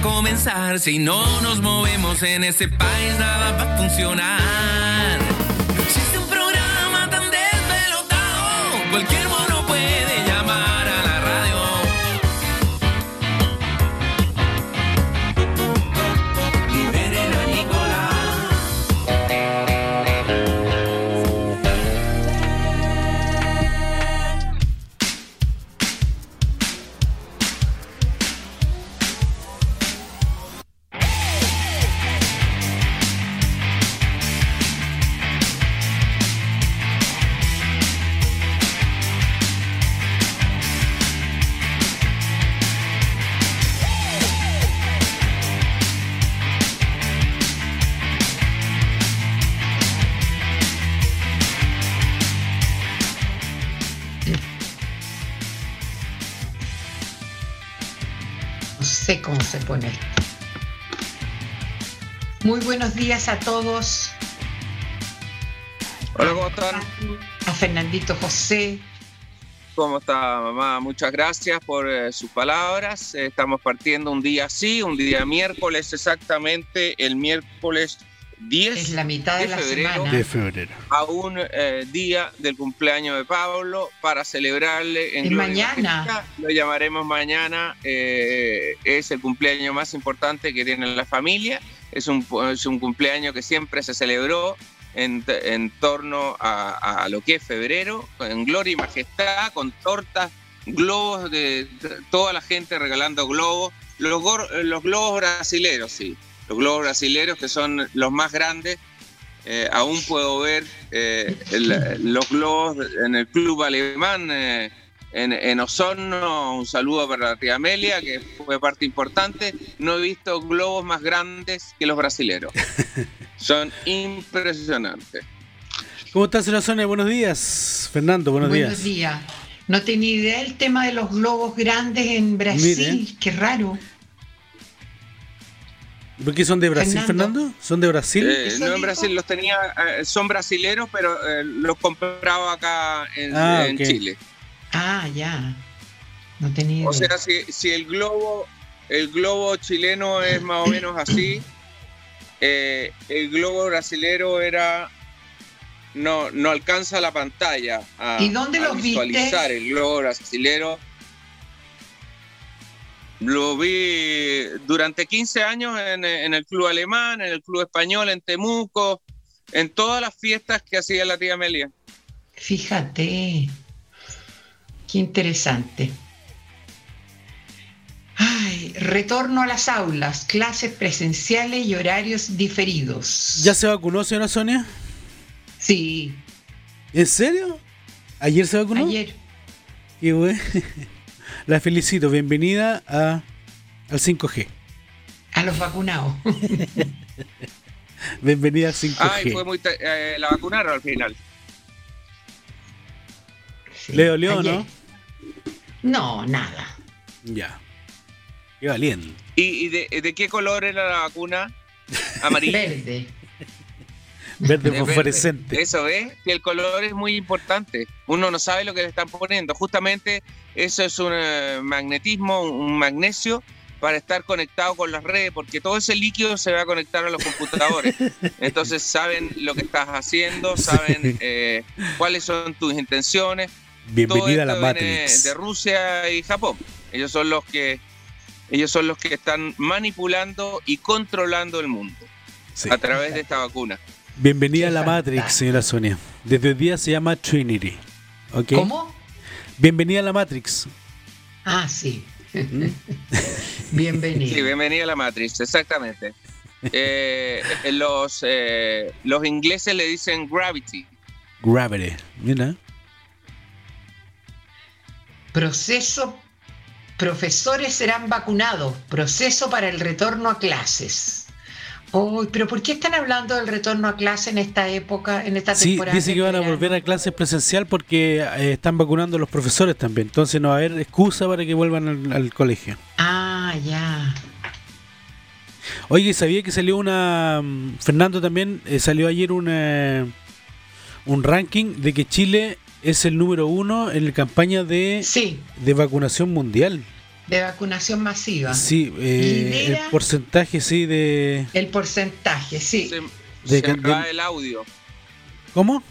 comenzar. Si no nos movemos en ese país, nada va a funcionar. No existe un programa tan desvelotado. Cualquier Muy buenos días a todos. Hola, ¿cómo están? A Fernandito José. ¿Cómo está, mamá? Muchas gracias por eh, sus palabras. Eh, estamos partiendo un día así, un día miércoles exactamente, el miércoles 10 Es la mitad de, de la febrero. semana. de febrero. a un eh, día del cumpleaños de Pablo para celebrarle en Es mañana. Lo llamaremos mañana. eh, es el cumpleaños más importante que tiene la familia. Es un, es un cumpleaños que siempre se celebró en, en torno a, a lo que es febrero, en gloria y majestad, con tortas, globos de, de toda la gente regalando globos. Los, gor- los globos brasileros, sí. Los globos brasileros que son los más grandes eh, aún puedo ver eh, el- los globos en el club alemán eh, en, en Osorno. Un saludo para la tía Amelia, que fue parte importante. No he visto globos más grandes que los brasileros. Son impresionantes. ¿Cómo estás, Sonia? Buenos días. Fernando, buenos, Buenos días. días. No tenía idea el tema de los globos grandes en Brasil. Mire. Qué raro. ¿Por qué son de Brasil, Fernando. Fernando? ¿Son de Brasil? Eh, ¿Eso no en? Brasil, los tenía, eh, son brasileros, pero eh, los compraba acá en, Ah, en. Chile. Ah, ya. No tenía idea. O sea, si, si el globo, el globo chileno es más o menos así, eh, el globo brasilero era no, no alcanza la pantalla a, ¿Y dónde a los viste? visualizar el globo brasilero. Lo vi durante 15 años en, en el club alemán, en el club español, en Temuco, en todas las fiestas que hacía la tía Amelia. Fíjate. Qué interesante. Ay, retorno a las aulas, clases presenciales y horarios diferidos. ¿Ya se vacunó, señora Sonia? Sí, ¿En serio? ¿Ayer se vacunó? ayer. Qué bueno. La felicito. Bienvenida a, al 5G. A los vacunados. Bienvenida al 5G. Ay, fue muy. eh, la vacunaron al final. Sí, ¿Le dolió, ayer. no? No, nada. Ya. Qué valiente. ¿Y, y de, de qué color era la vacuna? Amarilla. Verde. Verde De fosforescente. Eso es, que el color es muy importante. Uno no sabe lo que le están poniendo. Justamente eso es un eh, magnetismo, un magnesio para estar conectado con las redes, porque todo ese líquido se va a conectar a los computadores. Entonces saben lo que estás haciendo, saben eh, cuáles son tus intenciones. Bienvenida a la Matrix. de Rusia y Japón. Ellos son los que ellos son los que están manipulando y controlando el mundo Sí. a través de esta vacuna. Bienvenida a la Matrix, señora Sonia. Desde hoy día se llama Trinity. ¿Ok? ¿Cómo? Bienvenida a la Matrix. Ah, sí. ¿Mm? Bienvenido. Sí, bienvenida a la Matrix, exactamente. Eh, los, eh, los ingleses le dicen gravity. Gravity. Mira. Proceso. Profesores serán vacunados. Proceso para el retorno a clases. Uy, pero ¿por qué están hablando del retorno a clase en esta época, en esta Sí, temporada? dice de que van a volver a clases presencial porque eh, están vacunando a los profesores también. Entonces no va a haber excusa para que vuelvan al, al colegio. Ah, ya. Oye, ¿sabía que salió una... mm, Fernando también, eh, salió ayer una, un ranking de que Chile es el número uno en la campaña de, Sí, de vacunación mundial. De vacunación masiva. Sí, eh, el Lidera- porcentaje, sí, de... El porcentaje, sí. Se, De se va de- el audio. ¿Cómo?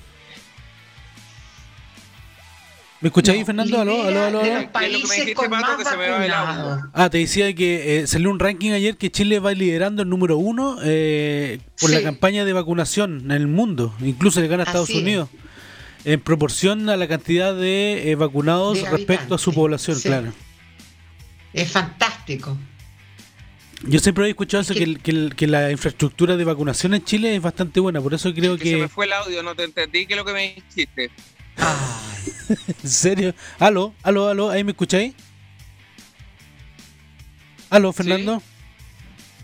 ¿Me escucháis, No, Fernando? ¿Aló, aló, aló, de aló? países con más el vacunados. Ah, te decía que eh, salió un ranking ayer que Chile va liderando el número uno eh, por la Sí. campaña de vacunación en el mundo. Incluso le gana a Estados Así es. Unidos. En proporción a la cantidad de eh, vacunados De respecto a su población, sí. claro. Es fantástico. Yo siempre había escuchado eso, Es que, que- que que la infraestructura de vacunación en Chile es bastante buena. Por eso creo Que se me que... fue el audio, no te entendí qué es lo que me dijiste. Ay, ¿En serio? ¿Aló? ¿Aló? ¿Aló? ¿Ahí me escucháis? ¿Aló, Fernando?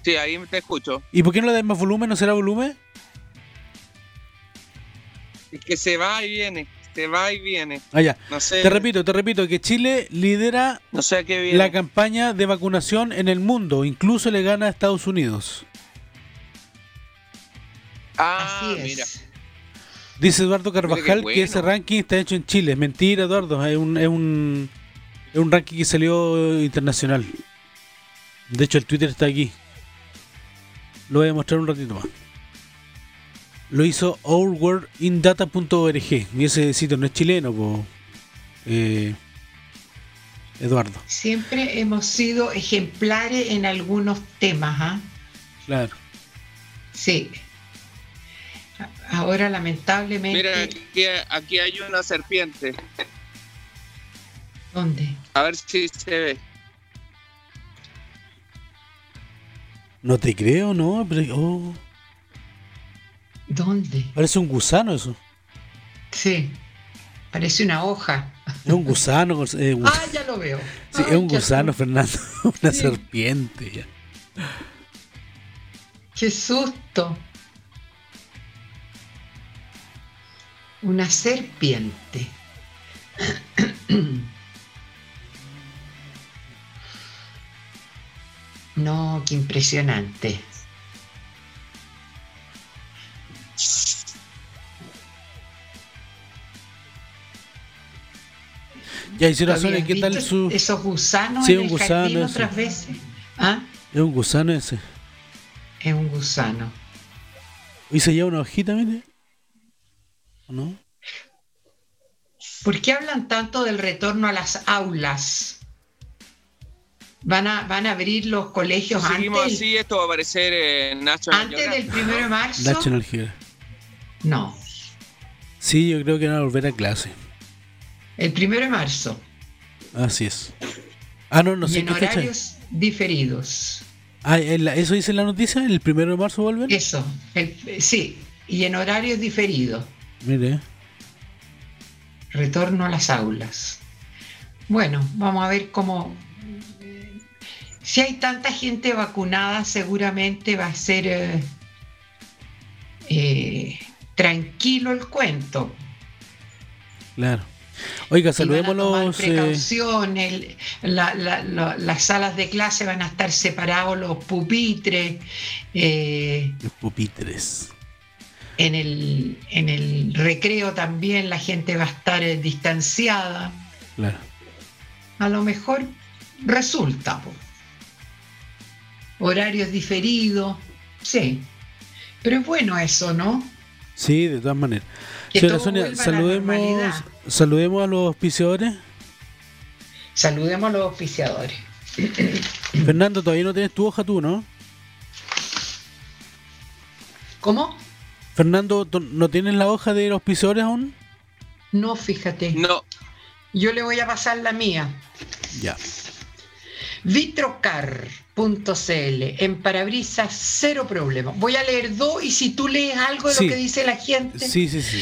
Sí, ahí te escucho. ¿Y por qué no le das más volumen? ¿No será volumen? Es que se va y viene, se va y viene. Ah. No sé. Te repito, te repito, que Chile lidera No sé qué viene. la campaña de vacunación en el mundo, incluso le gana a Estados Unidos. ah, así es. mira. Dice Eduardo Carvajal que ese ranking está hecho en Chile. Mentira, Eduardo, es un, es un, es un ranking que salió internacional. De hecho, el Twitter está aquí. Lo voy a mostrar un ratito más. Lo hizo ourworldindata.org y ese sitio no es chileno, po, eh, Eduardo. Siempre hemos sido ejemplares en algunos temas, ¿ah? Claro. Sí. Ahora lamentablemente. Mira, aquí, aquí hay una serpiente. ¿Dónde? A ver si se ve. No te creo, ¿no? Pero, oh, ¿Dónde? parece un gusano eso. Sí. Parece una hoja. Es un gusano. eh, Ah, ya lo veo. Sí, Ay, es un qué gusano. Fernando. Una Sí. serpiente. ya. Qué susto. Una serpiente. No, qué impresionante. Ya, y señora ¿Tú Sonia, habías ¿qué tal su...? Esos gusanos Sí, en un el gusano jardín ese. otras veces. ¿Ah? Es un gusano ese. Es un gusano. ¿Y se lleva una hojita, mire? ¿O no? ¿Por qué hablan tanto del retorno a las aulas? ¿Van a, van a abrir los colegios seguimos antes, así, esto va a aparecer en National antes del Geographic, primero de ¿no? marzo? National Geographic. No, Sí, yo creo que van a volver a clase. el primero de marzo. Así es. Ah, no, no y sé en qué fecha. horarios diferidos. Ah, ¿en la- ¿eso dice la noticia? ¿El primero de marzo vuelven? Eso, el- sí, y en horarios diferidos. Mire. Retorno a las aulas. Bueno, vamos a ver cómo... Si hay tanta gente vacunada, seguramente va a ser eh, eh, tranquilo el cuento. Claro. Oiga, los... eh, la- la- la- las salas de clase van a estar separados los pupitres, eh, los pupitres. en, el, en el recreo también la gente va a estar eh, distanciada. Claro. A lo mejor resulta. po. Horarios diferidos, sí. Pero es bueno eso, ¿no? Sí, de todas maneras. Señora Sonia, saludemos, saludemos a los auspiciadores. Saludemos a los oficiadores. Fernando, todavía no tienes tu hoja tú, ¿no? ¿Cómo? Fernando, ¿tú ¿no tienes la hoja de los auspiciadores aún? No, fíjate. No, Yo le voy a pasar la mía. Ya. Vitrocar.cl En parabrisas, cero problema. Voy a leer dos y si tú lees algo de Sí. lo que dice la gente. Sí, sí, sí.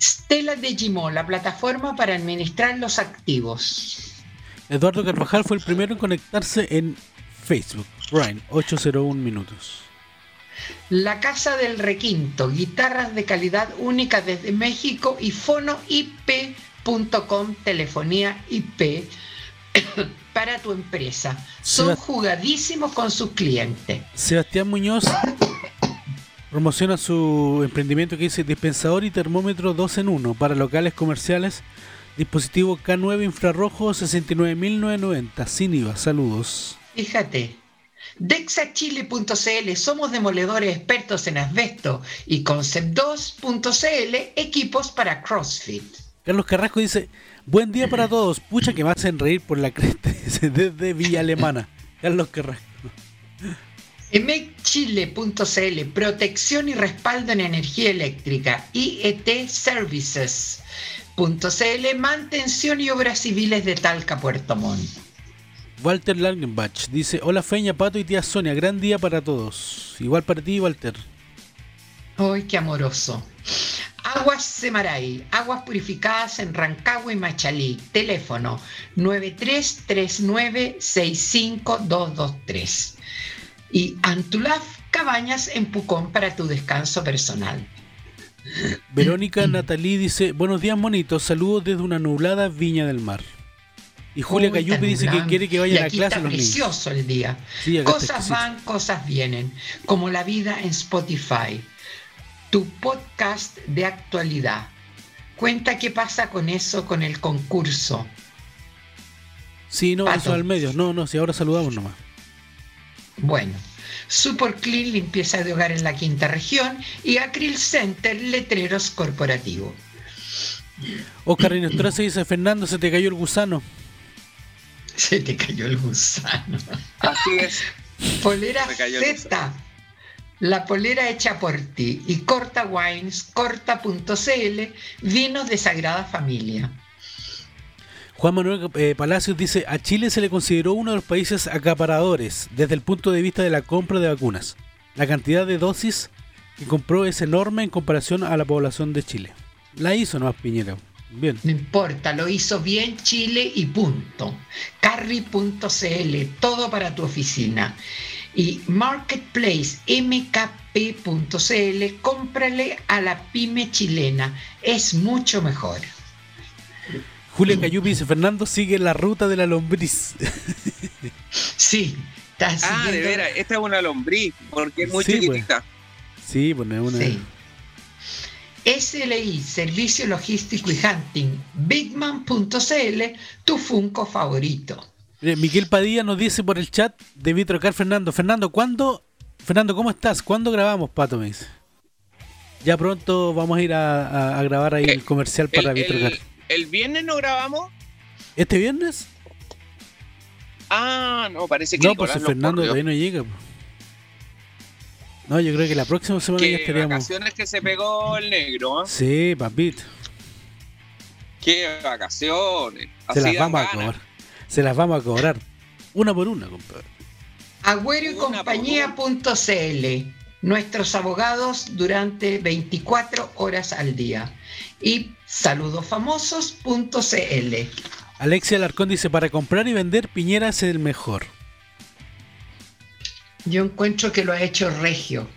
Stella de Gimón, la plataforma para administrar los activos. Eduardo Carvajal fue el primero en conectarse en Facebook. Brian, 801 minutos. La Casa del Requinto, guitarras de calidad única desde México y fonoip.com, telefonía IP para tu empresa. Son Sebast- jugadísimos con sus clientes. Sebastián Muñoz promociona su emprendimiento que dice dispensador y termómetro 2 en 1 para locales comerciales Dispositivo K9 infrarrojo 69.990, sin IVA. Saludos. Fíjate. Dexachile.cl, somos demoledores expertos en asbesto y Concept2.cl, equipos para CrossFit. Carlos Carrasco dice, buen día para todos, pucha que me hacen reír por la cresta desde Villa Alemana. Carlos Carrasco. emecchile.cl, protección y respaldo en energía eléctrica, IET Services. .cl, mantención y obras civiles de Talca, Puerto Montt. Walter Langenbach dice, hola Feña, Pato y tía Sonia, gran día para todos. Igual para ti, Walter. ¡Ay, qué amoroso! Aguas Semaray, aguas purificadas en Rancagua y Machalí. Teléfono 9339-65223. Y Antulaf Cabañas en Pucón para tu descanso personal. Verónica Natalí dice, buenos días monitos, saludos desde una nublada Viña del Mar. Y Julia Cayupe dice que quiere que Y vayan a aquí clase está los niños. precioso el día. Sí, Cosas van, cosas vienen, como la vida en Spotify. Tu podcast de actualidad. Cuenta qué pasa con eso, con el concurso. Sí, no, Pato. eso al medio. No, no, si ahora saludamos nomás. Bueno, Super Clean, limpieza de hogar en la quinta región y Acryl Center, letreros corporativos. Oscar Inestrosa dice, Fernando, se te cayó el gusano. Se te cayó el gusano. Así es. Polera Z. La polera hecha por ti. Y Corta Wines, corta.cl, vinos de Sagrada Familia. Juan Manuel eh, Palacios dice, a Chile se le consideró uno de los países acaparadores desde el punto de vista de la compra de vacunas. La cantidad de dosis que compró es enorme en comparación a la población de Chile. La hizo nomás Piñera. Bien. No importa, lo hizo bien Chile y punto. Carry.cl, todo para tu oficina. Y Marketplace mkp.cl, cómprale a la pyme chilena, es mucho mejor. Julia Cayupi dice, Fernando sigue la ruta de la lombriz. Sí, está Ah, de siguiendo- veras, esta es una lombriz, porque es muy Sí, pues. sí, pues no es una... Sí. SLI, Servicio Logístico y Hunting, Bigman.cl, tu Funko favorito. Miguel Padilla nos dice por el chat de Vitrocar Fernando. Fernando, ¿cuándo? Fernando, ¿cómo estás? ¿Cuándo grabamos, Pato? Me dice. Ya pronto vamos a ir a, a- a grabar ahí Eh, el comercial El, para Vitrocar. el- el viernes no grabamos. ¿Este viernes? Ah, no, parece que No, pues Nicolás si Fernando todavía no llega. po. No, yo creo que la próxima semana ya Qué estaríamos. vacaciones que se pegó el negro, ¿eh? Sí, papito. Qué vacaciones. Se las vamos a ganas. Se las vamos a cobrar. Una por una, compadre. Agüero y compañía.cl, nuestros abogados durante 24 horas al día. Y saludofamosos.cl. Alexia Alarcón dice, para comprar y vender, Piñera es el mejor. Yo encuentro que lo ha hecho Regio.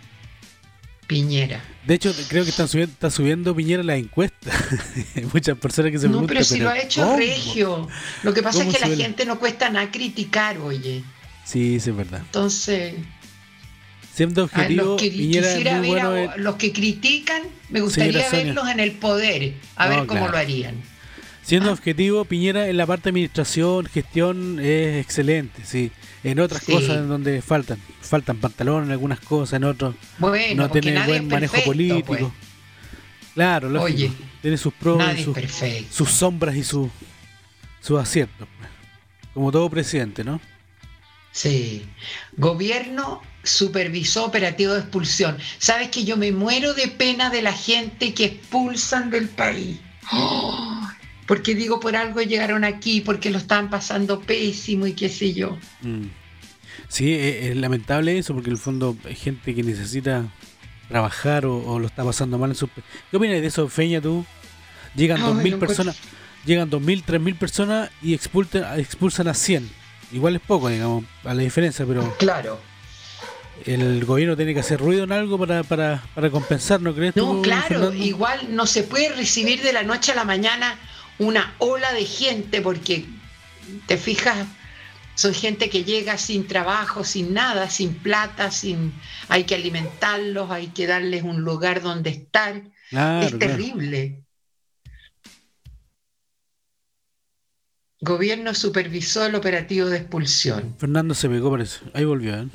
Piñera. De hecho, creo que están subiendo, está subiendo Piñera la encuesta. Hay muchas personas que se No, preguntan. pero si lo ha hecho ¿cómo? Regio. Lo que pasa es ¿Cómo que la ve gente no cuesta nada criticar, oye. Sí, sí, es verdad. Entonces, Siendo objetivo, los que Piñera es muy ver bueno. a los que critican, me gustaría verlos en el poder, a No, ver cómo claro. lo harían. Siendo objetivo, Piñera en la parte de administración, gestión es excelente, sí. En otras Sí. cosas en donde faltan, faltan pantalones en algunas cosas, en otros Bueno, no tiene buen manejo perfecto, político. pues. Claro, lógico. Oye, tiene sus pros, sus, sus sombras y sus sus aciertos. pues. Como todo presidente, ¿no? Sí. Gobierno supervisó operativo de expulsión. Sabes que yo me muero de pena de la gente que expulsan del país. ¡Oh! Porque digo, por algo llegaron aquí, porque lo estaban pasando pésimo y qué sé yo. Mm. Sí, es, es lamentable eso porque en el fondo hay gente que necesita trabajar o, o lo está pasando mal en su... ¿Qué opinas de eso, Feña, tú? Llegan dos mil encuentro- personas, llegan dos mil, tres mil personas y expulsan, expulsan a 100. Igual es poco, digamos, a la diferencia, pero Claro. el gobierno tiene que hacer ruido en algo para, para, para compensar, ¿no crees No, tú, claro, Fernando? igual no se puede recibir de la noche a la mañana una ola de gente porque te fijas, son gente que llega sin trabajo, sin nada, sin plata, sin hay que alimentarlos, hay que darles un lugar donde estar. Claro, es claro. terrible. Gobierno supervisó el operativo de expulsión. Fernando se pegó, parece. Ahí volvió, ¿eh?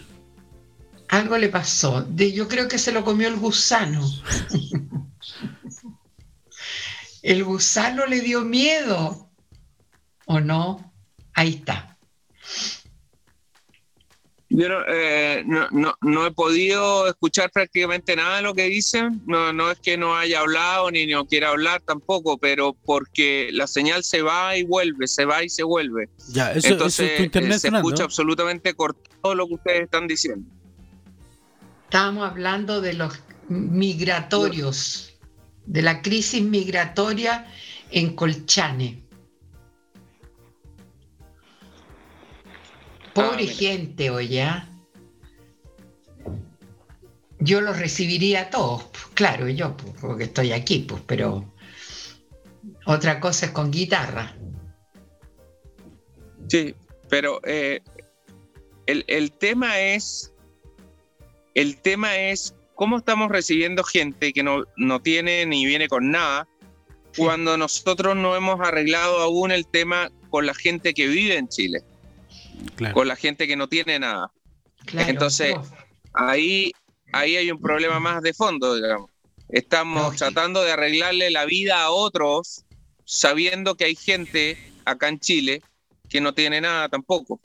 Algo le pasó. De, yo creo que se lo comió el gusano. el gusano le dio miedo. ¿O no? Ahí está. Yo no, eh, no, no, no he podido escuchar prácticamente nada de lo que dicen. No, no es que no haya hablado ni no quiera hablar tampoco, pero porque la señal se va y vuelve, se va y se vuelve. Ya, eso, Entonces eso es tu internet, eh, se escucha absolutamente cortado lo que ustedes están diciendo. Estábamos hablando de los migratorios, de la crisis migratoria en Colchane. Pobre mira. gente, oye. ¿ah? Yo los recibiría a todos, pues, claro, yo, pues, porque estoy aquí, pues, pero otra cosa es con guitarra. Sí, pero eh, el, el tema es, el tema es cómo estamos recibiendo gente que no, no tiene ni viene con nada, Sí. cuando nosotros no hemos arreglado aún el tema con la gente que vive en Chile, Claro. con la gente que no tiene nada. Claro, Entonces. Ahí, ahí hay un problema más de fondo, digamos. Estamos tratando de arreglarle la vida a otros, sabiendo que hay gente acá en Chile que no tiene nada tampoco.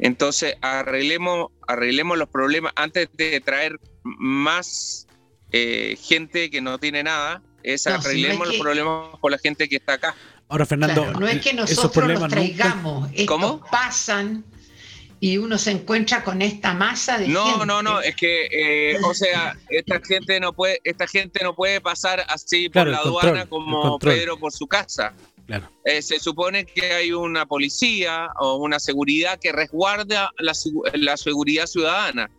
Entonces, arreglemos, arreglemos los problemas antes de traer más eh, gente que no tiene nada. Es No, si no arreglemos los que- problemas con la gente que está acá. Ahora, Fernando, Claro, no es que esos nosotros los problemas nunca- traigamos, estos ¿Cómo? pasan y uno se encuentra con esta masa de No, gente. no, no, es que, eh, o sea, esta gente no puede, esta gente no puede pasar así por la control, aduana como. Pedro por su casa. Claro. Eh, se supone que hay una policía o una seguridad que resguarda la, la seguridad ciudadana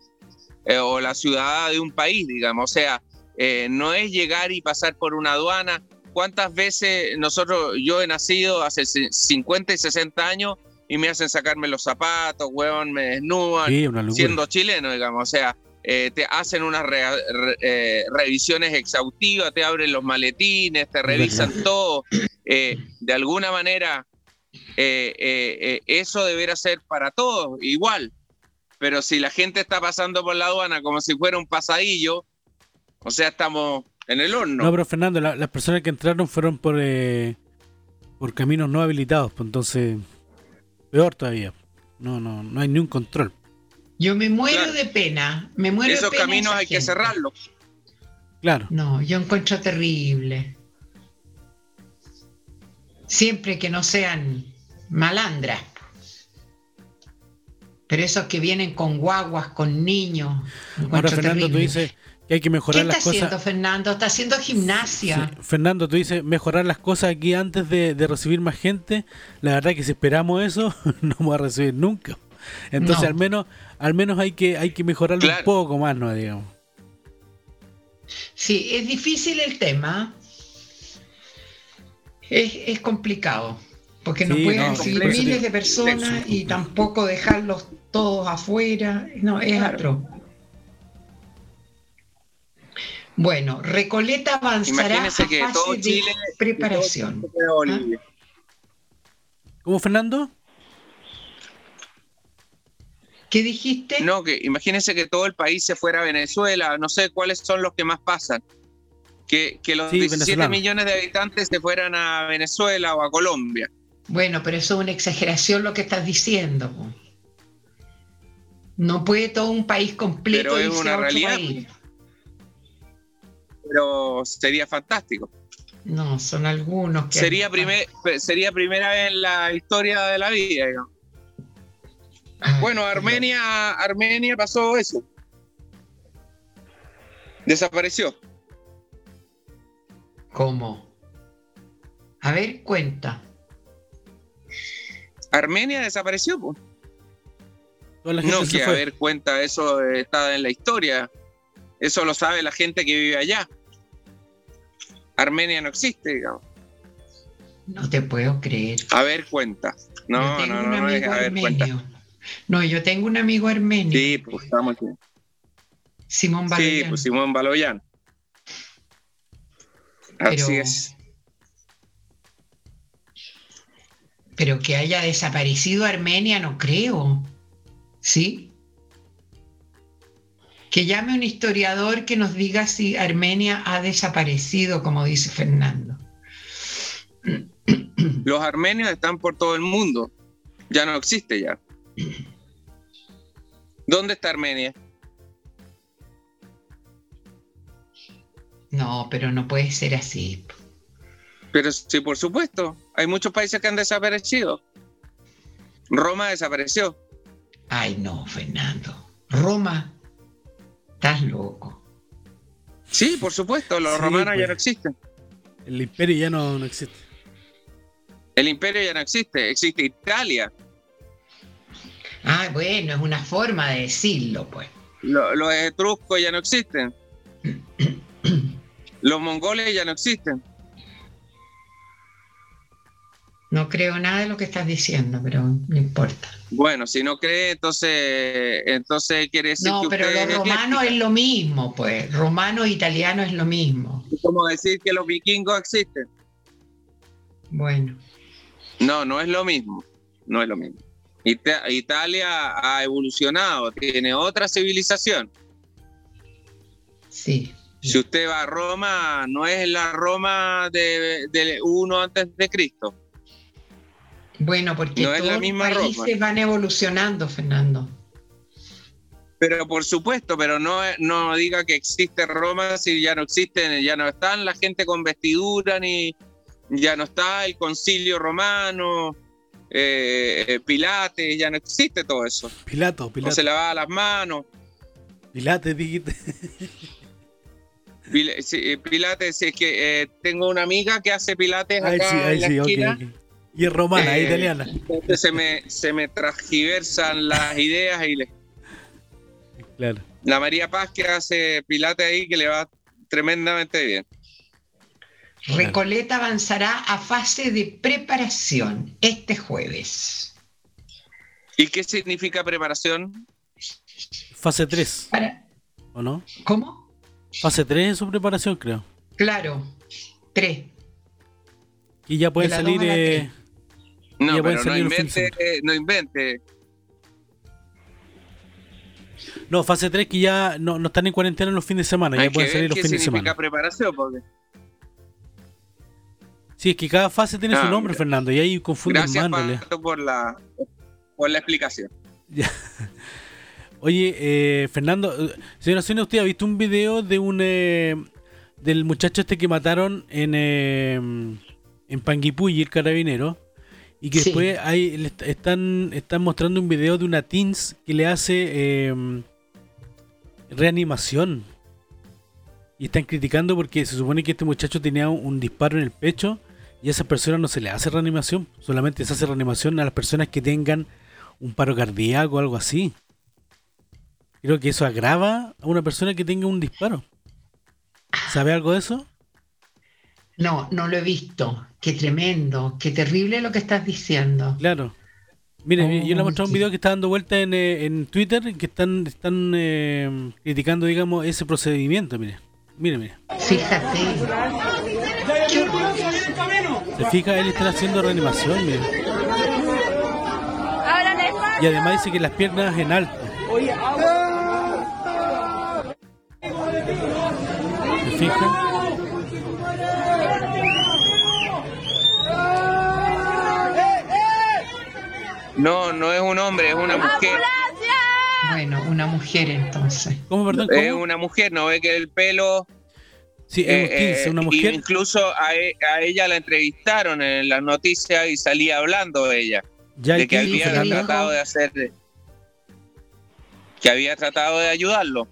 eh, o la ciudad de un país, digamos. O sea, eh, no es llegar y pasar por una aduana. ¿Cuántas veces nosotros, yo he nacido hace c- 50 y 60 años y me hacen sacarme los zapatos, huevón, me desnudan? Sí, siendo chileno, digamos. O sea, eh, te hacen unas re- re- eh, revisiones exhaustivas, te abren los maletines, te revisan todo. Eh, de alguna manera, eh, eh, eh, eso deberá ser para todos igual. Pero si la gente está pasando por la aduana como si fuera un pasadillo, o sea, estamos en el horno. No, pero Fernando, la- las personas que entraron fueron por eh, por caminos no habilitados, pues entonces peor todavía. No, no, no hay ni un control. Yo me muero Claro. de pena, me muero Esos de pena. caminos esa hay que cerrarlos. Claro. No, yo encuentro terrible. Siempre que no sean malandras. Pero esos que vienen con guaguas, con niños. Ahora, Fernando, tú dices que hay que ¿Qué mejorar está las haciendo cosas. Fernando? Está haciendo gimnasia. Sí, Fernando, tú dices mejorar las cosas aquí antes de, de recibir más gente. La verdad que si esperamos eso, no vamos a recibir nunca. Entonces, No. al menos al menos hay que hay que mejorarlo Claro. un poco más, ¿no? Digamos. Sí, es difícil el tema. Es, es complicado. Porque no Sí, pueden no, recibir complejo. miles de personas y tampoco dejarlos todos afuera. No, es Claro. atroz. Bueno, Recoleta avanzará Imagínense a que fase todo de Chile preparación. todo Chile fuera Bolivia. ¿Cómo, Fernando? ¿Qué dijiste? No, que imagínense que todo el país se fuera a Venezuela, no sé cuáles son los que más pasan. Que, que los Sí, 17 venezolano. millones de habitantes se fueran a Venezuela o a Colombia. Bueno, pero eso es una exageración lo que estás diciendo. No puede todo un país completo Pero es irse una realidad. país. Pero sería fantástico. No, son algunos que Sería, primer, sería primera vez en la historia de la vida. digamos. Ah, Bueno, Armenia, Armenia pasó eso. Desapareció. ¿Cómo? A ver, cuenta. Armenia desapareció. gente No, que a ver, cuenta, eso está en la historia. Eso lo sabe la gente que vive allá. Armenia no existe, digamos. No te puedo creer. A ver, cuenta. No, no, no, no es a ver, cuenta. No, yo tengo un amigo armenio, Sí, pues estamos aquí. Simón Sí, Baloyán. pues Simón Baloyán. Así Pero- es. Pero que haya desaparecido Armenia, no creo. ¿Sí? Que llame un historiador que nos diga si Armenia ha desaparecido, como dice Fernando. Los armenios están por todo el mundo. Ya no existe ya. ¿Dónde está Armenia? No, pero no puede ser así. Pero sí, por supuesto. Hay muchos países que han desaparecido. Roma desapareció. Ay, no, Fernando. Roma, estás loco. Sí, por supuesto. Los Sí, romanos ya pues. no existen. El imperio ya no, no existe. El imperio ya no existe. Existe Italia. Ah, bueno, es una forma de decirlo, pues. Lo- los etruscos ya no existen. Los mongoles ya no existen. No creo nada de lo que estás diciendo, pero no importa. Bueno, si no cree, entonces, entonces quiere decir No, que pero usted lo es romano ecléctica. es lo mismo, pues. Romano e italiano es lo mismo. Es como decir que los vikingos existen. Bueno, No, no es lo mismo. No es lo mismo. Ita- Italia ha evolucionado, tiene otra civilización. sí. Si usted va a Roma, no es la Roma de, de uno antes de Cristo. Bueno, porque No es la todos los misma países Roma. van evolucionando, Fernando. Pero por supuesto, pero no, no diga que existe Roma si ya no existen, ya no están la gente con vestidura, ni ya no está el concilio romano, eh, Pilates, ya no existe todo eso. Pilato, No Pilato. se lavaba las manos. Pilates, dijiste. Pil- sí, Pilates, si es que eh, tengo una amiga que hace Pilates acá sí, en la esquina. Y es romana, es Eh, italiana. Entonces se me, se me transgiversan las ideas y le- Claro. la María Paz que hace Pilates ahí que le va tremendamente bien. Recoleta avanzará a fase de preparación este jueves. ¿Y qué significa preparación? Fase 3, Para- ¿o no? ¿Cómo? Fase 3 en su preparación, creo. Claro, tres. Y ya pueden salir. eh, No, Ya pueden pero no invente, eh, no invente. no, fase 3 que ya no, no están en cuarentena en los fines de semana. Hay Ya pueden salir los qué fines de significa semana. preparación, porque Sí, es que cada fase tiene Ah, su nombre, mira. Fernando. Y ahí confunden gracias más. Pato por la por la explicación. Oye, eh, Fernando, eh, señora Sonia, ¿usted ha visto un video de un eh, del muchacho este que mataron en eh, en Panguipulli, el carabinero? Y que Sí. después hay, están, están mostrando un video de una teens que le hace eh, reanimación. Y están criticando porque se supone que este muchacho tenía un, un disparo en el pecho y a esas personas no se le hace reanimación. Solamente se hace reanimación a las personas que tengan un paro cardíaco o algo así. Creo que eso agrava a una persona que tenga un disparo. ¿Sabe algo de eso? No, no lo he visto. Qué tremendo, qué terrible lo que estás diciendo. Claro. Mire, yo le he Oh, mostrado un video que está dando vuelta en, eh, en Twitter que están, están eh, criticando, digamos, ese procedimiento. Mire, mire, mire. Fíjate. Se fija, él está haciendo reanimación, espacio. Y además dice que las piernas en alto. ¿Se fija? No, no es un hombre, es una mujer. ¡Ambulancia! Bueno, una mujer entonces. ¿Cómo, perdón? Es ¿Cómo? una mujer, no ve que el pelo. Sí, es eh, un 15, eh, una y mujer. Incluso a, e- a ella la entrevistaron en las noticias y salía hablando ella. Ya de que 15, había Fernando. tratado de hacer. Que había tratado de ayudarlo.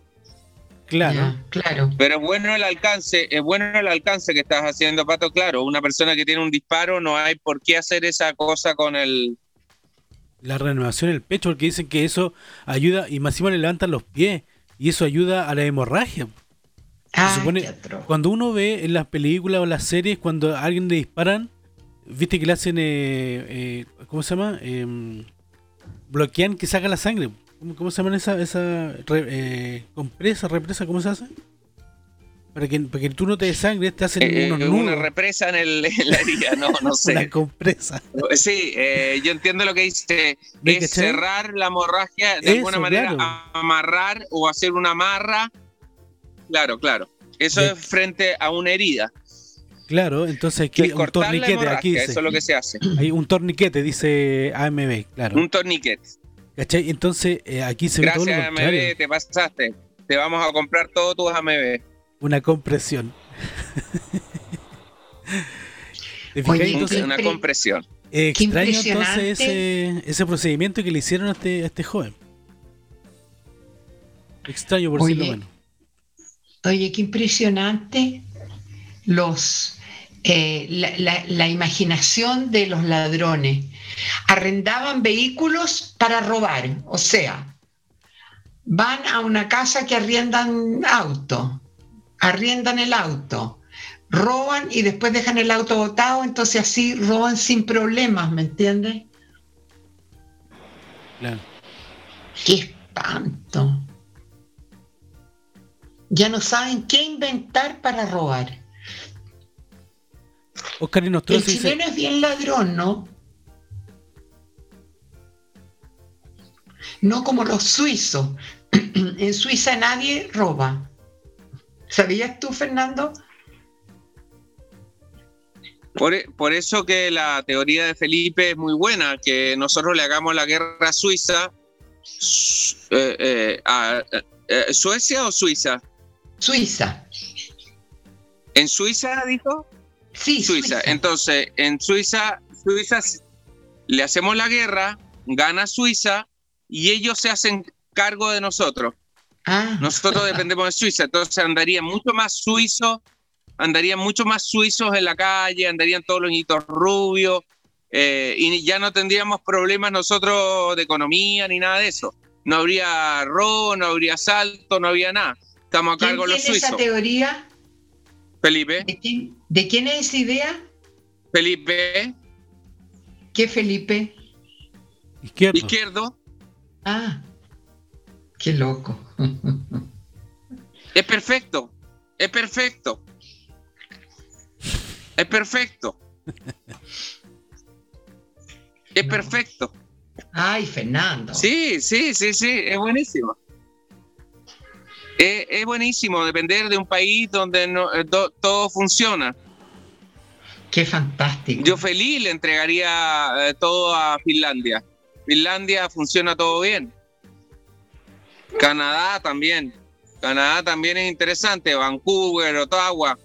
Claro. Claro. Pero es bueno el alcance, es bueno el alcance que estás haciendo, Pato. Claro, una persona que tiene un disparo no hay por qué hacer esa cosa con el. La reanimación en el pecho, porque dicen que eso ayuda y más encima le levantan los pies y eso ayuda a la hemorragia. Ah, supone-. Cuando uno ve en las películas o las series, cuando a alguien le disparan, viste que le hacen, eh, eh, ¿cómo se llama? Em, bloquean que saca la sangre. ¿Cómo, cómo se llama esa, esa re- eh, compresa, represa? ¿Cómo se hace? Para que, para que tú no te desangres, te hacen Eh, unos eh, nudos. una represa en, el, en la herida, no, no sé. Una compresa. Sí, eh, yo entiendo lo que dice. ¿Me Es cerrar la hemorragia de Eso, alguna manera, claro. amarrar o hacer una amarra. Claro, claro. Eso De- es frente a una herida. Claro, entonces aquí Es un torniquete, aquí dice. eso es lo que se hace. Hay un torniquete, dice AMB, claro. Un torniquete. ¿Cachai? Entonces eh, aquí se ve todo Gracias, lo contrario. AMB, te pasaste. Te vamos a comprar todos tus AMB. Una compresión. ¿Te Oye? Entonces, una compresión. eh, extraño entonces ese, ese procedimiento que le hicieron a este, a este joven. Extraño por decirlo menos. Oye, qué impresionante los eh, la, la- la imaginación de los ladrones. Arrendaban vehículos para robar, o sea, van a una casa que arriendan auto, arriendan el auto, roban y después dejan el auto botado, entonces así roban sin problemas, ¿me entiendes? Claro. ¡Qué espanto! Ya no saben qué inventar para robar. Oscar El dice, chileno es bien ladrón, ¿no? No como los suizos. en Suiza nadie roba. ¿Sabías tú, Fernando? Por, por eso que la teoría de Felipe es muy buena, que nosotros le hagamos la guerra a Suiza. Su- eh, eh, a- eh, ¿Suecia o Suiza? Suiza. ¿En Suiza, dijo? Sí, Suiza. Suiza. Entonces, en Suiza, Suiza le hacemos la guerra, gana Suiza y ellos se hacen cargo de nosotros. Ah, Nosotros dependemos de Suiza, entonces andarían mucho más suizos, andarían mucho más suizos en la calle, andarían todos los niñitos rubios, eh, y ya no tendríamos problemas nosotros de economía ni nada de eso. No habría robo, no habría asalto, no habría nada. Estamos a ¿quién cargo de los tiene esa suizos. teoría? Felipe, ¿De quién, de quién es esa idea? Felipe, ¿Qué Felipe? izquierdo. izquierdo, Ah, qué loco. es perfecto, es perfecto. Es perfecto. Es perfecto. Ay, Fernando. Sí, sí, sí, sí, es buenísimo. Es, es buenísimo depender de un país donde no, eh, do- todo funciona. Qué fantástico. Yo feliz le entregaría eh, todo a Finlandia. Finlandia funciona todo bien. Canadá también. Canadá también es interesante. Vancouver, Ottawa,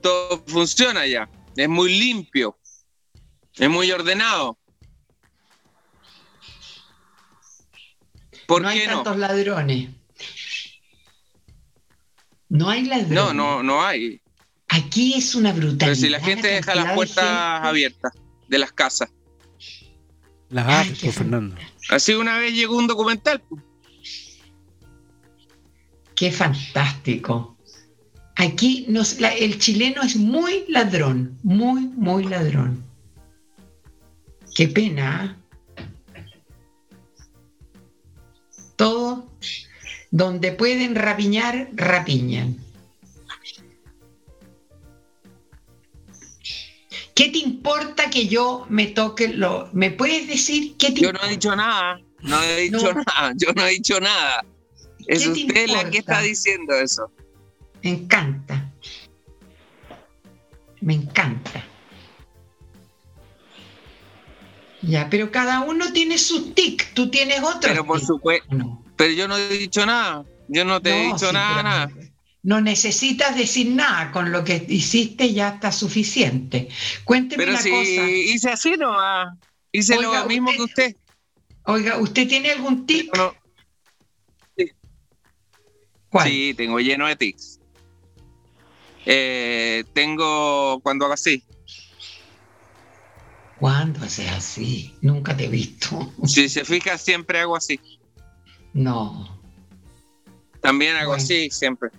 todo funciona ya. Es muy limpio. Es muy ordenado. ¿Por no hay no? tantos ladrones. No hay ladrones. No, no, no hay. Aquí es una brutalidad. Pero si la gente deja las de puertas abiertas de las casas. Las por fan- Fernando. Así una vez llegó un documental. pues. Qué fantástico. Aquí nos, la- el chileno es muy ladrón, muy, muy ladrón. Qué pena. ¿ah? Todo donde pueden rapiñar, rapiñan. ¿Qué te importa que yo me toque lo? ¿Me puedes decir qué te Yo no importa? he dicho nada. No he dicho No. nada. Yo no he dicho nada. Es ¿Qué te usted la que importa? está diciendo eso. Me encanta. Me encanta. Ya, pero cada uno tiene su tic, tú tienes otro. Pero por supuesto. No, Pero yo no he dicho nada. Yo no te he dicho sí, nada, nada. No necesitas decir nada, con lo que hiciste ya está suficiente. Cuénteme Pero una si cosa. hice así nomás. Hice Oiga, lo mismo usted- que usted. Oiga, ¿usted tiene algún tic? No, ¿Cuál? Sí, tengo lleno de tics. Eh, tengo cuando hago así. ¿Cuándo haces así? Nunca te he visto. Si se fija, siempre hago así. No. También hago Bueno. así, siempre.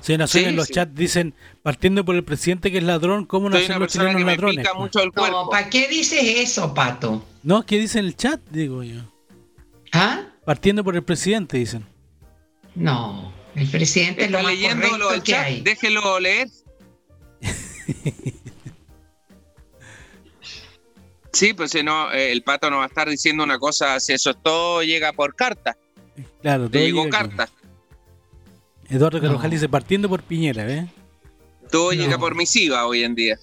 Sí, Nación Sí, en los sí. chats dicen, partiendo por el presidente que es ladrón, ¿cómo no una los chilenos que me ladrones? pica mucho el No. ¿para qué dices eso, Pato? No, ¿qué dice en el chat? Digo yo. ¿Ah? Partiendo por el presidente, dicen. No. El presidente es lo ¿Está más leyendo lo del correcto que chat? hay. Déjelo leer. Sí, pues si no, eh, el pato no va a estar diciendo una cosa, si eso todo llega por carta. Claro, Le todo llegó llega- carta. Eduardo Carvajal No. dice partiendo por Piñera, ¿ves? Todo No. llega por misiva hoy en día.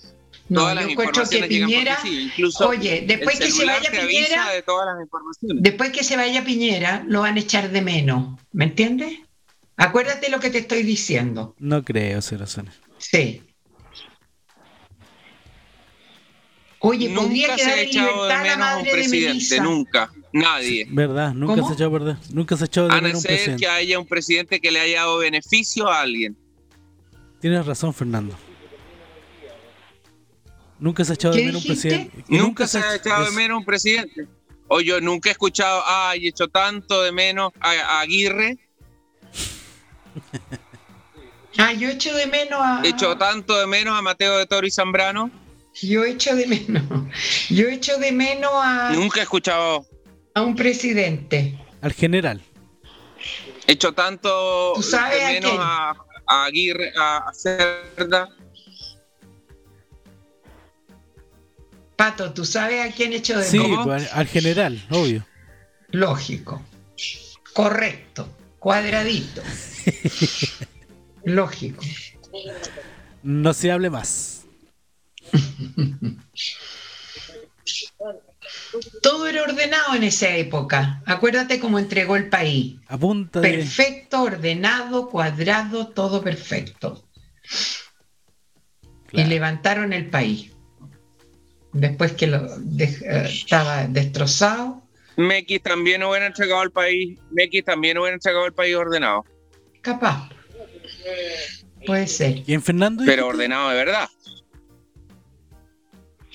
No, todas yo las encuentro que informaciones llegan Piñera. Incluso oye, después que se vaya Piñera, de todas las informaciones. después que se vaya Piñera, lo van a echar de menos, ¿me entiendes? Acuérdate lo que te estoy diciendo. No creo, cero razones. Sí. Oye, podría Nunca se ha echado de menos a un de presidente, nunca. Nadie. ¿Verdad? Nunca ¿Cómo? se ha echado, ¿verdad? Nunca se ha echado de A menos no un ser presidente. que haya un presidente que le haya dado beneficio a alguien. Tienes razón, Fernando. Nunca se ha echado ¿Qué de menos un presidente. Nunca se ha ha- echado de menos un presidente. O yo nunca he escuchado, ay, he hecho tanto de menos a, a Aguirre, Ah, yo echo de menos a. he hecho tanto de menos a Mateo de Toro y Zambrano. Yo echo de menos. Yo echo de menos a, Nunca he escuchado, a un presidente. Al general. he hecho tanto ¿Tú sabes de a menos quién? a, a Aguirre, a, a Cerda. Pato, ¿tú sabes a quién echo de Sí, menos? pues, al, al general, obvio. Lógico. Correcto. Cuadradito. Lógico. No se hable más. Todo era ordenado en esa época. Acuérdate cómo entregó el país. A punta de. Perfecto, ordenado, cuadrado, todo perfecto. Y levantaron el país. Después que lo de- eh, estaba destrozado, Mequis también hubiera entregado al país, Mequis también hubiera entregado el país ordenado, capaz. Puede ser. ¿Quién, Fernando? pero ordenado de verdad.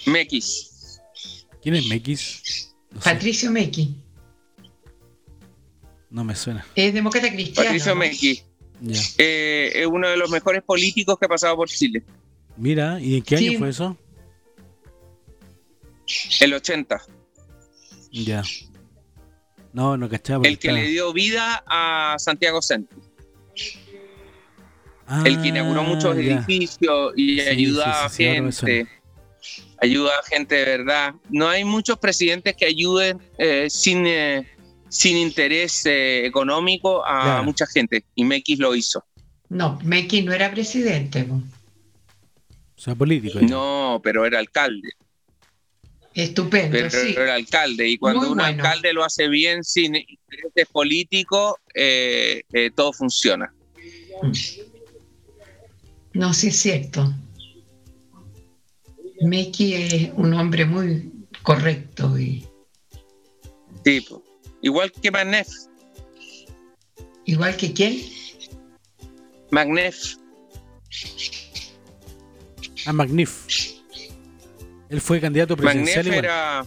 Mequis. ¿Quién es? No, sé, Patricio Mequi. no me suena. Es demócrata cristiano. Patricio. Ya. eh, es uno de los mejores políticos que ha pasado por Chile. Mira, ¿y en qué Sí. año fue eso? El 80. Ya. No, no cachaba. El que estaba- le dio vida a Santiago Centro. Ah, el que inauguró muchos ya. edificios y Sí, ayudaba sí, sí, sí, ahora me a suena. gente. Ayuda a gente de verdad. No hay muchos presidentes que ayuden eh, sin, eh, sin interés eh, económico a Claro. mucha gente. Y Mequis lo hizo. No, Mequi no era presidente. O sea, político. No, pero era alcalde. Estupendo, Pero sí. era alcalde. Y cuando Muy un bueno. alcalde lo hace bien sin intereses políticos, eh, eh, todo funciona. No, sí es cierto. Mequi es un hombre muy correcto y Tipo. Igual que Magnef. igual que quién. Magnef. Ah, Magnif. Él fue candidato presidencial Magnef era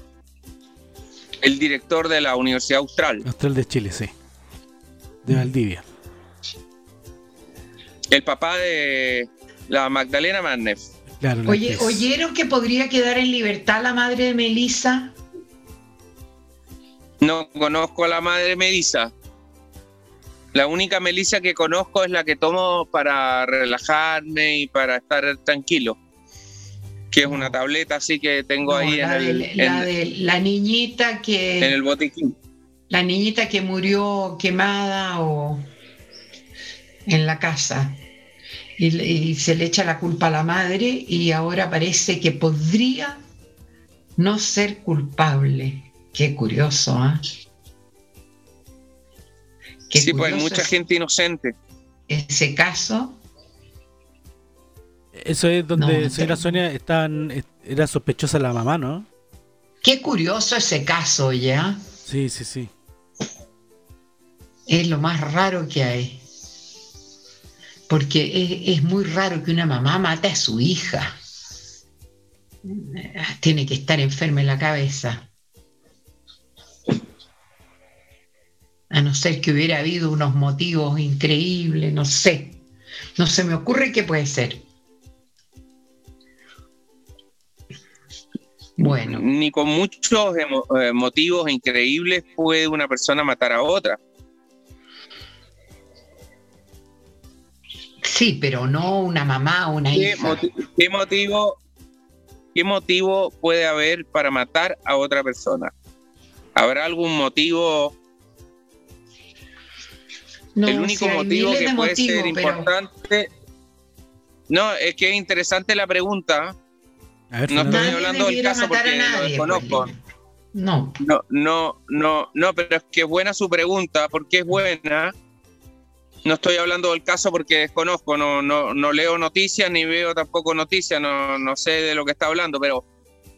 el director de la Universidad Austral. Austral de Chile, sí. De Valdivia. El papá de la Magdalena Magnef. Claro, Oye. ¿oyeron que podría quedar en libertad la madre de Melissa? No conozco a la madre Melissa. La única Melissa que conozco es la que tomo para relajarme y para estar tranquilo. Que es una tableta así que tengo No, ahí en la, el, de, la en- de la niñita en que el botiquín. la niñita que murió quemada o en la casa y, le- y se le echa la culpa a la madre y ahora parece que podría no ser culpable. Qué curioso, ¿ah? Qué Sí, pues hay curioso mucha gente inocente. Ese caso, Eso es donde, No, señora te- Sonia, estaban, est- era sospechosa la mamá, ¿no? qué curioso ese caso, ¿ya? Sí, sí, sí. Es lo más raro que hay. Porque es, muy raro que una mamá mate a su hija. Tiene que estar enferma en la cabeza. A no ser que hubiera habido unos motivos increíbles, no sé. No se me ocurre qué puede ser. Bueno, Ni con muchos eh, motivos increíbles puede una persona matar a otra. Sí, pero no una mamá o una ¿Qué, hija. qué motivo, ¿Qué motivo puede haber para matar a otra persona? ¿Habrá algún motivo? No, el único motivo que de puede motivos, ser pero- importante. No, es que es interesante la pregunta. A ver, No estoy Nadie hablando del caso porque lo nadie, desconozco. pues, No, No, no, no, no, pero es que es buena su pregunta, porque es buena. No estoy hablando del caso porque desconozco, no, no, no leo noticias ni veo tampoco noticias, no, no sé de lo que está hablando, pero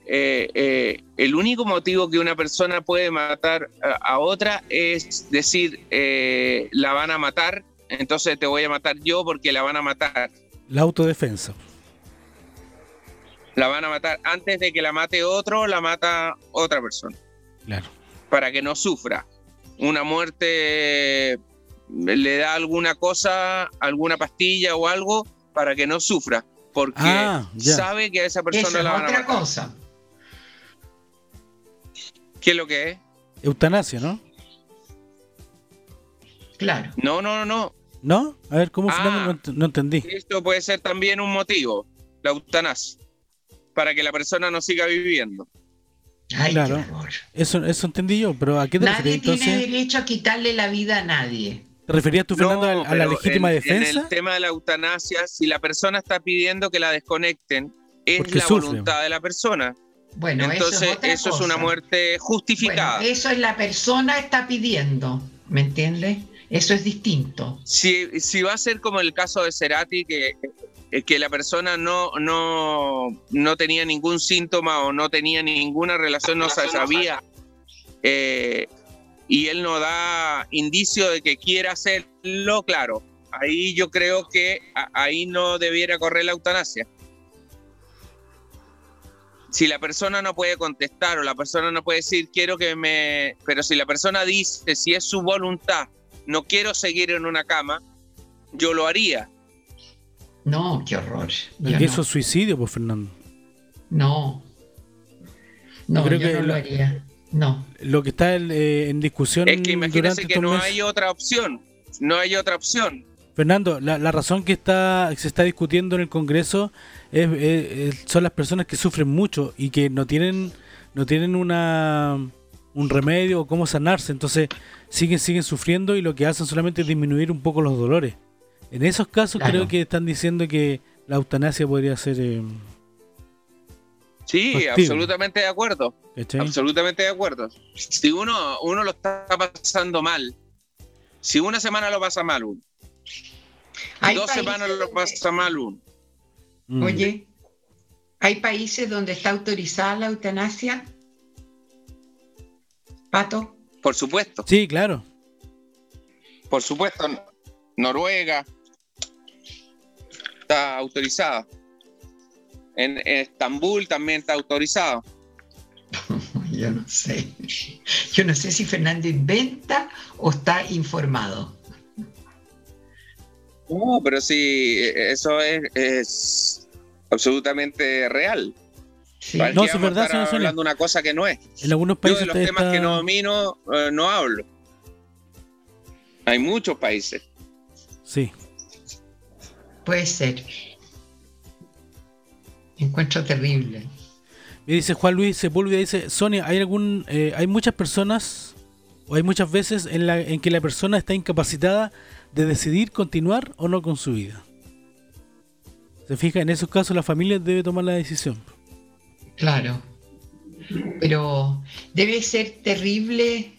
eh, eh, el único motivo que una persona puede matar a, a otra es decir, eh, la van a matar, entonces te voy a matar yo porque la van a matar. La autodefensa. La van a matar antes de que la mate otro, la mata otra persona. Claro. para que no sufra. Una muerte le da alguna cosa, alguna pastilla o algo para que no sufra, porque Ah, sabe que a esa eso persona es la van a otra matar. cosa. ¿Qué es lo que es? Eutanasia, ¿no? Claro. No, no, no, no. ¿No? A ver, ¿cómo, Ah. No, no entendí. Esto puede ser también un motivo, la eutanasia, para que la persona no siga viviendo. Ay, Claro. Eso, eso entendí yo, pero ¿a qué te Nadie tiene entonces? derecho a quitarle la vida a nadie. ¿Te referías tú, Fernando, No, a, a la legítima en- defensa? En el tema de la eutanasia, si la persona está pidiendo que la desconecten, es Porque la sufre. voluntad de la persona. Bueno, Entonces, eso es eso es una muerte justificada. Bueno, eso es la persona está pidiendo, ¿me entiendes? Eso es distinto. si, si va a ser como el caso de Cerati, que, eh, que la persona no, no, no tenía ningún síntoma o no tenía ninguna relación, no se sabía, eh, y él no da indicio de que quiera hacerlo, claro, ahí yo creo que ahí no debiera correr la eutanasia. Si la persona no puede contestar o la persona no puede decir quiero que me... Pero si la persona dice, si es su voluntad, no quiero seguir en una cama, yo lo haría. No, qué horror. No. eso es suicidio, pues, Fernando. No. No, Yo creo yo que no lo haría. No. Lo que está eh, en discusión Es que imagínese durante que no hay otra opción. No hay otra opción. Fernando, la, la razón que está se está discutiendo en el Congreso es, es- es- son las personas que sufren mucho y que no tienen no tienen una un remedio o cómo sanarse, entonces siguen siguen sufriendo y lo que hacen solamente es disminuir un poco los dolores. En esos casos Claro. creo que están diciendo que la eutanasia podría ser eh, Sí, absolutamente de acuerdo. ¿cachai? Absolutamente de acuerdo. Si uno, uno lo está pasando mal, si una semana lo pasa mal uno, Hay dos semanas lo donde- pasa mal uno. Mm. Oye, ¿hay países donde está autorizada la eutanasia? Pato. Por supuesto, Sí, claro. por supuesto. Noruega está autorizada. En, Estambul también está autorizado. Yo no sé. Yo no sé si Fernando inventa o está informado. No, pero sí, eso es, es absolutamente real. Sí. ¿Para No, es verdad, estar hablando una cosa que no es. En algunos Yo países de los está- temas que no domino eh, no hablo. Hay muchos países. Sí. Puede ser. Encuentro terrible. Y dice Juan Luis Sepúlveda, dice, Sonia, ¿hay algún, eh, hay muchas personas o hay muchas veces en, la, en que la persona está incapacitada de decidir continuar o no con su vida? Se fija, en esos casos la familia debe tomar la decisión. Claro. Pero debe ser terrible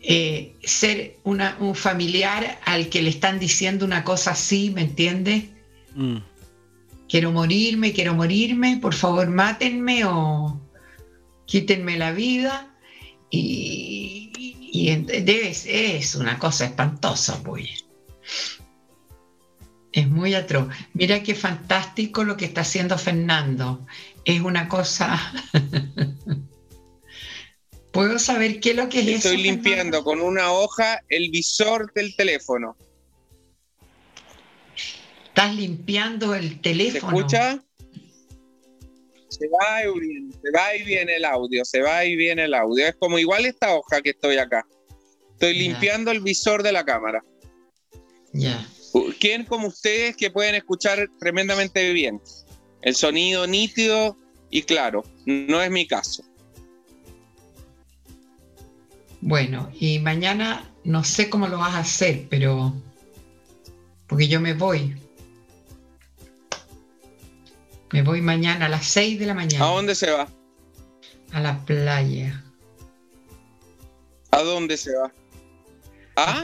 eh, ser una- un familiar al que le están diciendo una cosa así, ¿me entiendes? Mm. Quiero morirme, quiero morirme, por favor mátenme o quítenme la vida. Y, es una cosa espantosa, pues. Es muy atroz. Mira qué fantástico lo que está haciendo Fernando. Es una cosa. ¿Puedo saber qué es lo que es eso? Estoy limpiando Fernando? con una hoja el visor del teléfono. Estás limpiando el ¿Se teléfono. escucha? Se va y viene, se va y viene el audio, se va y viene el audio. Es como igual esta hoja que estoy acá. Estoy limpiando el visor de la cámara. Ya. ¿Quién como ustedes que pueden escuchar tremendamente bien? El sonido nítido y claro. No es mi caso. Bueno, y mañana no sé cómo lo vas a hacer, pero porque yo me voy. Me voy mañana a las 6 de la mañana. ¿A dónde se va? A la playa. ¿A dónde se va? ¿Ah?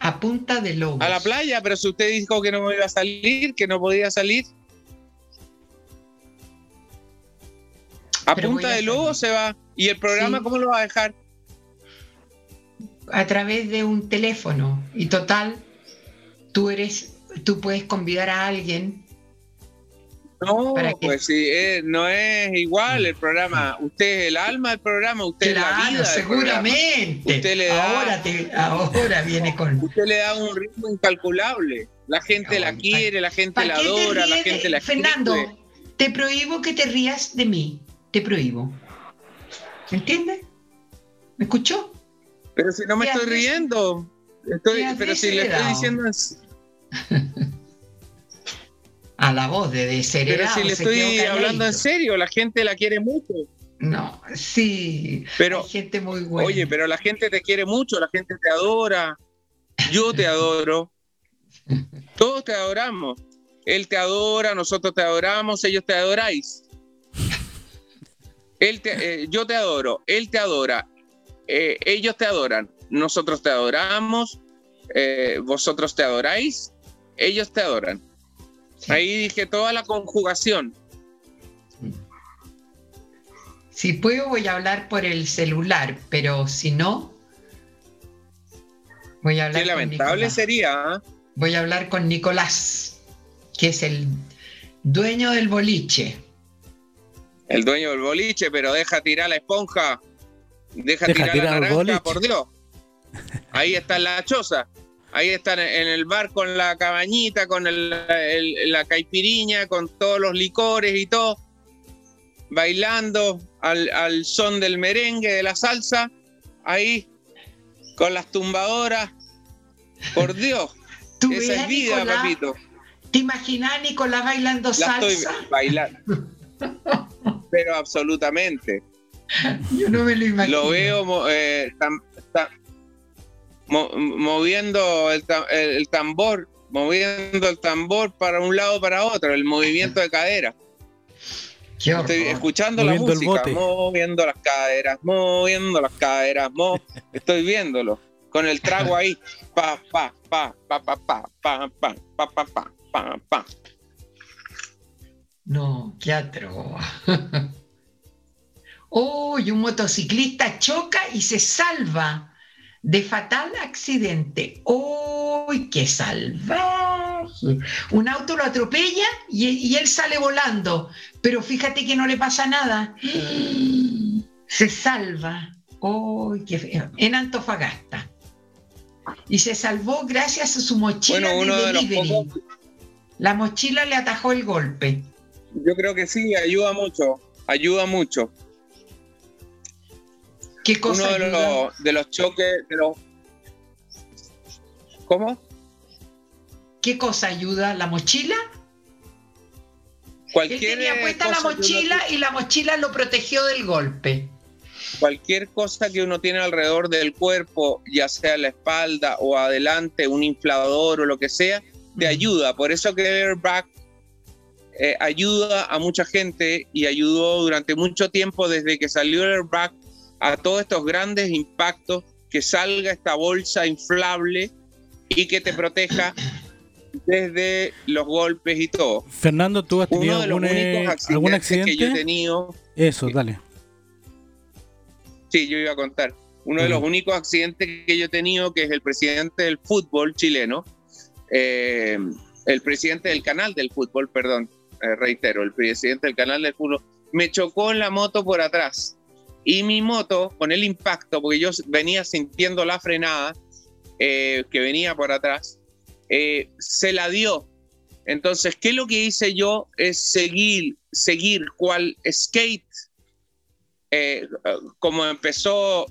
A, Punta de Lobos. A la playa, pero si usted dijo que no iba a salir, que no podía salir. A Punta de Lobos se va. ¿Y el programa cómo lo va a dejar? A través de un teléfono. Y total, tú eres, tú puedes convidar a alguien no, pues sí, eh, no es igual el programa. Usted es el alma del programa, usted es la vida. Seguramente. Usted le da, ahora, ahora viene con. Usted le da un ritmo incalculable. La gente la quiere, la gente la adora, la gente la Fernando, te prohíbo que te rías de mí. Te prohíbo. ¿Me entiendes? ¿Me escuchó? Pero si no me estoy riendo. Estoy, pero si le estoy diciendo. a la voz de desheredado. Pero si le estoy hablando en serio, la gente la quiere mucho. No, sí, pero, hay gente muy buena. Oye, pero la gente te quiere mucho, la gente te adora. Yo te adoro. Todos te adoramos. Él te adora, nosotros te adoramos, ellos te adoráis. Él te, eh, yo te adoro, él te adora, eh, ellos te adoran, nosotros te adoramos, eh, vosotros te adoráis, ellos te adoran. Ahí dije toda la conjugación. Si puedo voy a hablar por el celular, pero si no, voy a hablar. Qué lamentable sería. ¿ah? Voy a hablar con Nicolás, que es el dueño del boliche. El dueño del boliche, pero deja tirar la esponja, deja, tirar, la naranja, por Dios. Ahí está la choza. Ahí están en el bar con la cabañita, con la caipiriña, con todos los licores y todo, bailando al, son del merengue, de la salsa, ahí con las tumbadoras. Por Dios, esa es vida, papito. ¿Te imaginas Nicolás bailando salsa? Estoy bailando. Pero absolutamente. Yo no me lo imagino. Lo veo eh, moviendo el, tambor, moviendo el tambor para un lado para otro, el movimiento de cadera. Estoy escuchando la música, moviendo las caderas, moviendo las caderas, estoy viéndolo con el trago ahí, pa pa pa pa pa pa pa pa pa pa pa pa pa. No, qué atro. oh, y un motociclista choca y se salva de fatal accidente. ¡Uy, qué salvaje! Un auto lo atropella y, él sale volando, pero fíjate que no le pasa nada. Se salva. ¡Uy, qué feo! En Antofagasta. Y se salvó gracias a su mochila de delivery. La mochila le atajó el golpe. Yo creo que sí, ayuda mucho, ayuda mucho. ¿Qué cosa Uno de los, de los, choques, de los... ¿Cómo? ¿Qué cosa ayuda? ¿La mochila? Cualquier Él tenía puesta la mochila y la mochila lo protegió del golpe. Cualquier cosa que uno tiene alrededor del cuerpo, ya sea la espalda o adelante, un inflador o lo que sea, te mm. ayuda. Por eso que airbag eh, ayuda a mucha gente y ayudó durante mucho tiempo desde que salió el airbag a todos estos grandes impactos, que salga esta bolsa inflable y que te proteja desde los golpes y todo. Fernando, ¿tú has tenido algún, accidente? que yo he tenido? Eso, dale. Sí, yo iba a contar. Uno de los únicos accidentes que yo he tenido, que es el presidente del fútbol chileno, eh, el presidente del canal del fútbol, perdón, eh, reitero, el presidente del canal del fútbol, me chocó en la moto por atrás y mi moto, con el impacto, porque yo venía sintiendo la frenada eh, que venía por atrás, eh, se la dio. Entonces, ¿qué lo que hice yo? Es seguir, seguir cual skate, eh, como empezó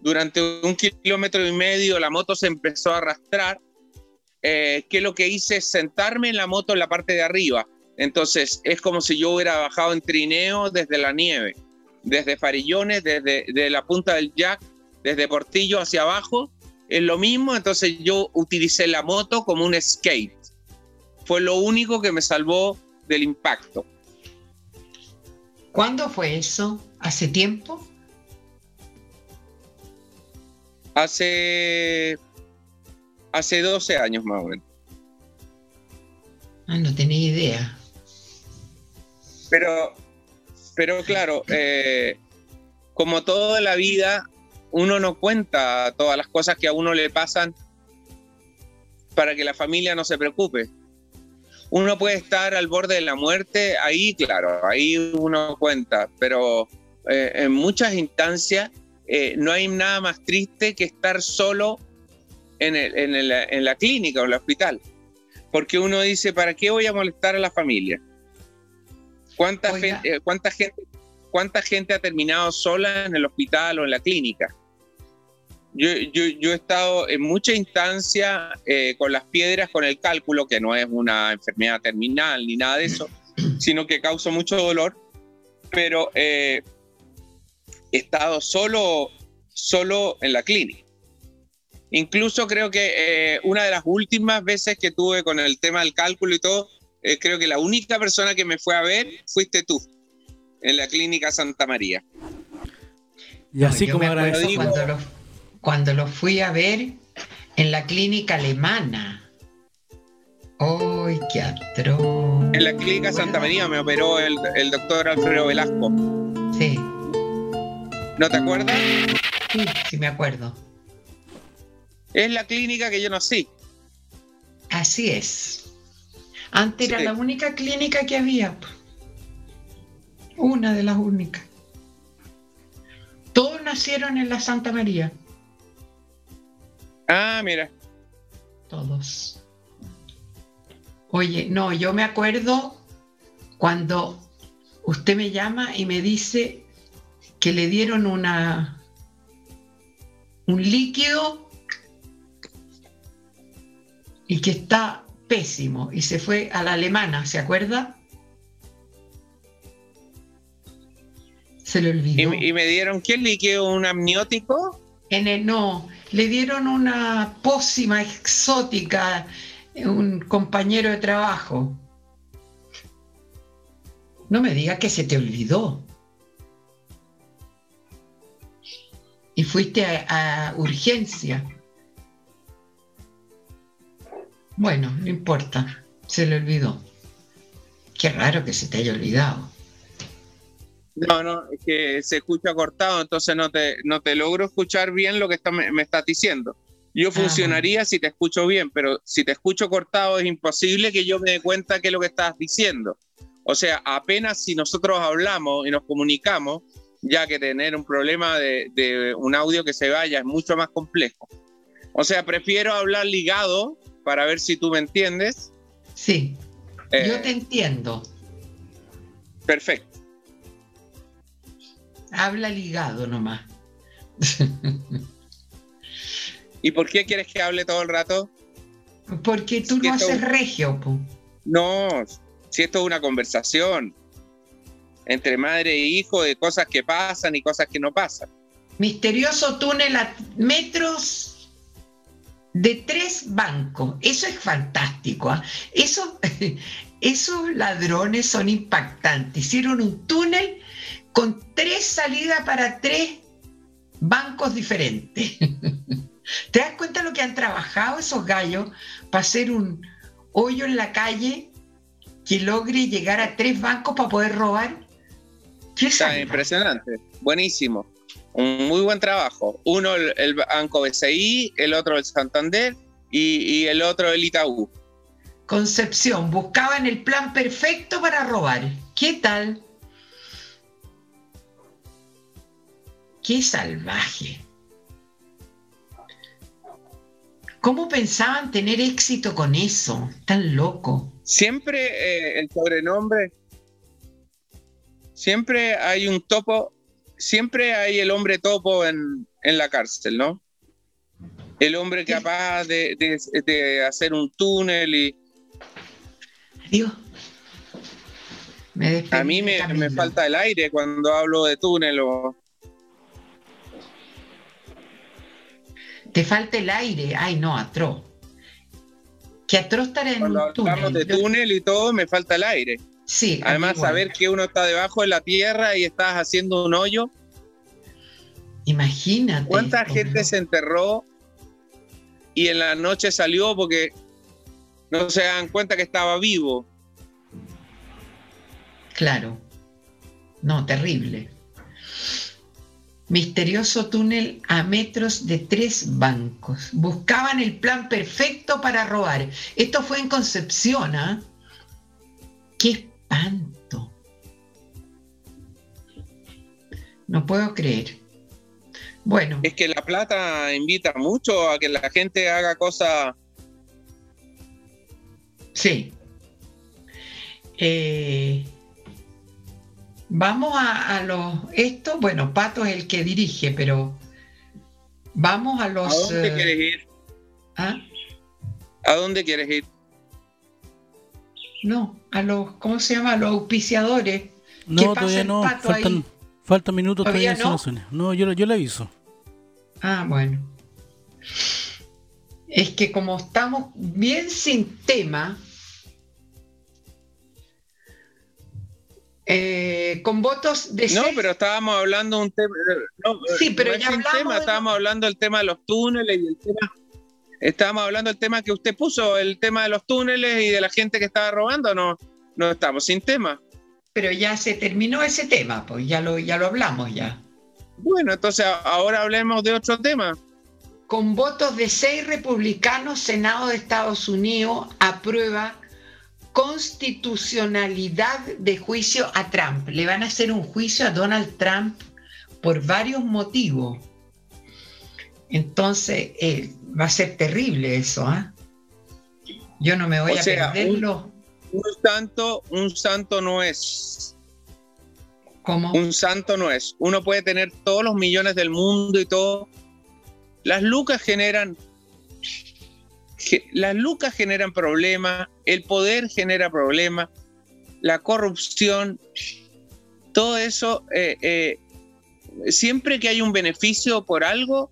durante un kilómetro y medio, la moto se empezó a arrastrar que lo que hice es sentarme en la moto en la parte de arriba. Entonces es como si yo hubiera bajado en trineo desde la nieve, desde Farillones, desde la punta del Jack, desde Portillo hacia abajo. Es lo mismo, entonces yo utilicé la moto como un skate. Fue lo único que me salvó del impacto. ¿Cuándo fue eso? ¿Hace tiempo? Hace hace 12 años más o menos. Ah, no tenía idea. Pero, pero claro, eh, como toda la vida, uno no cuenta todas las cosas que a uno le pasan para que la familia no se preocupe. Uno puede estar al borde de la muerte, ahí claro, ahí uno cuenta, pero eh, en muchas instancias eh, no hay nada más triste que estar solo en, la clínica o en el hospital. Porque uno dice, ¿para qué voy a molestar a la familia? ¿Cuánta, gente, eh, cuánta, gente, ¿Cuánta gente ha terminado sola en el hospital o en la clínica? Yo, he estado en mucha instancia eh, con las piedras, con el cálculo, que no es una enfermedad terminal ni nada de eso, sino que causa mucho dolor, pero eh, he estado solo, solo en la clínica. Incluso creo que eh, una de las últimas veces que tuve con el tema del cálculo y todo, eh, creo que la única persona que me fue a ver fuiste tú, en la clínica Santa María. Y así como cuando, lo, cuando lo fui a ver en la clínica alemana. ¡Ay, qué atroz! En la clínica Santa María me operó el, el doctor Alfredo Velasco. Sí. ¿No te acuerdas? Sí, sí me acuerdo. Es la clínica que yo nací. Así es. Antes era la única clínica que había. Una de las únicas. Todos nacieron en la Santa María. Ah, mira. Todos. Oye, no, yo me acuerdo cuando usted me llama y me dice que le dieron una un líquido y que está pésimo y se fue a la alemana, ¿se acuerda? Se le olvidó. ¿Y, me dieron qué líquido? ¿Un amniótico? En el, no, le dieron una pócima exótica, un compañero de trabajo. No me diga que se te olvidó. Y fuiste a urgencia. Bueno, no importa, se le olvidó. Qué raro que se te haya olvidado. No, no, es que se escucha cortado, entonces no te, no te logro escuchar bien lo que me, estás diciendo. Yo ah, funcionaría si te escucho bien, pero si te escucho cortado es imposible que yo me dé cuenta qué es lo que estás diciendo. O sea, apenas si nosotros hablamos y nos comunicamos, ya que tener un problema de, de un audio que se vaya es mucho más complejo. O sea, prefiero hablar ligado para ver si tú me entiendes. Sí, eh, yo te entiendo. Perfecto. Habla ligado nomás. ¿Y por qué quieres que hable todo el rato? Porque tú no haces regio. No, si esto es una conversación entre madre e hijo de cosas que pasan y cosas que no pasan. Misterioso túnel a metros de tres bancos. Eso es fantástico. Eso, esos ladrones son impactantes. Hicieron un túnel con tres salidas para tres bancos diferentes. ¿Te das cuenta lo que han trabajado esos gallos para hacer un hoyo en la calle que logre llegar a tres bancos para poder robar? Está impresionante, buenísimo un muy buen trabajo. Uno el, Banco BCI, el otro el Santander y, el otro el Itaú. Concepción, buscaban el plan perfecto para robar. ¿Qué tal? Qué salvaje. ¿Cómo pensaban tener éxito con eso? Tan loco. Siempre eh, el sobrenombre, siempre hay un topo siempre hay el hombre topo en, la cárcel, ¿no? el hombre capaz de, de- de hacer un túnel y Adiós. Me a mí me, me falta el aire cuando hablo de túnel o Te falta el aire. Ay, no, atroz. Que atroz estar en cuando un túnel. hablamos de túnel y todo me falta el aire. Sí, Además, igual. saber que uno está debajo de la tierra y estás haciendo un hoyo. Imagínate. ¿Cuánta gente se enterró y en la noche salió porque no se dan cuenta que estaba vivo? Claro. No, terrible. Misterioso túnel a metros de tres bancos. Buscaban el plan perfecto para robar. Esto fue en Concepción, ¿ah? ¡Qué espanto! No puedo creer. Bueno, Es que la plata invita mucho a que la gente haga cosas. sí. Eh, vamos a, a los... Esto, bueno, Pato es el que dirige, pero vamos a ¿A los... dónde eh, quieres ir? ¿ah? ¿A dónde quieres ir? No, a los, ¿cómo se llama? A los auspiciadores. No, pasa todavía no. Faltan, ahí? faltan minutos ¿Todavía todavía. no? No, yo, yo le aviso. Ah, bueno. Es que como estamos bien sin tema, eh, con votos de No, seis- pero estábamos hablando de un tema. no, Sí, pero no es ya sin hablamos tema, de- estábamos hablando del tema de los túneles y el tema. Estábamos hablando del tema que usted puso, el tema de los túneles y de la gente que estaba robando. No, no estamos sin tema. pero ya se terminó ese tema, pues ya lo, ya lo hablamos ya. Bueno, entonces ahora hablemos de otro tema. Con votos de seis republicanos, Senado de Estados Unidos aprueba constitucionalidad de juicio a Trump. Le van a hacer un juicio a Donald Trump por varios motivos. Entonces, eh, va a ser terrible eso, ¿ah? Yo no me voy O a sea, perderlo. Un santo, un santo no es. como Un santo no es. Uno puede tener todos los millones del mundo y todo. Las lucas generan. ge- Las lucas generan problemas, el poder genera problemas, la corrupción, todo eso. eh, eh, siempre que hay un beneficio por algo,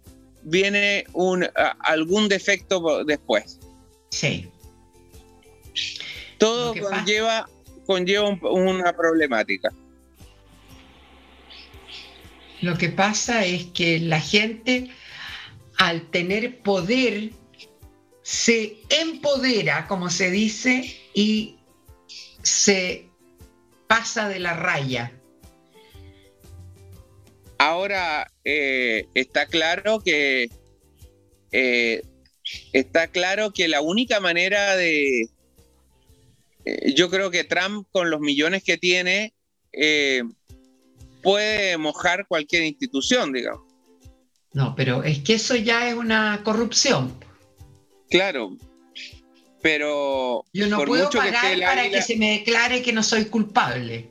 viene un, algún defecto después. Sí, Todo pasa- conlleva, conlleva un- una problemática. Lo que pasa es que la gente, al tener poder, se empodera, como se dice, y se pasa de la raya. Ahora eh, está claro que eh, está claro que la única manera de eh, yo creo que Trump con los millones que tiene eh, puede mojar cualquier institución, digamos. No, pero es que eso ya es una corrupción. Claro. Pero Yo no por puedo mucho que pagar esté el para águila- que se me declare que no soy culpable.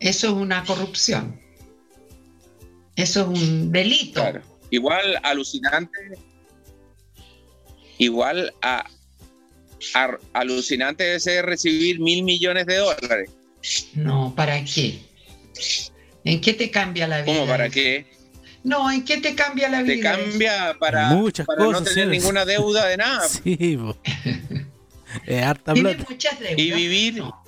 Eso es una corrupción. Eso es un delito. Claro. Igual alucinante. Igual a, a- alucinante debe ser recibir mil millones de dólares. No, ¿para qué? ¿En qué te cambia la vida? ¿Cómo para qué? No, ¿en qué te cambia la Te vida? eso? cambia para, Muchas para no tener sí. ninguna deuda de nada. Sí. Es harta plata. muchas deudas. Y vivir. No.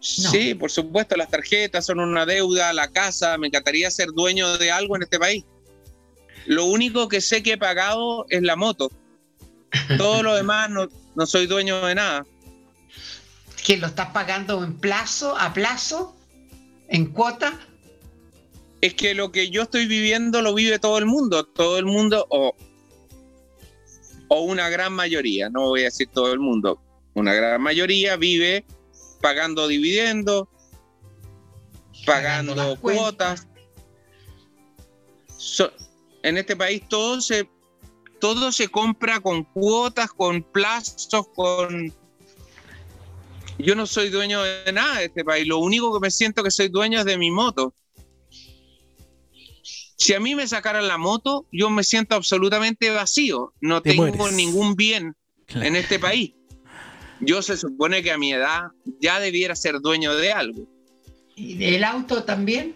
Sí, por supuesto, las tarjetas son una deuda, la casa, me encantaría ser dueño de algo en este país. Lo único que sé que he pagado es la moto. Todo lo demás no, no soy dueño de nada. ¿Que lo estás pagando en plazo, a plazo? ¿En cuota? Es que lo que yo estoy viviendo lo vive todo el mundo. Todo el mundo, o, o una gran mayoría, no voy a decir todo el mundo, una gran mayoría vive pagando dividendos, pagando, cuotas. So- en este país todo se, todo se compra con cuotas, con plazos, con... Yo no soy dueño de nada de este país. Lo único que me siento que soy dueño es de mi moto. Si a mí me sacaran la moto, yo me siento absolutamente vacío. No Te tengo mueres. ningún bien Claro. en este país. Yo se supone que a mi edad ya debiera ser dueño de algo. ¿Y el auto también?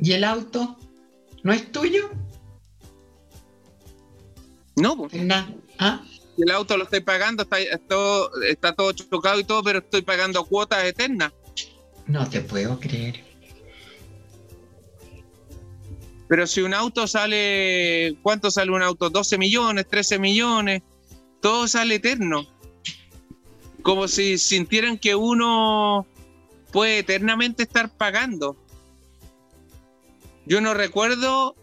¿Y el auto no es tuyo? No, pues, ¿Ah? el auto lo estoy pagando, está, está todo, está todo chocado y todo, pero estoy pagando cuotas eternas. No te puedo creer. Pero si un auto sale, ¿cuánto sale un auto? 12 millones, 13 millones, todo sale eterno. Como si sintieran que uno puede eternamente estar pagando. Yo no recuerdo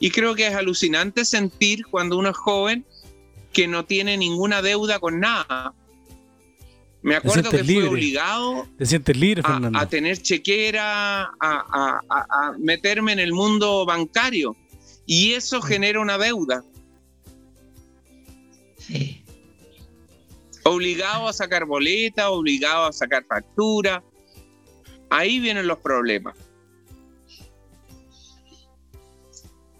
y creo que es alucinante sentir cuando uno es joven que no tiene ninguna deuda con nada. Me acuerdo que libre. obligado Te sientes libre, a, Fernando. a tener chequera, a, a- a- a meterme en el mundo bancario. Y eso genera una deuda. Sí. Obligado a sacar boleta, obligado a sacar factura. Ahí vienen los problemas.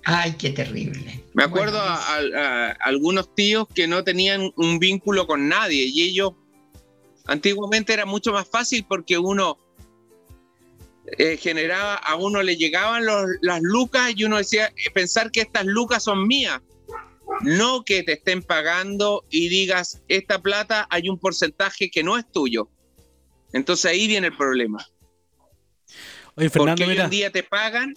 Ay, qué terrible. Me acuerdo Bueno, a, a- a algunos tíos que no tenían un vínculo con nadie y ellos antiguamente era mucho más fácil porque uno eh, generaba, a uno le llegaban los- las lucas y uno decía, eh, pensar que estas lucas son mías, no que te estén pagando y digas, esta plata hay un porcentaje que no es tuyo. Entonces ahí viene el problema. Oye, Porque Fernando, hoy mira. en día te pagan,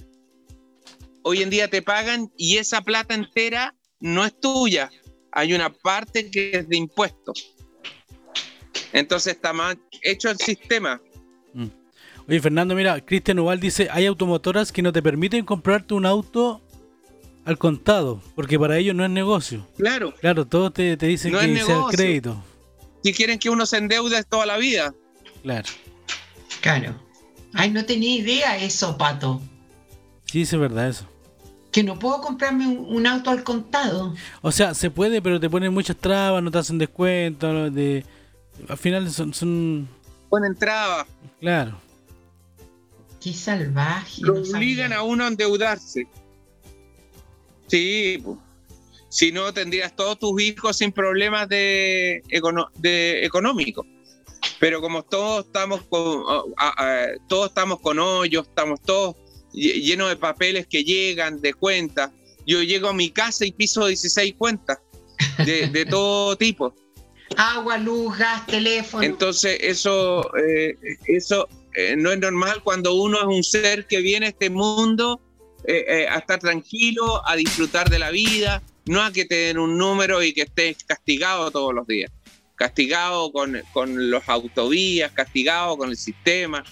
hoy en día te pagan y esa plata entera no es tuya. Hay una parte que es de impuestos. Entonces está mal hecho el sistema. Oye, Fernando, mira, Cristian Ubal dice, hay automotoras que no te permiten comprarte un auto al contado, porque para ellos no es negocio. Claro, Claro, todos te, te dicen No que es sea crédito. si quieren que uno se endeude toda la vida. Claro. Claro. Ay, no tenía idea eso, Pato. Sí, es verdad eso. Que no puedo comprarme un, un auto al contado. O sea, se puede, pero te ponen muchas trabas, no te hacen descuento. no De... Al final son, son... Buena entrada. Claro. Qué salvaje. Lo obligan a uno a endeudarse. Sí, si no tendrías todos tus hijos sin problemas de, econo- de económicos. Pero como todos estamos con a- a- todos estamos con hoyos, estamos todos lle- llenos de papeles que llegan, de cuentas. Yo llego a mi casa y piso 16 cuentas de, de todo tipo. Agua, luz, gas, teléfono. Entonces, eso, eh, eso eh, no es normal cuando uno es un ser que viene a este mundo eh, eh, a estar tranquilo, a disfrutar de la vida, no a que te den un número y que estés castigado todos los días. Castigado con, con los autovías, castigado con el sistema.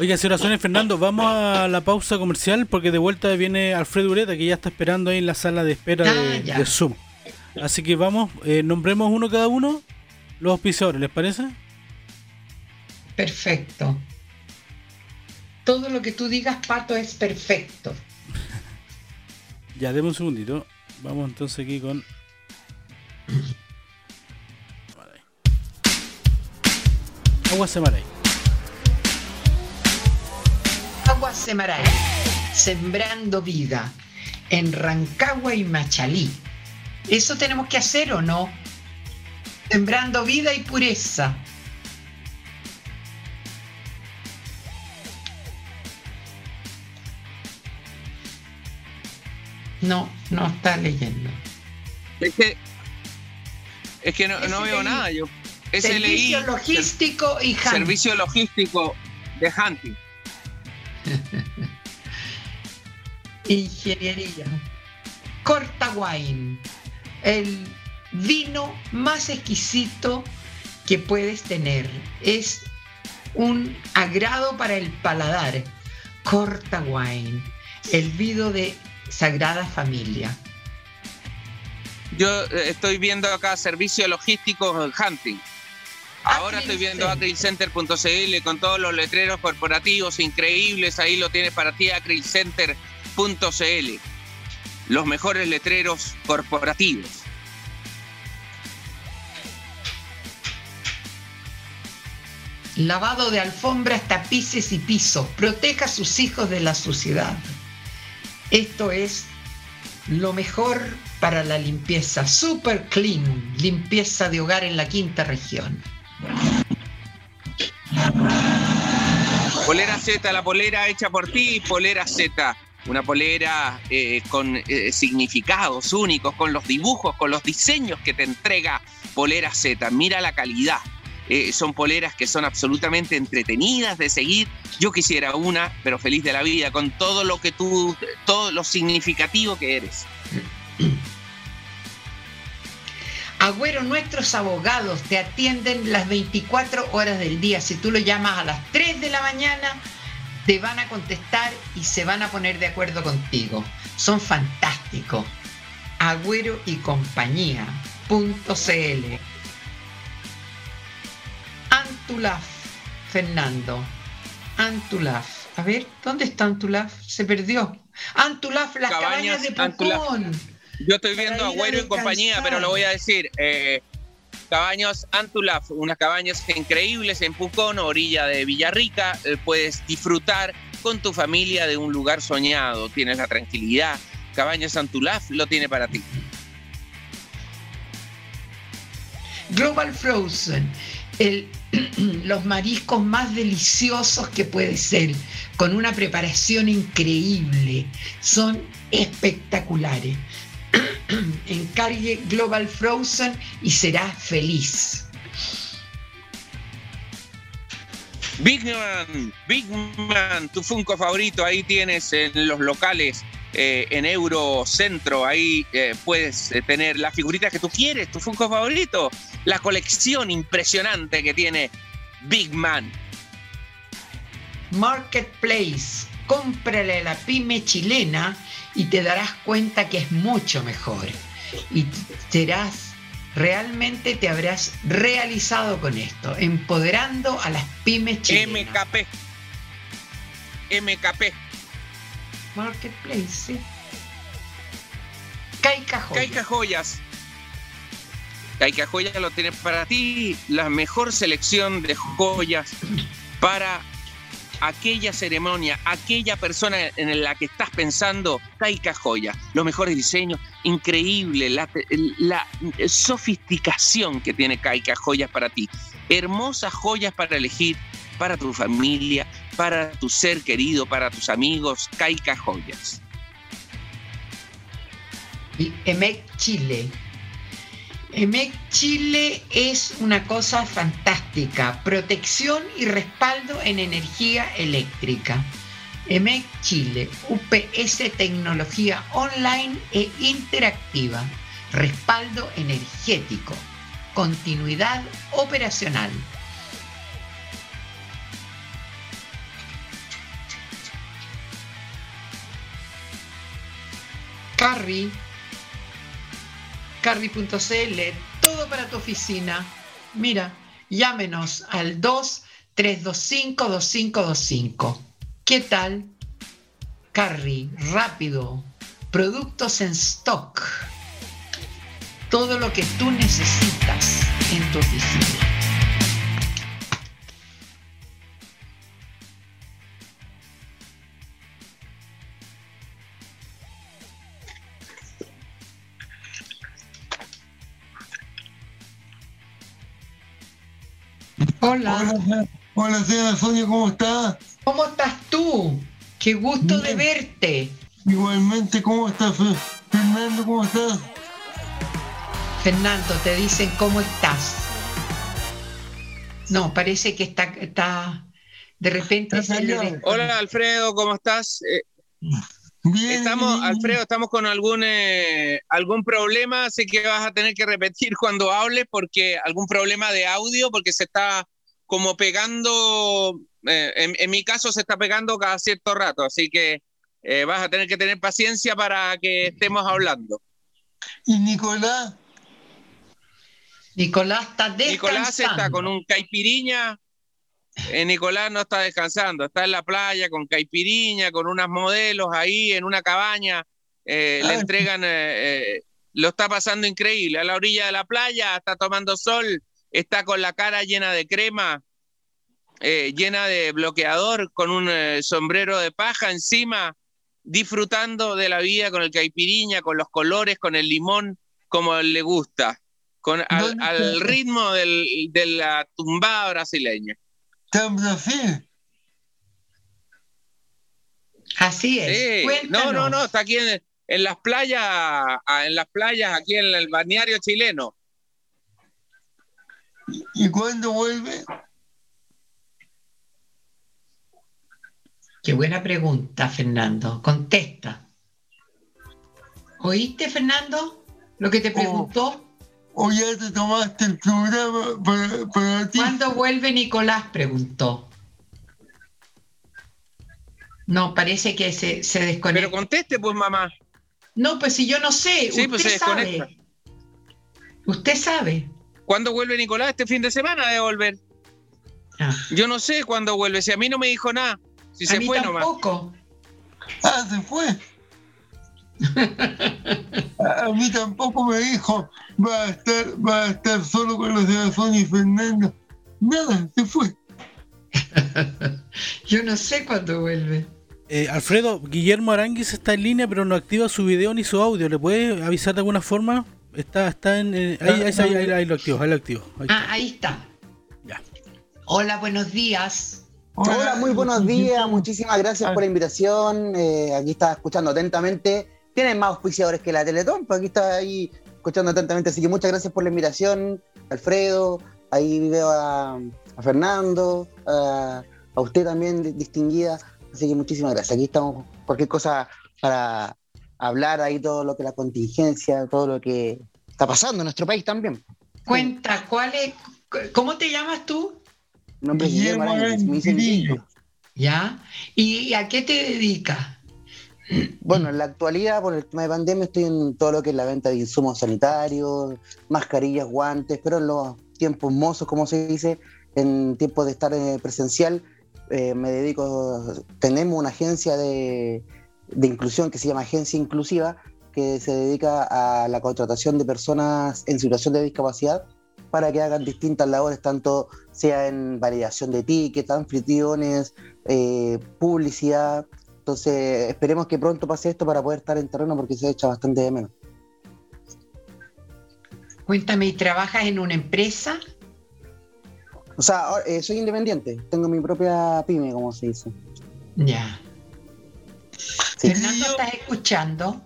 Oiga, señora Sonia Fernando, vamos a la pausa comercial porque de vuelta viene Alfredo Ureta que ya está esperando ahí en la sala de espera Ah, de, de Zoom. Así que vamos, eh, nombremos uno cada uno, los auspiciadores, ¿les parece? Perfecto. Todo lo que tú digas, Pato, es perfecto. Ya, deme un segundito. Vamos entonces aquí con. Agua Semaray. Agua Semaray, sembrando vida en Rancagua y Machalí. ¿Eso tenemos que hacer o no? Sembrando vida y pureza. No, no está leyendo. Es que, es que no, no veo nada yo. Servicio logístico y handling. servicio logístico de hunting. Ingeniería. Corta Wine. El vino más exquisito que puedes tener. Es un agrado para el paladar. Corta Wine. El vino de Sagrada Familia. Yo eh, estoy viendo acá servicio logístico hunting. Ahora estoy viendo acrylcenter.cl con todos los letreros corporativos increíbles. Ahí lo tienes para ti, acrylcenter.cl. Los mejores letreros corporativos. lavado de alfombras, tapices y pisos. Proteja a sus hijos de la suciedad. Esto es lo mejor para la limpieza. Super clean, limpieza de hogar en la quinta región. Polera Z, la polera hecha por ti, polera Z. Una polera eh, con eh, significados únicos, con los dibujos, con los diseños que te entrega Polera Z. Mira la calidad. Eh, son poleras que son absolutamente entretenidas de seguir. Yo quisiera una, pero feliz de la vida, con todo lo que tú, todo lo significativo que eres. Agüero, nuestros abogados te atienden las 24 horas del día. Si tú lo llamas a las 3 de la mañana, te van a contestar y se van a poner de acuerdo contigo. Son fantásticos. Agüero y compañía.cl Antulaf, Fernando. Antulaf. A ver, ¿dónde está Antulaf? Se perdió. Antulaf, las cabañas, de Pucón. Yo estoy viendo Agüero y compañía, pero lo voy a decir. Eh, cabañas Antulaf, unas cabañas increíbles en Pucón, orilla de Villarrica. Eh, puedes disfrutar con tu familia de un lugar soñado. Tienes la tranquilidad. Cabañas Antulaf lo tiene para ti. Global Frozen, los mariscos más deliciosos que puede ser, con una preparación increíble. Son espectaculares. Encargue Global Frozen y será feliz. Big Man, Big Man, tu Funko favorito, ahí tienes en los locales, eh, en Eurocentro, ahí eh, puedes eh, tener las figuritas que tú quieres, tu Funko favorito, la colección impresionante que tiene Big Man. Marketplace, cómprale a la pyme chilena y te darás cuenta que es mucho mejor. Y serás, realmente te habrás realizado con esto, empoderando a las pymes chilenas. MKP. MKP. Marketplace, sí. Caica Joyas. Caica Joyas. Caica Joyas lo tienes para ti, la mejor selección de joyas para aquella ceremonia, aquella persona en la que estás pensando, Caica Joya, los mejores diseños, increíble, la, sofisticación que tiene Caica Joyas para ti. Hermosas joyas para elegir para tu familia, para tu ser querido, para tus amigos, Caica Joyas. Y Chile, EMEC Chile es una cosa fantástica, protección y respaldo en energía eléctrica. EMEC Chile, UPS tecnología online e interactiva, respaldo energético, continuidad operacional. Carry carry.cl, todo para tu oficina. Mira, llámenos al 2-325-2525. ¿Qué tal? Carry, rápido, productos en stock. Todo lo que tú necesitas en tu oficina. Hola. Hola, señora Sonia, ¿cómo está? ¿Cómo estás tú? Qué gusto de verte. Igualmente, ¿cómo estás, Fernando? ¿Cómo estás? Fernando, te dicen cómo estás. No, parece que está, está de repente. Hola, Alfredo, ¿cómo estás? Eh, estamos, Alfredo, estamos con algún eh, algún problema, así que vas a tener que repetir cuando hables porque algún problema de audio porque se está como pegando, eh, en, mi caso se está pegando cada cierto rato, así que eh, vas a tener que tener paciencia para que estemos hablando. ¿Y Nicolás? Nicolás está descansando. Nicolás está con un caipiriña. Eh, Nicolás no está descansando, está en la playa con caipiriña, con unas modelos ahí en una cabaña. le entregan, lo está pasando increíble. A la orilla de la playa, está tomando sol está con la cara llena de crema. eh, llena de bloqueador, con un eh, sombrero de paja encima, disfrutando de la vida con el caipiriña, con los colores, con el limón, como le gusta, con, al, ritmo del- de la tumbada brasileña. Así es. Sí, no, no, no, está aquí en, en las playas, ah, en las playas, aquí en el balneario chileno. ¿Y cuándo vuelve? Qué buena pregunta, Fernando. Contesta. ¿Oíste, Fernando? Lo que te preguntó. ¿O ya te tomaste el programa para, para ti? ¿Cuándo vuelve Nicolás? Preguntó. No, parece que se, se Pero desconecta. conteste, pues, mamá. No, pues si yo no sé. Sí, usted pues se sabe. desconecta. Usted sabe. ¿Cuándo vuelve Nicolás? Este fin de semana debe volver. Ah, Yo no sé cuándo vuelve. Si a mí no me dijo nada. Si a se mí fue nomás. tampoco. Ah, se fue. A mí tampoco me dijo, va a estar, va a estar solo con los de Sonia y Fernando. Nada, se fue. Yo no sé cuándo vuelve. Eh, Alfredo, Guillermo Aranguis está en línea, pero no activa su video ni su audio. ¿Le puede avisar de alguna forma? Está, está en. eh, ahí, ahí, ahí, ahí- ahí lo activo, ahí lo activo. Ahí está. Ah, ahí está. Ya. Hola, buenos días. Hola, muy buenos días, muchísimas gracias por la invitación. eh, aquí estaba escuchando atentamente. Tienen más auspiciadores que la Teletón, pero aquí está ahí escuchando atentamente. Así que muchas gracias por la invitación, Alfredo. Ahí veo a, a Fernando, a, a usted también, di- distinguida. Así que muchísimas gracias. Aquí estamos, cualquier cosa para hablar ahí todo lo que la contingencia, todo lo que está pasando en nuestro país también. Cuenta, ¿cuál es? ¿Cómo te llamas tú? Mi nombre es Guillermo Guillermo Aranguis, me dicen Grillo. Guillo. ¿Ya? ¿Y a qué te dedicas? Bueno, en la actualidad, por el tema de pandemia, estoy en todo lo que es la venta de insumos sanitarios, mascarillas, guantes, pero en los tiempos mozos, como se dice, en tiempos de estar eh, presencial, eh, me dedico, tenemos una agencia de, de inclusión que se llama Agencia Inclusiva, que se dedica a la contratación de personas en situación de discapacidad para que hagan distintas labores, tanto sea en validación de tickets, anfitriones, eh, publicidad, entonces, esperemos que pronto pase esto para poder estar en terreno porque se echa bastante de menos. Cuéntame, ¿y trabajas en una empresa? O sea, eh, soy independiente, tengo mi propia pyme, como se dice. Ya. Fernando, ¿estás escuchando?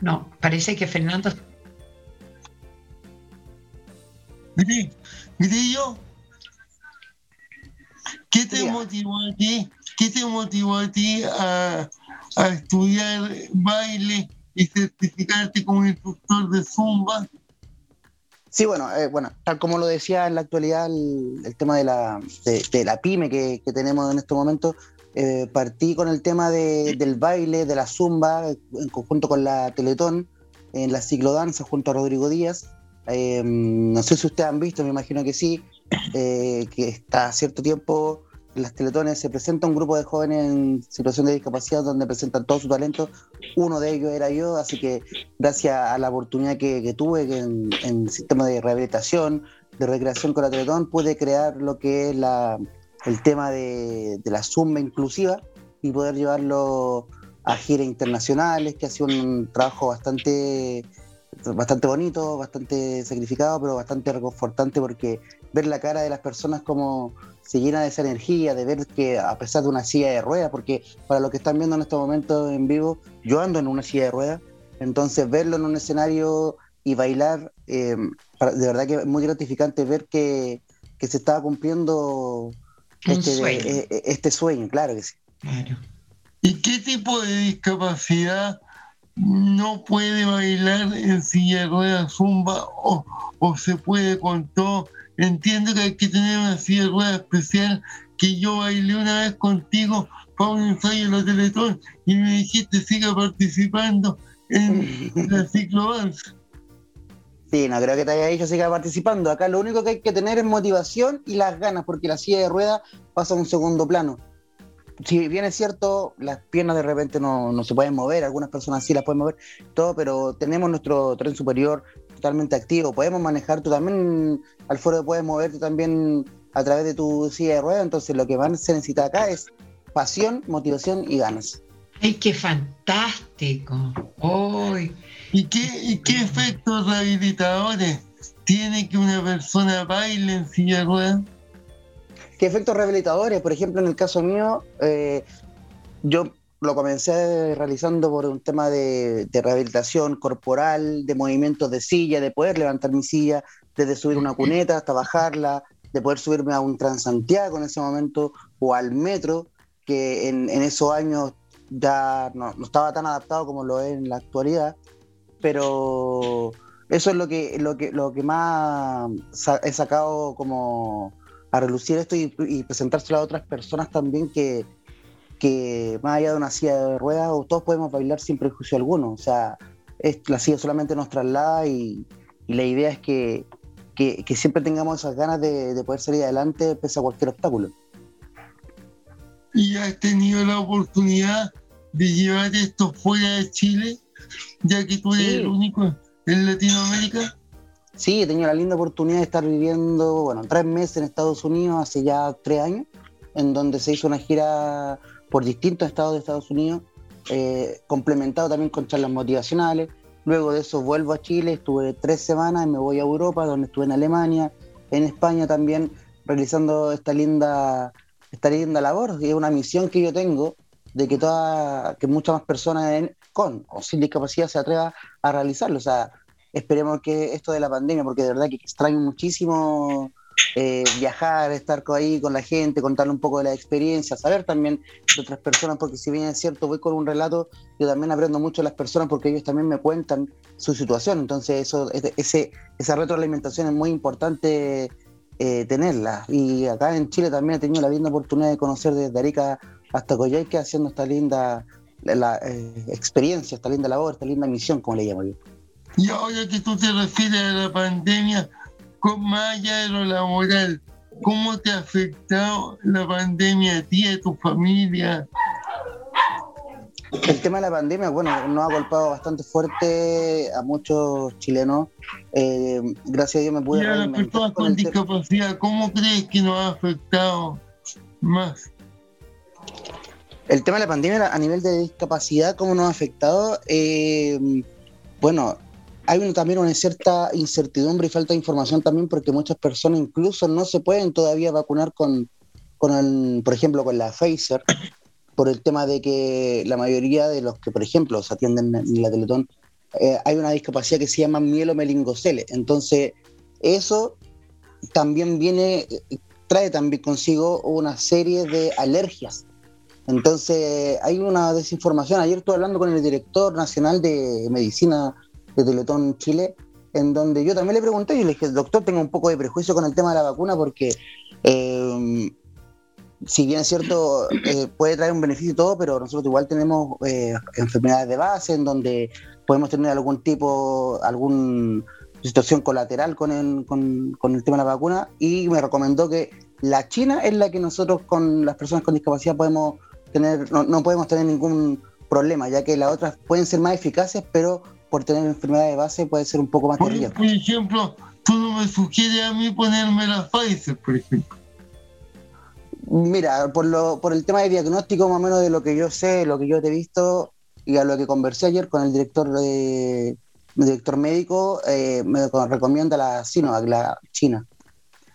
No, parece que Fernando... Gri- Grillo, ¿qué te motivó a ti? ¿Qué te motivó a ti a, a estudiar baile y certificarte como instructor de zumba? Sí, bueno, eh, bueno, tal como lo decía en la actualidad, el, el tema de la, de, de la pyme que, que tenemos en este momento, eh, partí con el tema de- del baile, de la zumba, en conjunto con la Teletón, en la ciclodanza junto a Rodrigo Díaz. Eh, no sé si ustedes han visto, me imagino que sí, eh, que está cierto tiempo en las teletones se presenta un grupo de jóvenes en situación de discapacidad donde presentan todo su talento. Uno de ellos era yo, así que gracias a la oportunidad que, tuve en, en el sistema de rehabilitación, de recreación con la Teletón, pude crear lo que es la, el tema de, la Zumba inclusiva y poder llevarlo a giras internacionales, que ha sido un trabajo bastante, bastante bonito, bastante sacrificado, pero bastante reconfortante porque ver la cara de las personas como se llena de esa energía, de ver que a pesar de una silla de ruedas, porque para los que están viendo en estos momentos en vivo, yo ando en una silla de ruedas, entonces verlo en un escenario y bailar, eh, de verdad que es muy gratificante ver que, se estaba cumpliendo este sueño. eh, eh, este sueño, claro que sí. Claro. ¿Y qué tipo de discapacidad no puede bailar en silla de ruedas zumba o, o se puede con todo? Entiendo que hay que tener una silla de ruedas especial que yo bailé una vez contigo para un ensayo en la Teletón y me dijiste siga participando en la ciclodanza. Sí, no creo que te haya dicho siga participando. Acá lo único que hay que tener es motivación y las ganas, porque la silla de ruedas pasa a un segundo plano. Si bien es cierto, las piernas de repente no, no se pueden mover, algunas personas sí las pueden mover, todo, pero tenemos nuestro tren superior totalmente activo, podemos manejar, tú también, Alfredo, puedes moverte también a través de tu silla de ruedas. Entonces, lo que más se necesita acá es pasión, motivación y ganas. ¡Ay, qué fantástico! ¡Ay! ¿Y qué, y qué efectos rehabilitadores tiene que una persona baile en silla de ruedas? ¿Qué efectos rehabilitadores? Por ejemplo, en el caso mío, eh, yo lo comencé realizando por un tema de, rehabilitación corporal, de movimientos de silla, de poder levantar mi silla, desde subir una cuneta hasta bajarla, de poder subirme a un Transantiago en ese momento o al metro, que en, en esos años ya no estaba tan adaptado como lo es en la actualidad, pero eso es lo que, lo que, lo que más he sacado como a relucir esto y, y presentárselo a otras personas también que, que más allá de una silla de ruedas, todos podemos bailar sin prejuicio alguno. O sea, es- la silla solamente nos traslada y, la idea es que, que- que siempre tengamos esas ganas de, de poder salir adelante pese a cualquier obstáculo. ¿Y has tenido la oportunidad de llevar esto fuera de Chile? Ya que tú eres Sí. el único en Latinoamérica. Sí, he tenido la linda oportunidad de estar viviendo, bueno, tres meses en Estados Unidos hace ya tres años, en donde se hizo una gira por distintos estados de Estados Unidos, eh, complementado también con charlas motivacionales. Luego de eso vuelvo a Chile, estuve tres semanas y me voy a Europa, donde estuve en Alemania, en España también, realizando esta linda, esta linda labor. Y es una misión que yo tengo de que, toda, que muchas más personas con o sin discapacidad se atrevan a realizarlo. O sea, esperemos que esto de la pandemia, porque de verdad que extraño muchísimo eh, viajar, estar ahí con la gente, contarle un poco de la experiencia, saber también de otras personas, porque si bien es cierto, voy con un relato, yo también aprendo mucho de las personas porque ellos también me cuentan su situación. Entonces, eso, ese, esa retroalimentación es muy importante eh, tenerla. Y acá en Chile también he tenido la linda oportunidad de conocer desde Arica hasta Coyhaique haciendo esta linda la, la, eh, experiencia, esta linda labor, esta linda misión, como le llamo yo. Y ahora que tú te refieres a la pandemia, con más allá de lo laboral, ¿cómo te ha afectado la pandemia a ti, a tu familia? El tema de la pandemia, bueno, nos ha golpeado bastante fuerte a muchos chilenos. Eh, gracias a Dios me pude Y a las personas con discapacidad, ¿cómo crees que nos ha afectado más? El tema de la pandemia a nivel de discapacidad, ¿cómo nos ha afectado? Eh, bueno, hay también una cierta incertidumbre y falta de información también porque muchas personas incluso no se pueden todavía vacunar con, con el, por ejemplo, con la Pfizer, por el tema de que la mayoría de los que, por ejemplo, se atienden en la Teletón, eh, hay una discapacidad que se llama mielomelingocele. Entonces, eso también viene, trae también consigo una serie de alergias. Entonces, hay una desinformación. Ayer estuve hablando con el director nacional de medicina de Teletón Chile, en donde yo también le pregunté, y le dije, doctor, tengo un poco de prejuicio con el tema de la vacuna porque, eh, si bien es cierto, eh, puede traer un beneficio y todo, pero nosotros igual tenemos eh, enfermedades de base en donde podemos tener algún tipo, alguna situación colateral con el, con, con el tema de la vacuna y me recomendó que la China es la que nosotros con las personas con discapacidad podemos tener, no, no podemos tener ningún problema, ya que las otras pueden ser más eficaces, pero por tener enfermedades de base puede ser un poco más Por, terrible. por ejemplo, tú no me sugieres a mí ponerme la Pfizer, por ejemplo. Mira, por, lo, por el tema de diagnóstico, más o menos de lo que yo sé, lo que yo te he visto y a lo que conversé ayer con el director de, el director médico, eh, me co- recomienda la Sinovac, la China.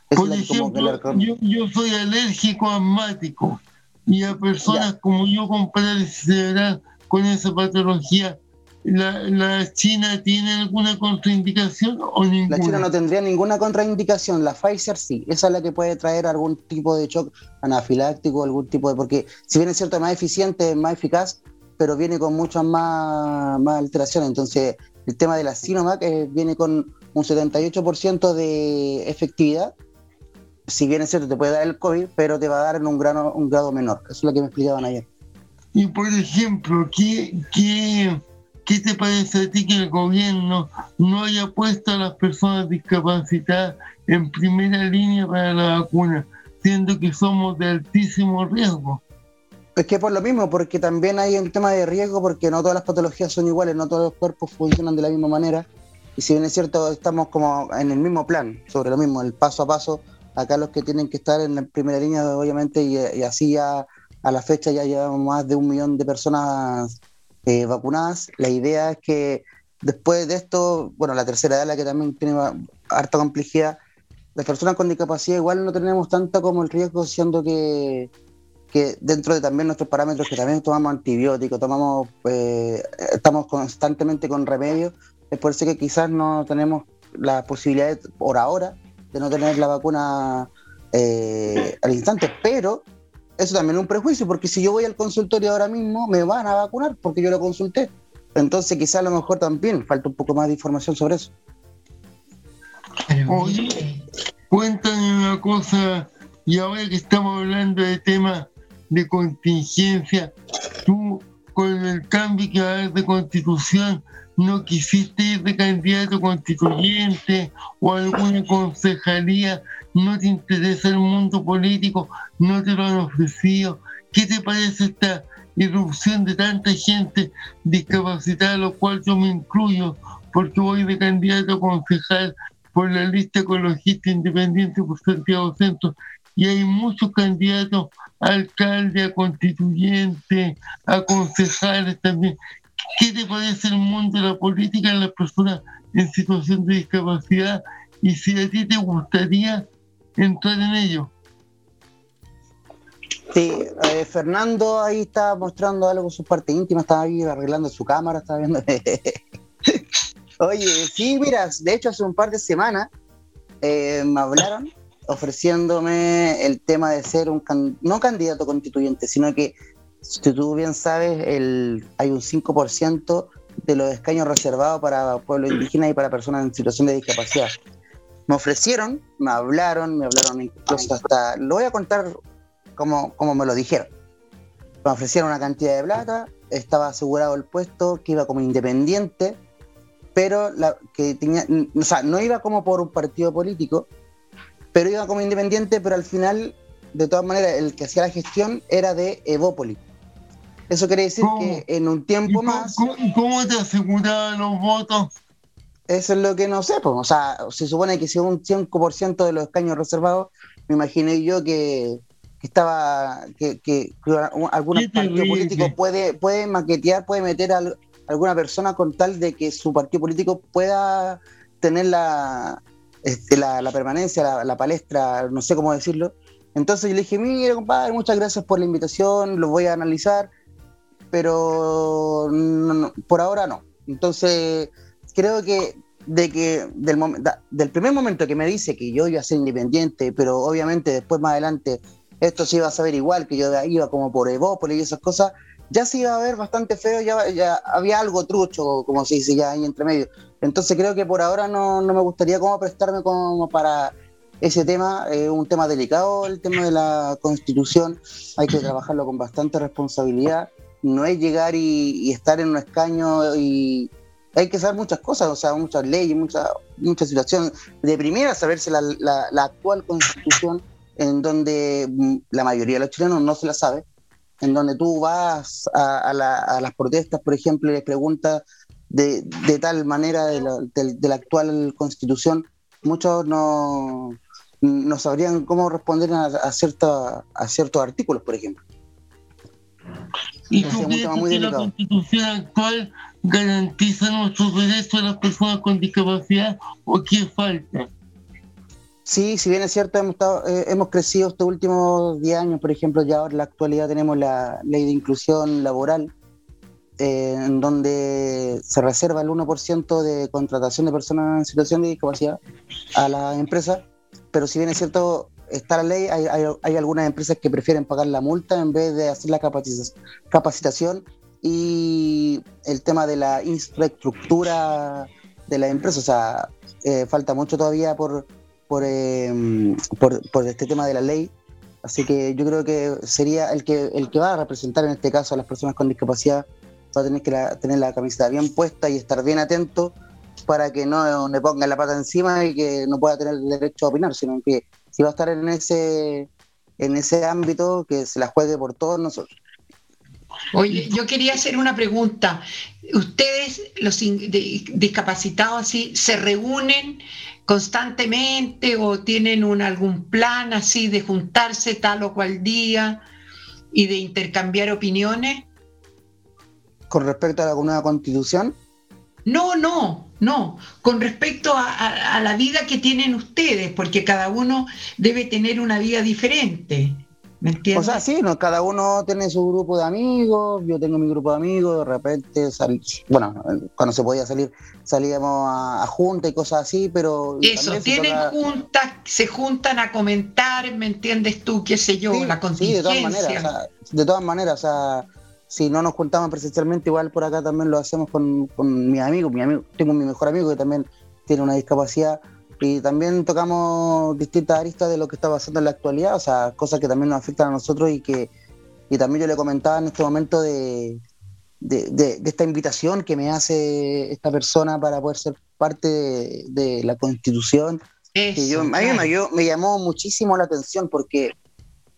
Por que como que ejemplo, yo, yo soy alérgico asmático y a personas Ya. como yo con parálisis cerebral con esa patología, ¿la, la China tiene alguna contraindicación o ninguna? La China no tendría ninguna contraindicación, la Pfizer sí, esa es la que puede traer algún tipo de shock anafiláctico, algún tipo de... Porque si bien es cierto, es más eficiente, es más eficaz, pero viene con muchas más, más alteraciones. Entonces, el tema de la Sinovac eh, viene con un 78% de efectividad. Si bien es cierto, te puede dar el COVID, pero te va a dar en un grado, un grado menor. Eso es lo que me explicaban ayer. Y por ejemplo, ¿qué, qué, qué te parece a ti que el gobierno no haya puesto a las personas discapacitadas en primera línea para la vacuna, siendo que somos de altísimo riesgo? Es que por lo mismo, porque también hay un tema de riesgo, porque no todas las patologías son iguales, no todos los cuerpos funcionan de la misma manera. Y si bien es cierto, estamos como en el mismo plan, sobre lo mismo, el paso a paso, Acá los que tienen que estar en la primera línea, obviamente, y, así ya a la fecha ya llevamos más de un millón de personas eh, vacunadas. La idea es que después de esto, bueno, la tercera edad, la que también tiene harta complejidad, las personas con discapacidad igual no tenemos tanto como el riesgo, siendo que, dentro de también nuestros parámetros, que también tomamos antibióticos, tomamos, eh, estamos constantemente con remedios, es por eso que quizás no tenemos la posibilidad por ahora de no tener la vacuna eh, al instante, pero eso también es un prejuicio, porque si yo voy al consultorio ahora mismo, me van a vacunar porque yo lo consulté. Entonces quizás a lo mejor también falta un poco más de información sobre eso. Oye, cuéntame una cosa, y ahora que estamos hablando de temas de contingencia, tú con el cambio que va a haber de constitución, no quisiste ir de candidato constituyente o alguna concejalía, no te interesa el mundo político, no te lo han ofrecido. ¿Qué te parece esta irrupción de tanta gente discapacitada, lo cual yo me incluyo, porque voy de candidato a concejal por la lista ecologista independiente por Santiago Centro, y hay muchos candidatos a alcalde, a constituyente, a concejales también, ¿Qué te parece el mundo de la política en las personas en situación de discapacidad y si a ti te gustaría entrar en ello? Sí, eh, Fernando ahí está mostrando algo, su parte íntima, estaba ahí arreglando su cámara, estaba viendo. Oye, sí, mira, de hecho hace un par de semanas eh, me hablaron ofreciéndome el tema de ser un no candidato constituyente, sino que si tú bien sabes, el, hay un 5% de los escaños reservados para pueblos indígenas y para personas en situación de discapacidad. Me ofrecieron, me hablaron, me hablaron incluso hasta, lo voy a contar como, me lo dijeron. Me ofrecieron una cantidad de plata, estaba asegurado el puesto, que iba como independiente, pero la, que tenía, o sea, no iba como por un partido político, pero iba como independiente, pero al final, de todas maneras, el que hacía la gestión era de Evópolis. Eso quiere decir que en un tiempo más. ¿Cómo, te aseguraban los votos? Eso es lo que no sé, pues, o sea, se supone que si un 5% de los escaños reservados, me imaginé yo que, estaba, que, que, algún partido político puede, puede maquetear, puede meter a alguna persona con tal de que su partido político pueda tener la, este, la, permanencia, la, la, palestra, no sé cómo decirlo. Entonces yo le dije, mire, compadre, muchas gracias por la invitación, lo voy a analizar pero por ahora no. Entonces, creo que de que del, del primer momento que me dice que yo iba a ser independiente, pero obviamente después más adelante esto se iba a saber igual, que yo iba como por Evópolis y esas cosas, ya se iba a ver bastante feo, ya, ya había algo trucho, como se dice ya ahí entre medio. Entonces creo que por ahora no, no me gustaría como prestarme como para ese tema, es un tema delicado, el tema de la constitución, hay que trabajarlo con bastante responsabilidad no es llegar y, estar en un escaño y hay que saber muchas cosas, o sea, muchas leyes, muchas situaciones. De primera, saberse la, la, actual constitución, en donde mm, la mayoría de los chilenos no se la sabe, en donde tú vas a, las protestas, por ejemplo, y les preguntas de, de tal manera de la, de la, actual constitución, muchos no, no sabrían cómo responder a, a, cierta, a ciertos artículos, por ejemplo. ¿Y tú crees que la constitución actual garantiza nuestros derechos a las personas con discapacidad o qué falta? Sí, si bien es cierto, hemos, eh, hemos crecido estos últimos 10 años, por ejemplo, ya ahora en la actualidad tenemos la ley de inclusión laboral, eh, en donde se reserva el 1% de contratación de personas en situación de discapacidad a las empresas, pero si bien es cierto, está la ley, hay, hay, algunas empresas que prefieren pagar la multa en vez de hacer la capacitación. Y el tema de la infraestructura de la empresa, o sea, eh, falta mucho todavía por, em, por, por, este tema de la ley, así que yo creo que sería el que, el que va a representar en este caso a las personas con discapacidad, va a tener que tener la camiseta bien puesta y estar bien atento para que no le pongan la pata encima y que no pueda tener derecho a opinar, sino que si va a estar en ese, en ese ámbito, que se la juegue por todos nosotros. Oye, yo quería hacer una pregunta. ¿Ustedes, los discapacitados, así, se reúnen constantemente o tienen un, algún plan así de juntarse tal o cual día y de intercambiar opiniones? Con respecto a la nueva constitución. No, no, no. Con respecto a, la vida que tienen ustedes, porque cada uno debe tener una vida diferente. ¿Me entiendes? O sea, sí, no, cada uno tiene su grupo de amigos, yo tengo mi grupo de amigos, de repente, bueno, cuando se podía salir, salíamos a, juntas y cosas así, pero... Eso, tienen juntas, se juntan a comentar, ¿me entiendes tú? ¿Qué sé yo? la contingencia. Sí, de todas maneras, o sea, de todas maneras, o sea, si no nos juntamos presencialmente, igual por acá también lo hacemos con, con mis amigos. Mi amigo, tengo mi mejor amigo que también tiene una discapacidad y también tocamos distintas aristas de lo que está pasando en la actualidad, o sea, cosas que también nos afectan a nosotros y que y también yo le comentaba en este momento de, de, esta invitación que me hace esta persona para poder ser parte de, la constitución. que yo, a mí me, me, llamó muchísimo la atención porque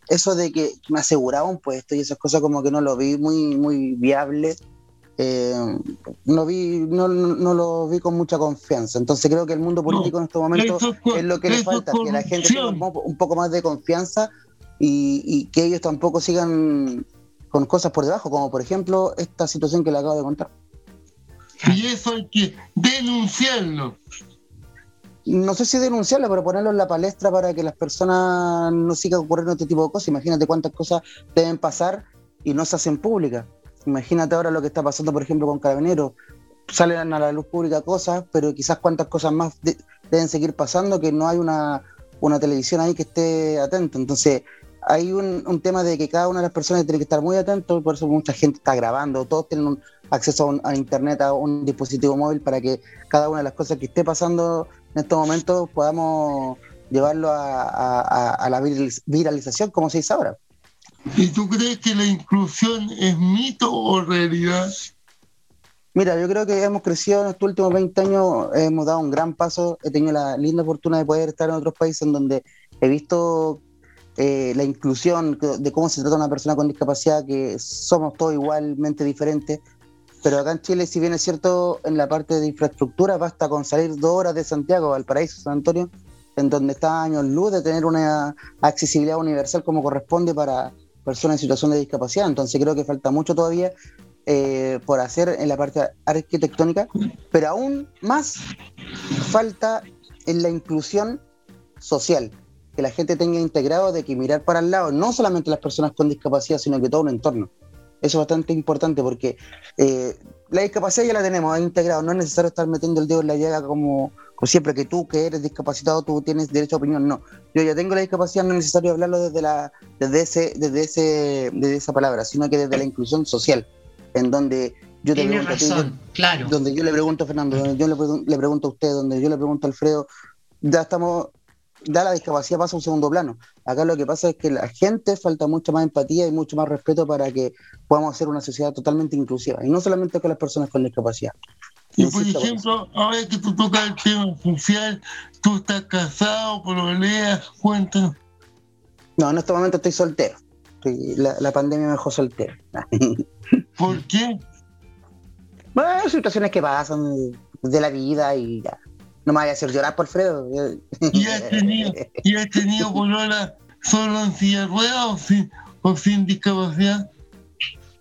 eso de que me aseguraba un puesto y esas cosas como que no lo vi muy, muy viable eh, no, vi, no, no, lo vi con mucha confianza. Entonces creo que el mundo político en estos momentos es, lo que le falta, que la gente tenga un poco más de confianza y, que ellos tampoco sigan con cosas por debajo, como por ejemplo esta situación que le acabo de contar. Y eso hay que denunciarlo. No sé si denunciarlo, pero ponerlo en la palestra para que las personas no sigan ocurriendo este tipo de cosas. Imagínate cuántas cosas deben pasar y no se hacen públicas. Imagínate ahora lo que está pasando, por ejemplo, con Carabineros. Salen a la luz pública cosas, pero quizás cuántas cosas más deben seguir pasando que no hay una, televisión ahí que esté atenta. Entonces, hay un, tema de que cada una de las personas tiene que estar muy atento, por eso mucha gente está grabando, todos tienen acceso a, internet, a un dispositivo móvil, para que cada una de las cosas que esté pasando en estos momentos podamos llevarlo a la viralización, como se dice ahora. ¿Y tú crees que la inclusión es mito o realidad? Mira, yo creo que hemos crecido en estos últimos 20 años, hemos dado un gran paso, he tenido la linda fortuna de poder estar en otros países en donde he visto eh, la inclusión, de cómo se trata una persona con discapacidad, que somos todos igualmente diferentes, pero acá en Chile, si bien es cierto, en la parte de infraestructura, basta con salir dos horas de Santiago, Valparaíso, San Antonio, en donde está años luz de tener una accesibilidad universal como corresponde para personas en situación de discapacidad. Entonces creo que falta mucho todavía eh, por hacer en la parte arquitectónica, pero aún más falta en la inclusión social, que la gente tenga integrado de que mirar para el lado, no solamente las personas con discapacidad, sino que todo un entorno. Eso es bastante importante porque eh, la discapacidad ya la tenemos integrado, no es necesario estar metiendo el dedo en la llaga como, siempre que tú que eres discapacitado tú tienes derecho a opinión, no. Yo ya tengo la discapacidad, no es necesario hablarlo desde la desde ese desde ese desde esa palabra, sino que desde la inclusión social, en donde yo te Tienes razón, claro. Donde yo le pregunto a Fernando, donde yo le, le pregunto a usted, donde yo le pregunto a Alfredo, ya estamos da la discapacidad pasa a un segundo plano. Acá lo que pasa es que la gente falta mucha más empatía y mucho más respeto para que podamos hacer una sociedad totalmente inclusiva, y no solamente con las personas con discapacidad. Y por ejemplo, ahora que tú tocas el tema social, tú estás casado, leas, cuéntanos. No, en este momento estoy soltero. la, pandemia me dejó soltero. ¿Por qué? Bueno, situaciones que pasan de la vida y ya. No me vaya a hacer llorar, por Fredo. ¿Y has tenido, ¿y has tenido solo en silla de ruedas o sin, discapacidad?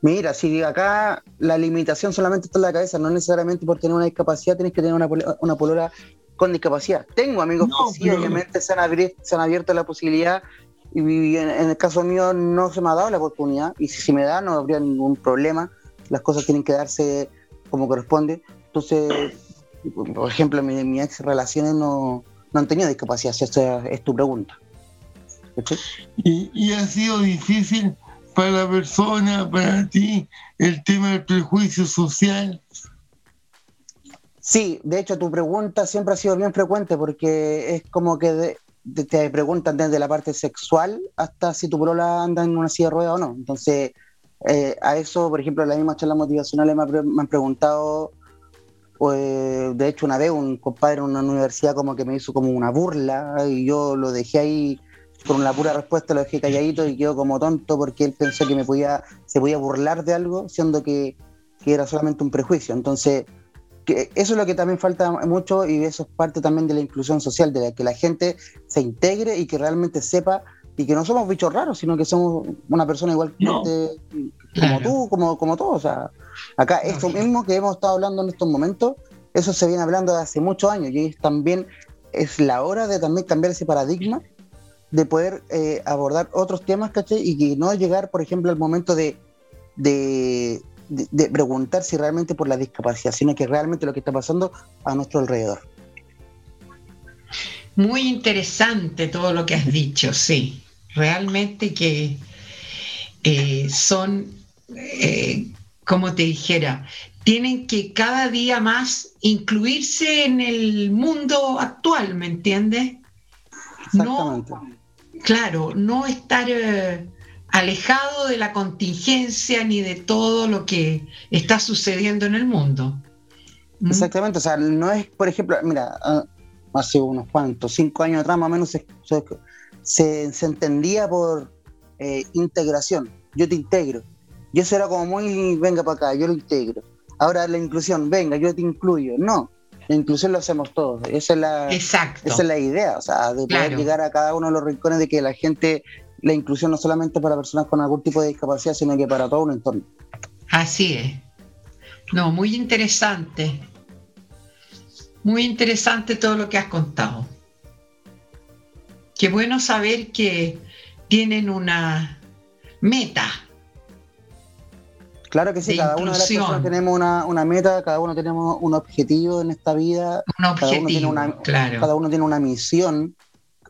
Mira, si acá la limitación solamente está en la cabeza, no necesariamente por tener una discapacidad tienes que tener una, una polora con discapacidad. Tengo amigos que sí, obviamente se han, abierto, se han abierto la posibilidad y en, el caso mío no se me ha dado la oportunidad y si se me da no habría ningún problema. Las cosas tienen que darse como corresponde. Entonces, por ejemplo, mi, mi ex relaciones no, han tenido discapacidad, si esta es tu pregunta. ¿Y, ha sido difícil para la persona, para ti, el tema del prejuicio social? Sí, de hecho tu pregunta siempre ha sido bien frecuente porque es como que te preguntan desde la parte sexual hasta si tu polola anda en una silla de ruedas o no. Entonces, eh, a eso, por ejemplo, en la misma charla motivacional me, me han preguntado pues, de hecho, una vez un compadre en una universidad como que me hizo como una burla y yo lo dejé ahí con una pura respuesta, lo dejé calladito y quedó como tonto porque él pensó que me podía, se podía burlar de algo, siendo que, era solamente un prejuicio. Entonces, que eso es lo que también falta mucho y eso es parte también de la inclusión social, de que la gente se integre y que realmente sepa y que no somos bichos raros, sino que somos una persona igual que como tú, como, como todos. O sea, acá esto mismo que hemos estado hablando en estos momentos, eso se viene hablando de hace muchos años y también es la hora de también cambiar ese paradigma de poder eh, abordar otros temas, ¿cachai? Y que no llegar, por ejemplo, al momento de, de, de, preguntar si realmente por la discapacidad, sino que realmente lo que está pasando a nuestro alrededor. Muy interesante todo lo que has dicho, sí. Realmente que eh, son, eh, como te dijera, tienen que cada día más incluirse en el mundo actual, ¿me entiendes? Exactamente. claro, no estar eh, alejado de la contingencia ni de todo lo que está sucediendo en el mundo. ¿Mm? Exactamente, o sea, no es, por ejemplo, mira, ah, hace unos cuantos, cinco años atrás más o menos se, se, entendía por eh, integración, yo te integro. Y eso era como muy, venga para acá, yo lo integro Ahora la inclusión, venga, yo te incluyo. No, la inclusión lo hacemos todos. Esa es la, Esa es la idea, o sea, de poder llegar a cada uno de los rincones de que la gente, la inclusión no solamente para personas con algún tipo de discapacidad, sino que para todo un entorno. Así es. No, muy interesante. Muy interesante todo lo que has contado. Qué bueno saber que tienen una meta Claro que sí, cada uno de las personas tenemos una, meta, cada uno tenemos un objetivo en esta vida, cada, uno tiene una, cada uno tiene una misión.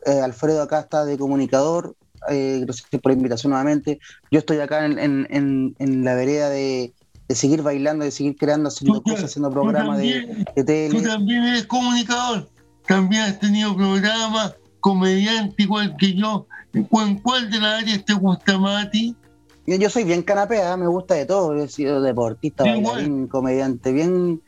Eh, Alfredo acá está de comunicador, eh, gracias por la invitación nuevamente. Yo estoy acá en, la vereda de, seguir bailando, de seguir creando, haciendo cosas, haciendo programas de, tele. Tú también eres comunicador, también has tenido programas, comediante igual que yo. ¿En cuál de las áreas te gusta más a ti? Yo, soy bien canapea, me gusta de todo. he sido deportista, bailarín, comediante, bien,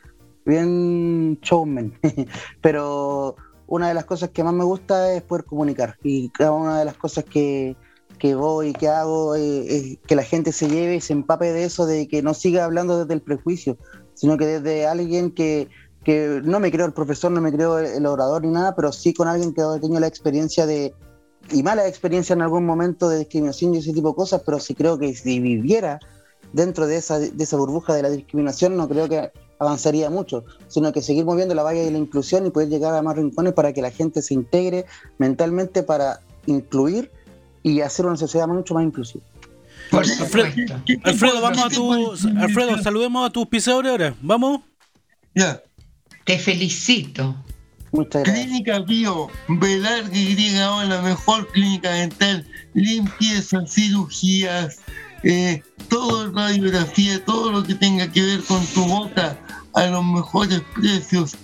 bien showman. Pero una de las cosas que más me gusta es poder comunicar. Y cada una de las cosas que, que voy, que hago, eh, es que la gente se lleve y se empape de eso, de que no siga hablando desde el prejuicio, sino que desde alguien que, que no me creo el profesor, no me creo el, orador ni nada, pero sí con alguien que ha tenido la experiencia de, y mala experiencia en algún momento de discriminación y ese tipo de cosas, pero sí creo que si viviera dentro de esa, de esa burbuja de la discriminación, no creo que avanzaría mucho, sino que seguir moviendo la valla de la inclusión y poder llegar a más rincones para que la gente se integre mentalmente para incluir y hacer una sociedad mucho más inclusiva. Alfredo, vamos a tu, Alfredo, saludemos a tus pisadores ahora. ¿Vamos? Ya. Te felicito. Clínica Bio, Velar Y, la mejor clínica dental, limpieza, cirugías, eh, todo radiografía, todo lo que tenga que ver con tu boca a los mejores precios.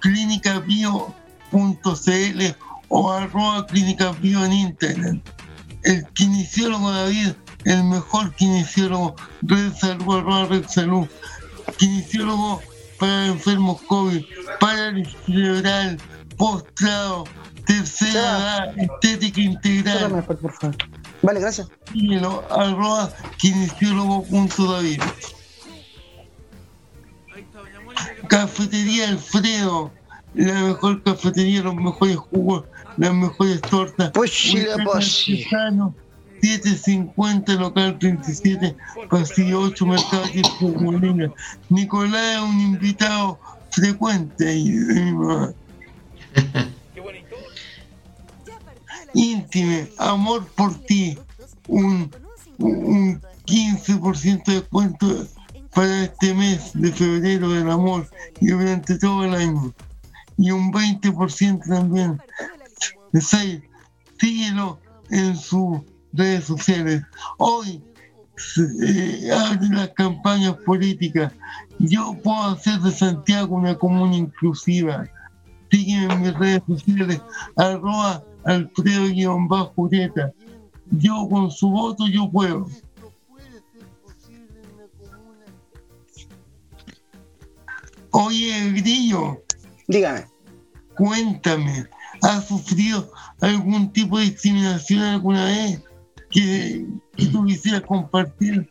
Clínicabio.cl o arroba Clínica Bio en internet. El kinesiólogo David, el mejor kinesiólogo, Red Salud, arroba Red Salud. Kinesiólogo para enfermos COVID, parálisis cerebral, postrado, tercera edad, estética integral. Vale, gracias. Síguelo, arroba kinesiólogo.david. Cafetería Alfredo, la mejor cafetería, los mejores jugos, las mejores tortas. Pues sí, la 750, local 37, pasillo 8, Mercado Molina. Nicolás es un invitado frecuente ahí Íntime, amor por ti, un, un 15% de descuento para este mes de febrero del amor y durante todo el año. Y un 20% también. Síguelo en su redes sociales. Hoy eh, abren las campañas políticas. Yo puedo hacer de Santiago una comuna inclusiva. Sígueme en mis redes sociales, arroba alfredo-jureta. Yo con su voto yo puedo. Oye, Grillo. Dígame. Cuéntame, ¿has sufrido algún tipo de discriminación alguna vez? Que, tú quisieras compartir?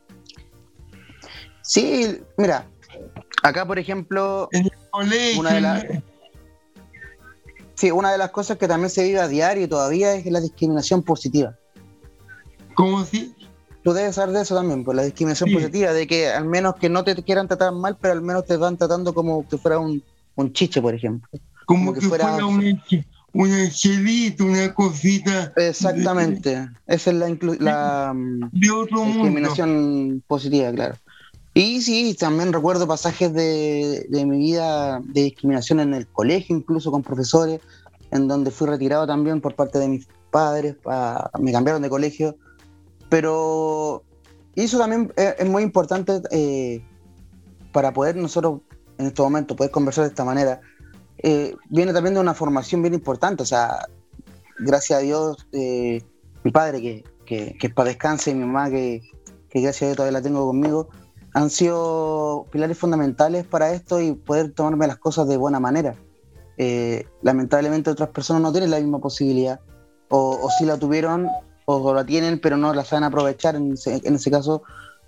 Sí, mira, acá por ejemplo... En el colegio. Una de las- Sí, una de las cosas que también se vive a diario todavía es la discriminación positiva. ¿Cómo si? Tú debes saber de eso también, por la discriminación Sí. positiva, de que al menos que no te quieran tratar mal, pero al menos te van tratando como que fuera un, un chiche, por ejemplo. Como, Como que, que fuera, fuera- una, ange- un angelito, una cosita Exactamente. Esa es la, la de otro mundo. discriminación positiva, claro. Y sí, también recuerdo pasajes de, de mi vida de discriminación en el colegio, incluso con profesores, en donde fui retirado también por parte de mis padres, pa- me cambiaron de colegio. Pero eso también es, es muy importante eh, para poder nosotros en estos momentos poder conversar de esta manera. Eh, viene también de una formación bien importante, o sea, gracias a Dios, eh, mi padre, que, que, que para descanse, y mi mamá, que, que gracias a Dios todavía la tengo conmigo, han sido pilares fundamentales para esto y poder tomarme las cosas de buena manera. Eh, lamentablemente otras personas no tienen la misma posibilidad, o, o sí la tuvieron, o la tienen, pero no la saben aprovechar en ese, en ese caso,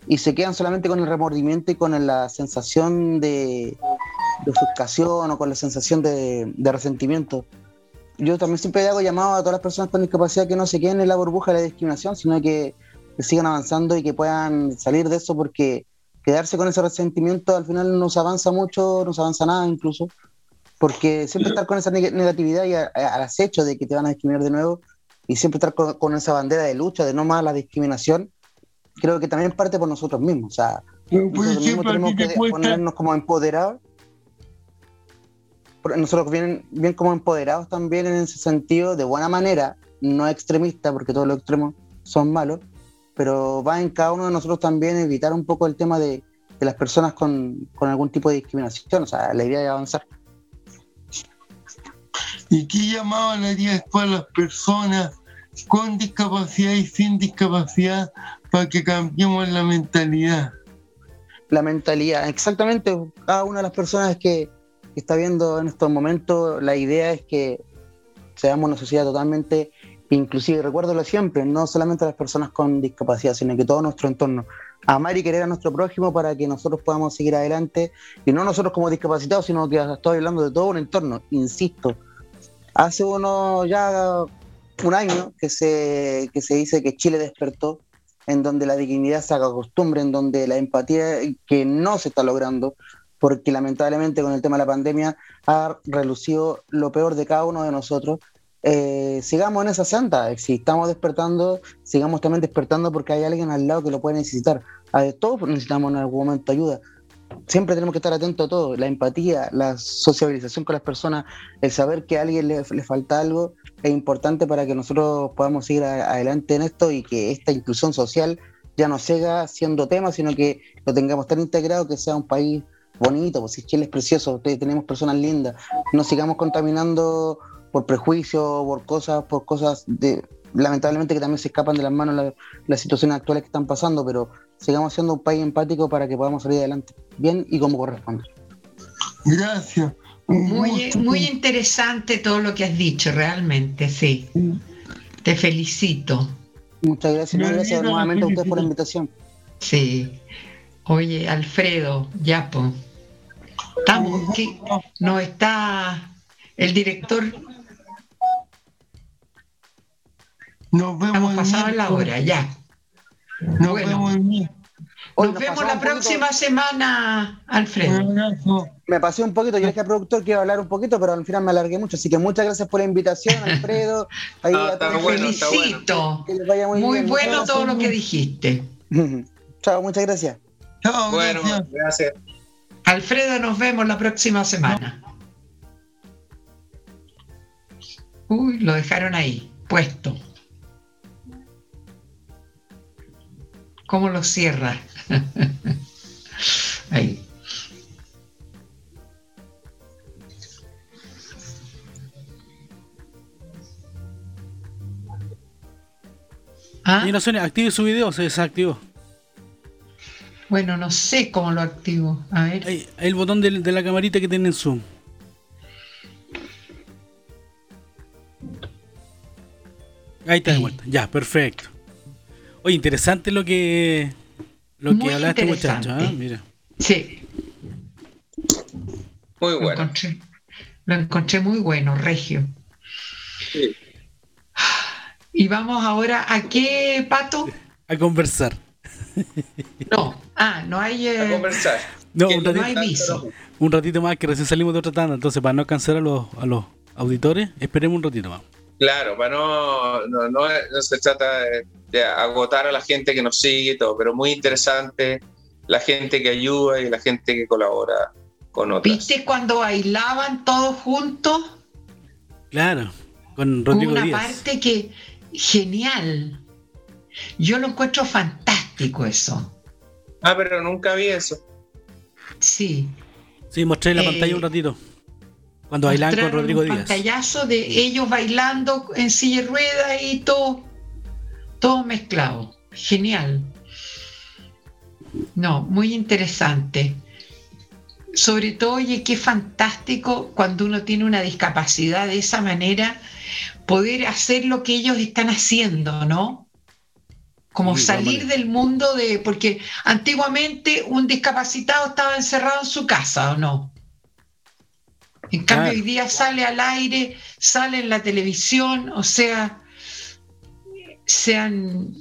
y se quedan solamente con el remordimiento y con la sensación de, de ofuscación o con la sensación de, de resentimiento. Yo también siempre hago llamado a todas las personas con discapacidad que no se queden en la burbuja de la discriminación, sino que, que sigan avanzando y que puedan salir de eso porque quedarse con ese resentimiento al final no se avanza mucho, no se avanza nada incluso, porque siempre estar con esa neg- negatividad y a- a- al acecho de que te van a discriminar de nuevo y siempre estar con, con esa bandera de lucha de no más la discriminación, creo que también parte por nosotros mismos, o sea, Pero, por nosotros mismos tenemos que cuesta, ponernos como empoderados. Nosotros bien, bien como empoderados también en ese sentido, de buena manera, no extremista, porque todos los extremos son malos, pero va en cada uno de nosotros también evitar un poco el tema de, de las personas con, con algún tipo de discriminación, o sea, la idea de avanzar. ¿y qué llamado le harías tú a las personas con discapacidad y sin discapacidad para que cambiemos la mentalidad? la mentalidad. Exactamente, cada una de las personas que, está viendo en estos momentos, la idea es que seamos una sociedad totalmente inclusive. Recuérdalo siempre, no solamente las personas con discapacidad, sino que todo nuestro entorno. Amar y querer a nuestro prójimo para que nosotros podamos seguir adelante, y no nosotros como discapacitados, sino que estoy hablando de todo un entorno, insisto. Hace uno ya un año que se, que se dice que Chile despertó, en donde la dignidad se haga costumbre, en donde la empatía que no se está logrando, porque lamentablemente con el tema de la pandemia ha relucido lo peor de cada uno de nosotros. Eh, sigamos en esa senda, si estamos despertando, sigamos también despertando porque hay alguien al lado que lo puede necesitar. Todos necesitamos en algún momento ayuda. Siempre tenemos que estar atentos a todo, la empatía, la sociabilización con las personas, el saber que a alguien le, le falta algo es importante para que nosotros podamos seguir a- adelante en esto y que esta inclusión social ya no siga siendo tema, sino que lo tengamos tan integrado que sea un país bonito, pues si Chile es precioso, te- tenemos personas lindas, no sigamos contaminando por prejuicios, por cosas, por cosas de lamentablemente que también se escapan de las manos la- las situaciones actuales que están pasando, pero sigamos siendo un país empático para que podamos salir adelante bien y como corresponde. Gracias. Muy, muy interesante todo lo que has dicho, realmente, sí. Te felicito. Muchas gracias, Me gracias nuevamente a ustedes por la invitación. Sí. Oye, Alfredo, Yapo. Estamos, ¿qué? No está el director, Nos vemos estamos pasados la hora, ya. Nos Bueno. vemos. Hoy Nos nos vemos la poquito- próxima semana, Alfredo. Me pasé un poquito, yo dije al productor que iba a hablar un poquito, pero al final me alargué mucho. Así que muchas gracias por la invitación, Alfredo. Ahí Ah, a está todos. bueno, está bueno. Felicito. Vaya muy, Muy bien. Bueno todo lo que dijiste. Chao, muchas gracias. Chao, Bueno, gracias. gracias. Alfredo, nos vemos la próxima semana. Uy, lo dejaron ahí, puesto. ¿Cómo lo cierra? ahí. Ah, no suena, active su video, se desactivó. Bueno, no sé cómo lo activo. A ver. Ahí, ahí el botón de, de la camarita que tiene en Zoom. Ahí está de vuelta. Ya, perfecto. Oye, interesante lo que lo Muy que habla este muchacho. ¿ah? Mira. Sí. Muy Lo bueno. encontré, lo encontré muy bueno, Regio. Sí. Y vamos ahora a qué, Pato? A conversar. No, ah, no hay... A eh, conversar. No, un no ratito, hay viso. un ratito más que recién salimos de otra tanda, entonces para no cansar a los, a los auditores, esperemos un ratito más. Claro, para no, no, no, no se trata de, de agotar a la gente que nos sigue y todo, pero muy interesante la gente que ayuda y la gente que colabora con otras. ¿Viste cuando bailaban todos juntos? Claro, con Rodrigo una Díaz. parte que genial. Yo lo encuentro fantástico eso. Ah, pero nunca vi eso. Sí. Sí, mostré en la Eh, pantalla un ratito. Cuando bailaban con Rodrigo un Díaz. pantallazo de ellos bailando en silla de ruedas y todo, todo mezclado. Genial. No, muy interesante. Sobre todo, oye, qué fantástico cuando uno tiene una discapacidad de esa manera, poder hacer lo que ellos están haciendo, ¿no? Como Sí, salir del mundo de, porque antiguamente un discapacitado estaba encerrado en su casa, ¿o no? En cambio, hoy día sale al aire, sale en la televisión, o sea, se han,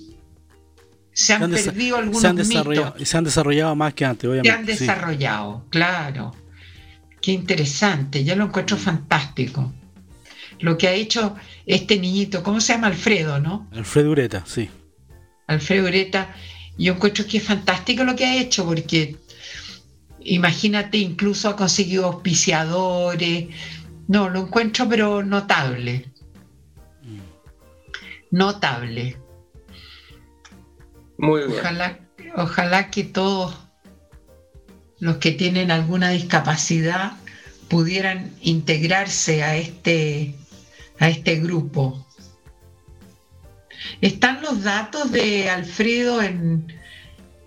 se han Se han perdido algunos Se han, mitos se han desarrollado más que antes, se obviamente. han sí. desarrollado, claro. Qué interesante, yo lo encuentro fantástico. Lo que ha hecho este niñito, ¿cómo se llama? Alfredo, ¿no? Alfredo Ureta, sí. Alfredo Ureta, yo encuentro que es fantástico lo que ha hecho, porque imagínate, incluso ha conseguido auspiciadores. No, lo encuentro, pero notable. Notable. Muy bien. Ojalá, ojalá que todos los que tienen alguna discapacidad pudieran integrarse a este, a este grupo. ¿Están los datos de Alfredo en,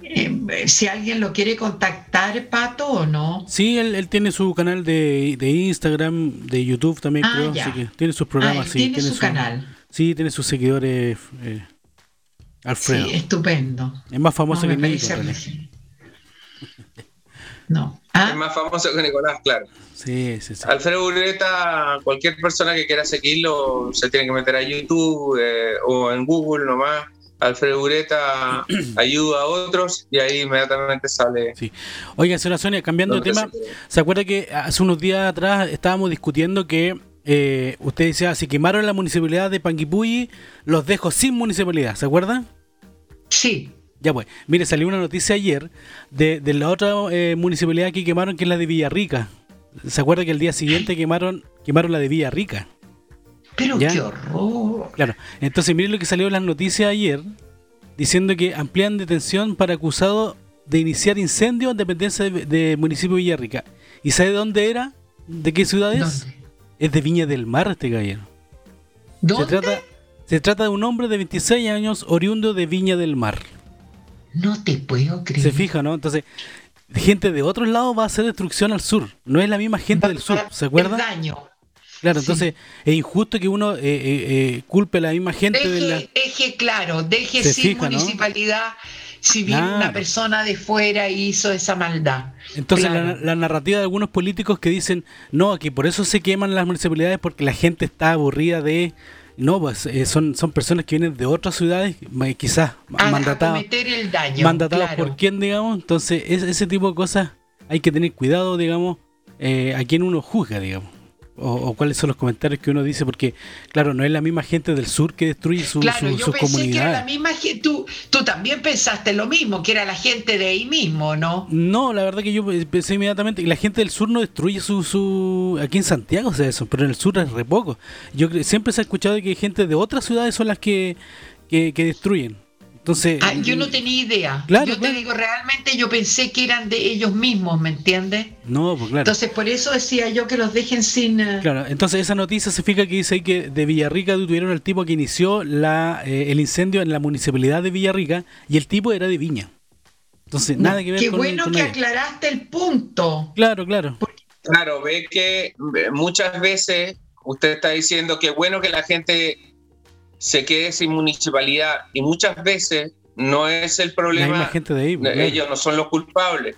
en- si alguien lo quiere contactar, Pato, o no? Sí, él, él tiene su canal de, de Instagram, de YouTube también, Ah, creo. ya. Así que tiene sus Ah, programas, él sí. tiene su canal. Sí, tiene sus seguidores. eh, Alfredo. Sí, estupendo. es más famoso No, que Nico. No. Es Ah, más famoso que Nicolás, claro. Sí, sí, sí. Alfredo Ureta, cualquier persona que quiera seguirlo se tiene que meter a YouTube eh, o en Google nomás. Alfredo Ureta ayuda a otros y ahí inmediatamente sale. Oiga, señora Sonia, cambiando de tema, se- ¿se acuerda que hace unos días atrás estábamos discutiendo que eh, usted decía, si quemaron la municipalidad de Panguipulli, los dejo sin municipalidad, ¿se acuerdan? sí. Ya pues, mire, salió una noticia ayer de, de la otra eh, municipalidad que quemaron, que es la de Villarrica. ¿Se acuerda que el día siguiente quemaron quemaron la de Villarrica? Pero ¿Ya? qué horror. Claro, entonces miren lo que salió en las noticias ayer, diciendo que amplían detención para acusado de iniciar incendio en dependencia de, de municipio de Villarrica. ¿Y sabe de dónde era? ¿De qué ciudad es? ¿Dónde? Es de Viña del Mar este caballero. Se ¿Dónde? trata, se trata de un hombre de 26 años oriundo de Viña del Mar. No te puedo creer. Se fija, ¿no? Entonces, gente de otros lados va a hacer destrucción al sur. No es la misma gente del sur, ¿se acuerda? daño. Claro, Sí. entonces es injusto que uno eh, eh, eh, culpe a la misma gente de la... Deje, deje claro, deje sin fija, ¿no? municipalidad si viene Claro. una persona de fuera y hizo esa maldad. Entonces Claro. la, la narrativa de algunos políticos que dicen, no, que por eso se queman las municipalidades porque la gente está aburrida de... No, pues eh, son, son personas que vienen de otras ciudades, quizás A- a mandatadas claro. por quién, digamos. Entonces es- ese tipo de cosas hay que tener cuidado, digamos, eh, a quién uno juzga, digamos. O, o cuáles son los comentarios que uno dice, porque, claro, no es la misma gente del sur que destruye su, Claro, su- yo sus pensé que era la misma gente. Tú, tú también pensaste lo mismo, que era la gente de ahí mismo, ¿no? No, la verdad que yo pensé inmediatamente que la gente del sur no destruye su, su... Aquí en Santiago o sea eso, pero en el sur es re poco. Yo siempre se ha escuchado que gente de otras ciudades son las que, que, que destruyen. Entonces... Ah, yo no tenía idea. Claro, yo te digo, realmente yo pensé que eran de ellos mismos, ¿me entiendes? No, pues claro. Entonces, por eso decía yo que los dejen sin. eh, Claro, entonces esa noticia se fija que dice ahí que de Villarrica tuvieron el tipo que inició la, eh, el incendio en la municipalidad de Villarrica y el tipo era de Viña. Entonces, nada que ver Qué con, bueno con que aclaraste el punto. Claro, claro. Claro, ve que eh, muchas veces usted está diciendo que es bueno que la gente se quede sin municipalidad y muchas veces no es el problema misma gente de ahí. pues, claro. Ellos no son los culpables.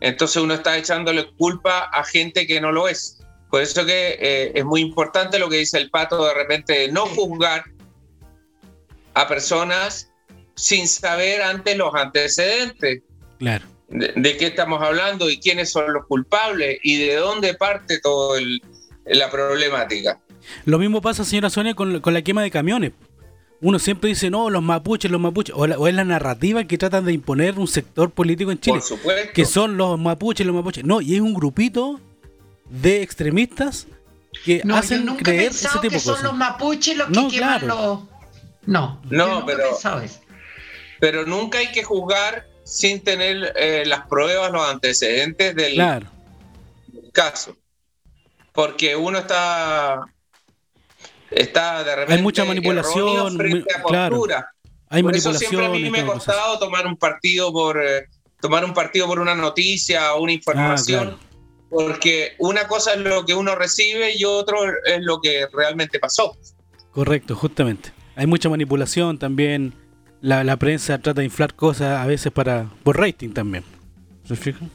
entonces uno está echándole culpa a gente que no lo es. Por eso que eh, es muy importante lo que dice el pato de repente de no juzgar a personas sin saber antes los antecedentes. Claro. De, qué estamos hablando y quiénes son los culpables y de dónde parte toda la problemática. Lo mismo pasa, señora Sonia, con, la quema de camiones. Uno siempre dice, no, los mapuches, los mapuches, o, es la narrativa que tratan de imponer un sector político en Chile. Por supuesto. Que son los mapuches, los mapuches. No, y es un grupito de extremistas que hacen creer ese tipo que son los mapuches los que no, queman los... No, no pero, pero nunca hay que juzgar sin tener eh, las pruebas, los antecedentes del caso. Porque uno está está de repente hay mucha manipulación claro. hay por eso siempre a mí me ha costado tomar un partido por eh, tomar un partido por una noticia o una ah, información porque una cosa es lo que uno recibe y otro es lo que realmente pasó. Correcto justamente. Hay mucha manipulación también. La, la prensa trata de inflar cosas a veces para por rating también. ¿se fijan?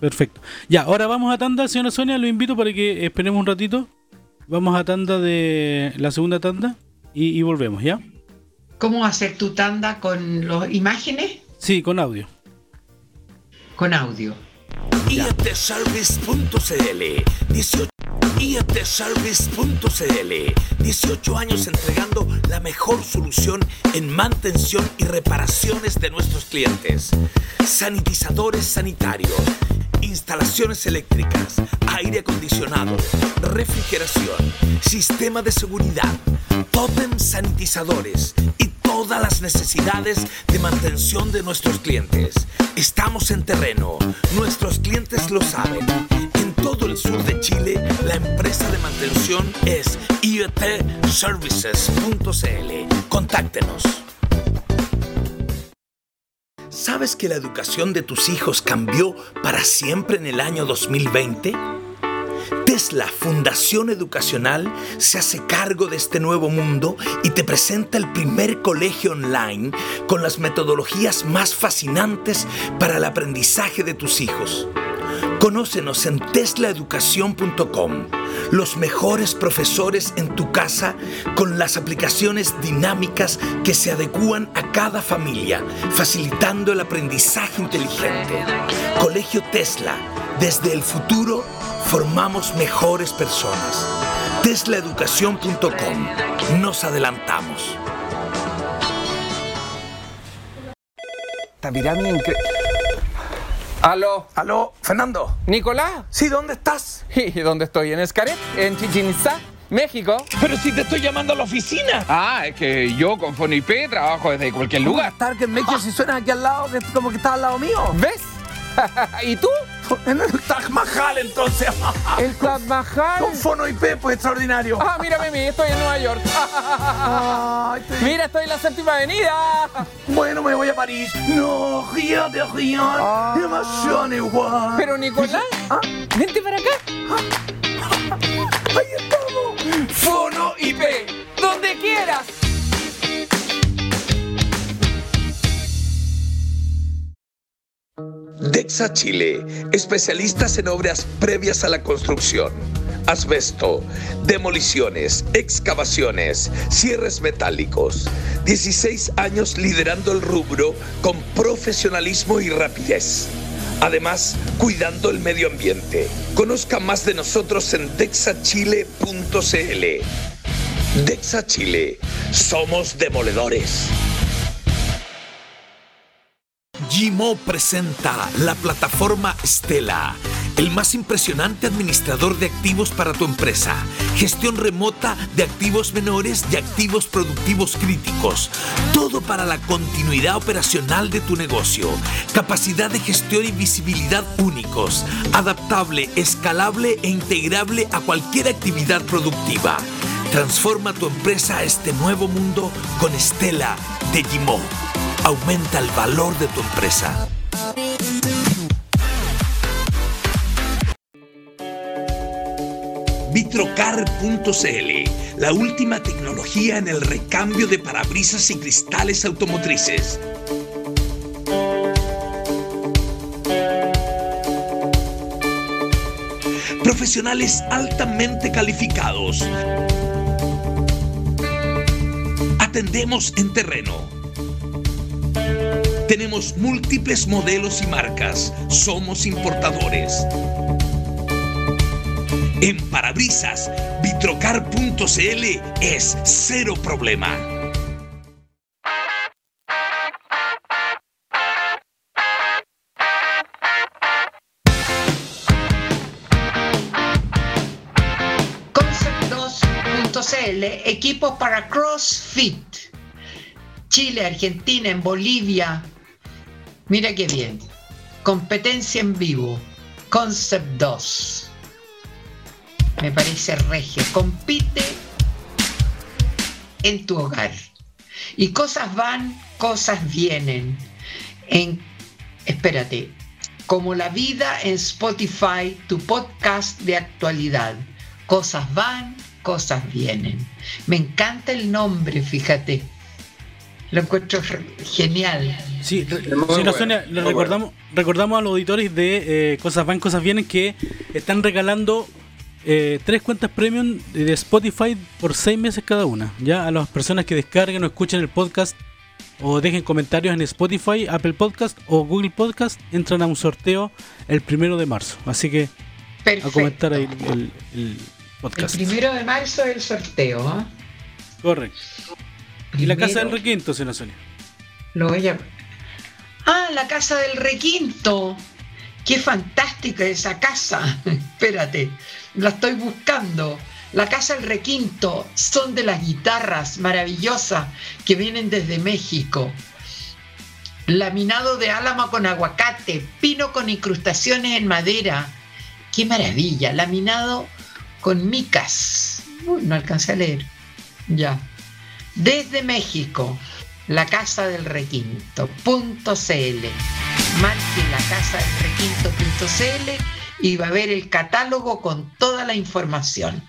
Perfecto. Ya, ahora vamos a tanda, señora Sonia, lo invito para que esperemos un ratito. Vamos a tanda de la segunda tanda y, volvemos, ¿ya? ¿Cómo hacer tu tanda con las imágenes? Sí, con audio. Con audio. IFTService.cl 18 IFTService.cl 18 años entregando la mejor solución en mantención y reparaciones de nuestros clientes. Sanitizadores sanitarios instalaciones eléctricas, aire acondicionado, refrigeración, sistema de seguridad, totem sanitizadores y todas las necesidades de mantención de nuestros clientes. Estamos en terreno, nuestros clientes lo saben. En todo el sur de Chile, la empresa de mantención es iotservices.cl. Contáctenos. ¿Sabes que la educación de tus hijos cambió para siempre en el año 2020? Tesla Fundación Educacional se hace cargo de este nuevo mundo y te presenta el primer colegio online con las metodologías más fascinantes para el aprendizaje de tus hijos. Conócenos en teslaeducación.com, los mejores profesores en tu casa con las aplicaciones dinámicas que se adecúan a cada familia, facilitando el aprendizaje inteligente. Colegio Tesla, desde el futuro formamos mejores personas. Teslaeducación.com, nos adelantamos. Aló. Aló, Fernando. Nicolás. Sí, ¿dónde estás? ¿Y dónde estoy? En Escaret, en Chichen Itzá, México. Pero si te estoy llamando a la oficina. Ah, es que yo con FoniP trabajo desde cualquier lugar. Target Maker, si suena aquí al lado, como que estás al lado mío. ¿Ves? ¿Y tú? En el Taj Mahal, entonces. ¿El Taj Mahal? Con Fono IP, pues extraordinario. Ah, mírame a mí, estoy en Nueva York. Mira, estoy en la séptima avenida. Bueno, me voy a París. No, río de río. Ah. Demasiado igual. Pero, Nicolás, ¿Ah? vente para acá. Ah. Ahí estamos. Fono IP, donde quieras. Dexa Chile, especialistas en obras previas a la construcción. Asbesto, demoliciones, excavaciones, cierres metálicos. 16 años liderando el rubro con profesionalismo y rapidez. Además, cuidando el medio ambiente. Conozca más de nosotros en dexachile.cl. Dexa Chile, somos demoledores. Gimo presenta la plataforma Stella, el más impresionante administrador de activos para tu empresa. Gestión remota de activos menores y activos productivos críticos. Todo para la continuidad operacional de tu negocio. Capacidad de gestión y visibilidad únicos. Adaptable, escalable e integrable a cualquier actividad productiva. Transforma tu empresa a este nuevo mundo con Stella de Gimo aumenta el valor de tu empresa. Vitrocar.cl, la última tecnología en el recambio de parabrisas y cristales automotrices. Profesionales altamente calificados. Atendemos en terreno tenemos múltiples modelos y marcas. Somos importadores. En parabrisas, vitrocar.cl es cero problema. Concept2.cl, equipos para CrossFit. Chile, Argentina, en Bolivia. Mira qué bien. Competencia en vivo. Concept 2. Me parece regio. Compite en tu hogar. Y cosas van, cosas vienen. En, espérate, como la vida en Spotify, tu podcast de actualidad. Cosas van, cosas vienen. Me encanta el nombre, fíjate. Lo encuentro genial. Sí, re- muy sí, bueno, no, Sonia, le muy recordamos, recordamos a los auditores de eh, Cosas Van, Cosas Vienen que están regalando eh, tres cuentas premium de Spotify por seis meses cada una. Ya a las personas que descarguen o escuchen el podcast o dejen comentarios en Spotify, Apple Podcast o Google Podcast, entran a un sorteo el primero de marzo. Así que a comentar ahí el, el- el El podcast. primero de marzo es el sorteo. ¿ah? Correcto. Y la casa del requinto, señora Sonia. Lo voy a... Ah, la casa del requinto. Qué fantástica esa casa. Espérate, la estoy buscando. La casa del requinto son de las guitarras maravillosas que vienen desde México. Laminado de álamo con aguacate, pino con incrustaciones en madera. Qué maravilla. Laminado con micas. Uy, no alcancé a leer. Ya. Desde México, la casa del requinto.cl. Marque la casa del requinto.cl y va a ver el catálogo con toda la información.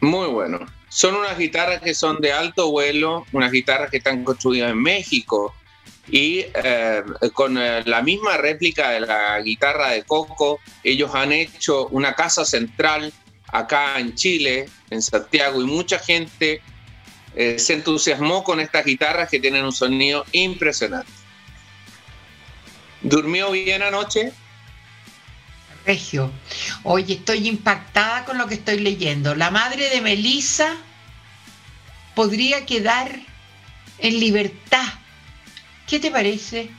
Muy bueno. Son unas guitarras que son de alto vuelo, unas guitarras que están construidas en México y eh, con eh, la misma réplica de la guitarra de Coco, ellos han hecho una casa central acá en Chile, en Santiago, y mucha gente eh, se entusiasmó con estas guitarras que tienen un sonido impresionante. ¿Durmió bien anoche? Regio. Oye, estoy impactada con lo que estoy leyendo. La madre de Melissa podría quedar en libertad. ¿Qué te parece?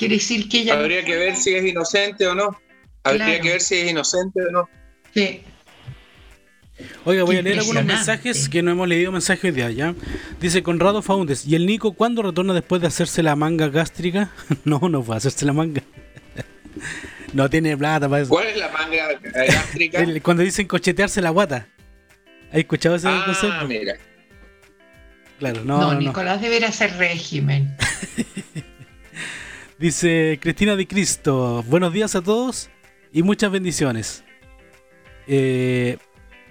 Quiere decir que ella... no Habría que ver si es inocente o no. Habría Claro. que ver si es inocente o no. que- Oiga, voy Qué a leer algunos mensajes que no hemos leído mensajes hoy día, ¿ya? Dice Conrado Faundes, ¿y el Nico cuándo retorna después de hacerse la manga gástrica? no, no fue a hacerse la manga. no tiene plata para eso. ¿Cuál es la manga gástrica? Cuando dicen cochetearse la guata. ¿Has escuchado ese ah, concepto? mira. Claro, No, no, no. Nicolás debería hacer régimen. Dice Cristina de Cristo, buenos días a todos y muchas bendiciones. Eh,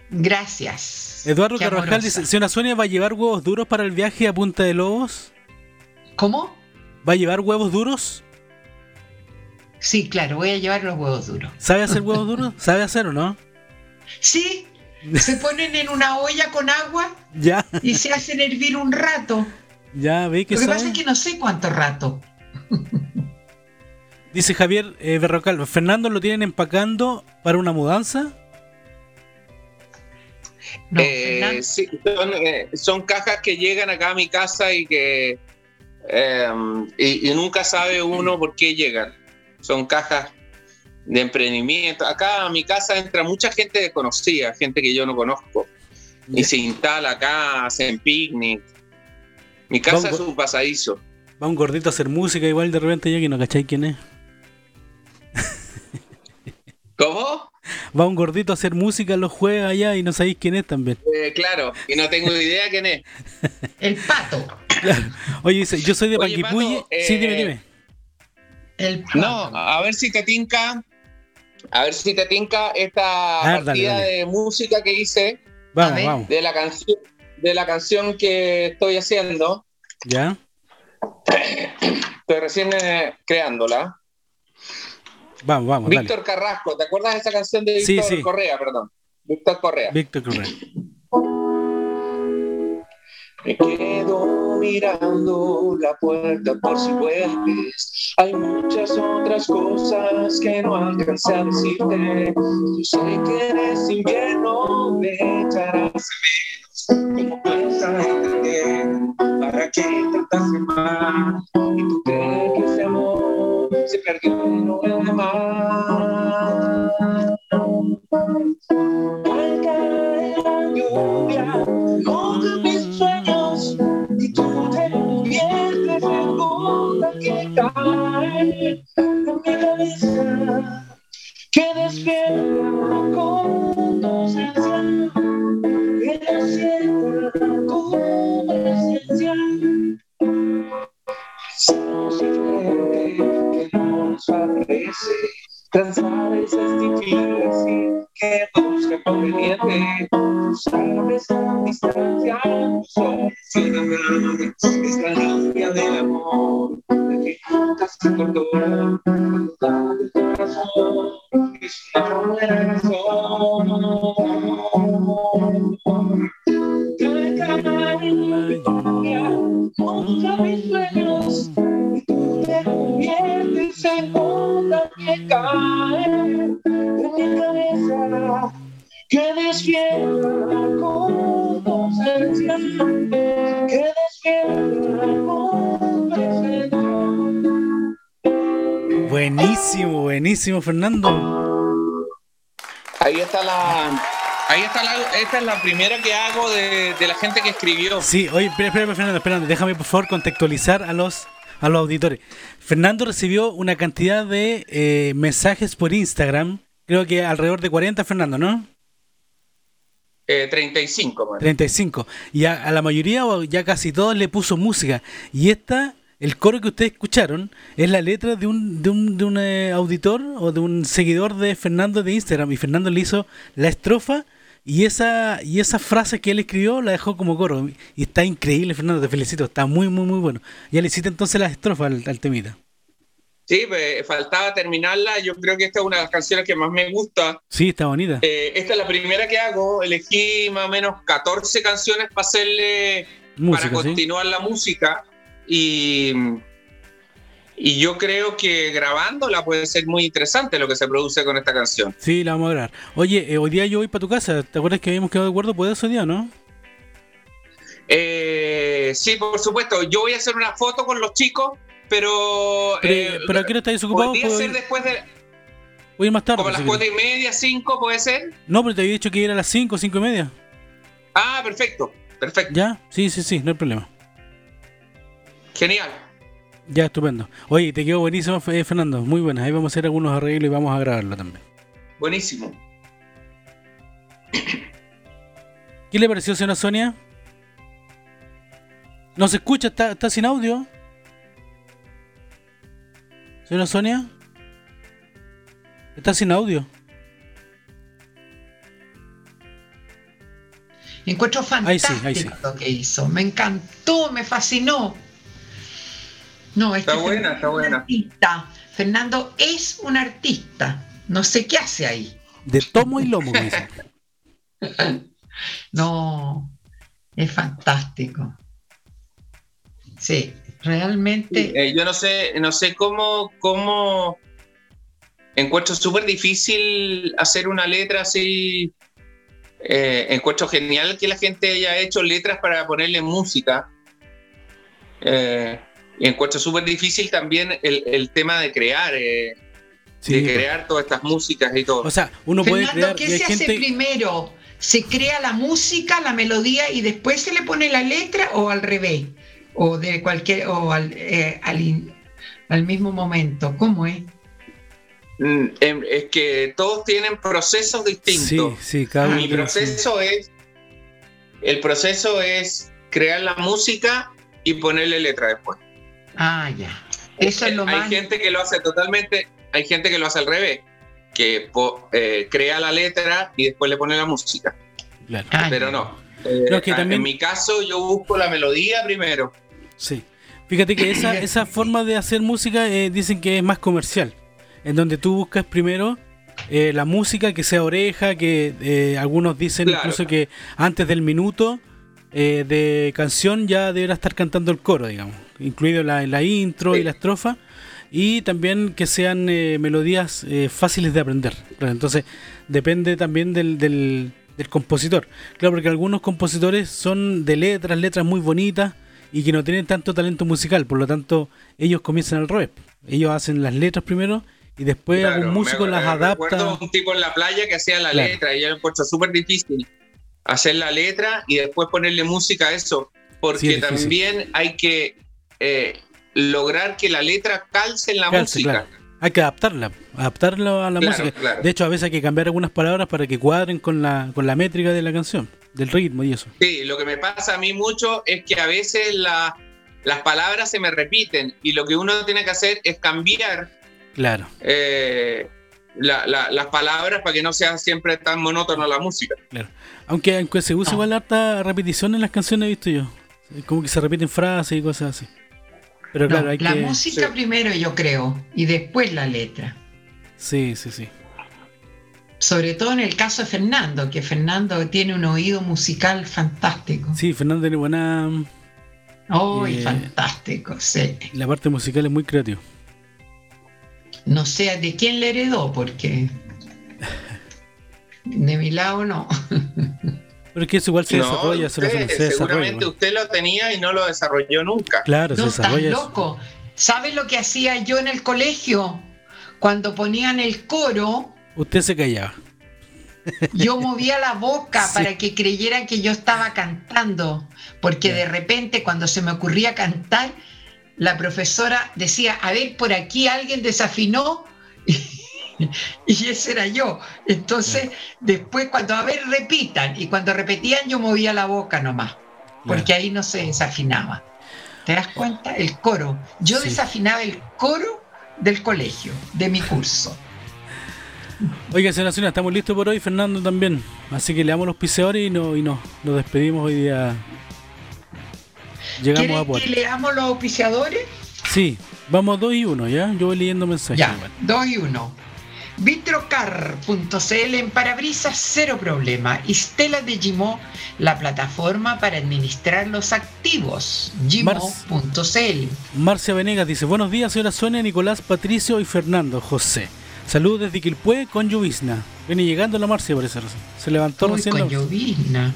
Gracias. Eduardo Qué Carvajal amorosa. dice, si una Sonia va a llevar huevos duros para el viaje a Punta de Lobos, ¿Cómo? ¿va a llevar huevos duros? Sí, claro, voy a llevar los huevos duros. ¿Sabe hacer huevos duros? ¿Sabe hacer o no? Sí, se ponen en una olla con agua Ya, y se hacen hervir un rato. ya ve que Lo que sabe. pasa es que no sé cuánto rato. Dice Javier eh, Berrocal, ¿Fernando lo tienen empacando para una mudanza? No, Eh, Fernando, sí, son, eh, son cajas que llegan acá a mi casa y que eh, y, y nunca sabe uno por qué llegan. Son cajas de emprendimiento. Acá a mi casa entra mucha gente desconocida, gente que yo no conozco. Y se instala acá, hacen picnic. Mi casa es un pasadizo. Va un gordito a hacer música igual de repente ya que no cacháis quién es. ¿Cómo? Va un gordito a hacer música los jueves allá y no sabéis quién es también. Eh, claro, y no tengo idea quién es. el pato. Oye, dice, yo soy de Oye, Panguipulli. Eh, Sí, dime, dime. El pato. No, a ver si te tinca. A ver si te tinca esta A ver, dale, partida dale. de música que hice Vamos, ver. vamos. de la canción de la canción que estoy haciendo. ¿Ya? Estoy recién eh, creándola. Vamos, vamos, Víctor Carrasco, ¿te acuerdas de esa canción de Sí, Víctor sí. Correa, perdón? Víctor Correa. Víctor Correa. Me quedo mirando la puerta por si vuelves. Hay muchas otras cosas que no alcancé a decirte. Yo sé que eres invierno, me echarás menos. Como piensas entender, para qué intentas amar. Y tú crees que ese amor se perdió y no vuelve más. Al caer la lluvia, moja mis sueños y tú te conviertes en gota que cae en mi cabeza que despierta favorece Transar es difícil, que busque conveniente. Sabes con distancia, solucionará esta lluvia del amor. De que nunca se cortó, da de tu corazón, es una razón. La lluvia, moja mis sueños, gota que cae en mi cabeza, que despierta con tu ausencia, que despierta con tu presencia. Buenísimo, buenísimo, Fernando. Ahí está la. Ahí está la. Esta es la primera que hago de, de la gente que escribió. Sí, oye, espera, espera, Fernando, espera, déjame por favor contextualizar a los a los auditores. Fernando recibió una cantidad de eh, mensajes por Instagram, creo que alrededor de 40, Fernando, ¿no? Eh, 35, man. 35. Y a, a la mayoría o ya casi todos le puso música. Y esta, el coro que ustedes escucharon, es la letra de un, de un, de un eh, auditor o de un seguidor de Fernando de Instagram. Y Fernando le hizo la estrofa y esa, y esa frase que él escribió la dejó como coro. Y está increíble, Fernando, te felicito. Está muy, muy, muy bueno. Ya le hiciste entonces la estrofa al, al temita. Sí, pues, faltaba terminarla. Yo creo que esta es una de las canciones que más me gusta. Sí, está bonita. Eh, esta es la primera que hago. Elegí más o menos 14 canciones para hacerle, Música, para ¿sí? continuar la música. Y, y yo creo que grabándola puede ser muy interesante lo que se produce con esta canción. Sí, la vamos a grabar. Oye, eh, hoy día yo voy para tu casa. ¿Te acuerdas que habíamos quedado de acuerdo? ¿Puedes ese día, no? Eh, sí, por supuesto. Yo voy a hacer una foto con los chicos, pero. Pero, eh, pero ¿a qué hora estáis desocupados? Podría Puedo ser después de. Voy a ir más tarde. Como a las cuatro y media, cinco, puede ser. No, pero te había dicho que ir a las 5, 5 y media. Ah, perfecto. Perfecto. ¿Ya? Sí, sí, sí, no hay problema. Genial. Ya, estupendo. Oye, te quedó buenísimo, Fe- Fernando. Muy buena. Ahí vamos a hacer algunos arreglos y vamos a grabarlo también. Buenísimo. ¿Qué le pareció, señora Sonia? No se escucha, está, está sin audio. Señora Sonia. Está sin audio. Encuentro Ahí sí, fantástico ahí sí. lo que hizo. Me encantó, me fascinó. No, es Está buena, Fernando está es un buena. artista. Fernando es un artista. No sé qué hace ahí. De tomo y lomo, dicen. No, es fantástico. Sí, realmente. Eh, yo no sé, no sé cómo, cómo encuentro súper difícil hacer una letra así. Eh, encuentro genial que la gente haya hecho letras para ponerle música. Eh, y encuentro súper difícil también el, el tema de crear, eh, Sí, de crear todas estas músicas y todo. O sea, uno puede Fernando, crear. ¿qué se hace gente. primero? ¿Se crea la música, la melodía y después se le pone la letra o al revés? O de cualquier, o al, eh, al, in- al mismo momento. ¿Cómo es? Mm, em, es que todos tienen procesos Sí, distintos. sí, cada uno Mi proceso es. El proceso es crear la música y ponerle letra después. Ah, ya. Eso es lo hay más. gente que lo hace totalmente, hay gente que lo hace al revés, que po- eh, crea la letra y después le pone la música, Claro. Ah, pero ya. no. Eh, No, es que a- también- En mi caso yo busco la melodía primero. Sí. Fíjate que esa, esa forma de hacer música eh, dicen que es más comercial, en donde tú buscas primero eh, la música que sea oreja, que eh, algunos dicen Claro. incluso que antes del minuto eh, de canción ya deberá estar cantando el coro, digamos, incluido la, la intro y Sí. la estrofa, y también que sean eh, melodías eh, fáciles de aprender. Claro, Entonces depende también del, del, del compositor. Claro, porque algunos compositores son de letras, letras muy bonitas y que no tienen tanto talento musical, por lo tanto ellos comienzan al revés. Ellos hacen las letras primero y después Claro, algún músico me- las me adapta. Recuerdo un tipo en la playa que hacía la Claro. letra y yo lo encuentro súper difícil hacer la letra y después ponerle música a eso, Sí, porque es también hay que eh, lograr que la letra calce en la Calce, música. claro. Hay que adaptarla, adaptarla a la Claro, música. claro. De hecho, a veces hay que cambiar algunas palabras para que cuadren con la, con la métrica de la canción, del ritmo y eso. Sí, lo que me pasa a mí mucho es que a veces la- las palabras se me repiten y lo que uno tiene que hacer es cambiar Claro. eh, la- la- las palabras para que no sea siempre tan monótona la música. Aunque, aunque se usa No. igual harta repetición en las canciones, he visto yo. Como que se repiten frases y cosas así. Pero No, claro, hay la que. música sí. primero, yo creo, y después la letra. Sí, sí, sí. Sobre todo en el caso de Fernando, que Fernando tiene un oído musical fantástico. Sí, Fernando tiene buena. ¡Ay, Eh. fantástico! Sí. La parte musical es muy creativa. No sé de quién le heredó, porque de mi lado no. Pero es que eso igual se No, desarrolla, se, usted, se desarrolla. seguramente usted lo tenía y no lo desarrolló nunca. Claro, se No estás desarrolla. eso. loco. ¿Sabes lo que hacía yo en el colegio? Cuando ponían el coro, Usted se callaba. yo movía la boca Sí. para que creyeran que yo estaba cantando, porque de repente cuando se me ocurría cantar, la profesora decía, a ver, por aquí alguien desafinó. Y ese era yo. Entonces, después cuando, a ver, repitan. Y cuando repetían, yo movía la boca nomás, porque ahí no se desafinaba. ¿Te das cuenta? El coro. Yo Sí. desafinaba el coro del colegio, de mi curso. Oiga, señora estamos listos por hoy, Fernando también. Así que le damos los piseadores y, no, y no, nos despedimos hoy día. Llegamos a ¿Quieren puerto. que leamos los auspiciadores? Sí, vamos dos y uno, ¿ya? Yo voy leyendo mensajes. Ya, igual. dos y uno. Vitrocar.cl en parabrisas cero problema. Y Stella de Gimo, la plataforma para administrar los activos. Gimo.cl. Marcia Venegas dice, buenos días, señora Sonia, Nicolás, Patricio y Fernando José. Saludos desde Quilpué con llovizna. Viene llegando la Marcia por esa razón. Se levantó Uy, recién. con la- llovizna.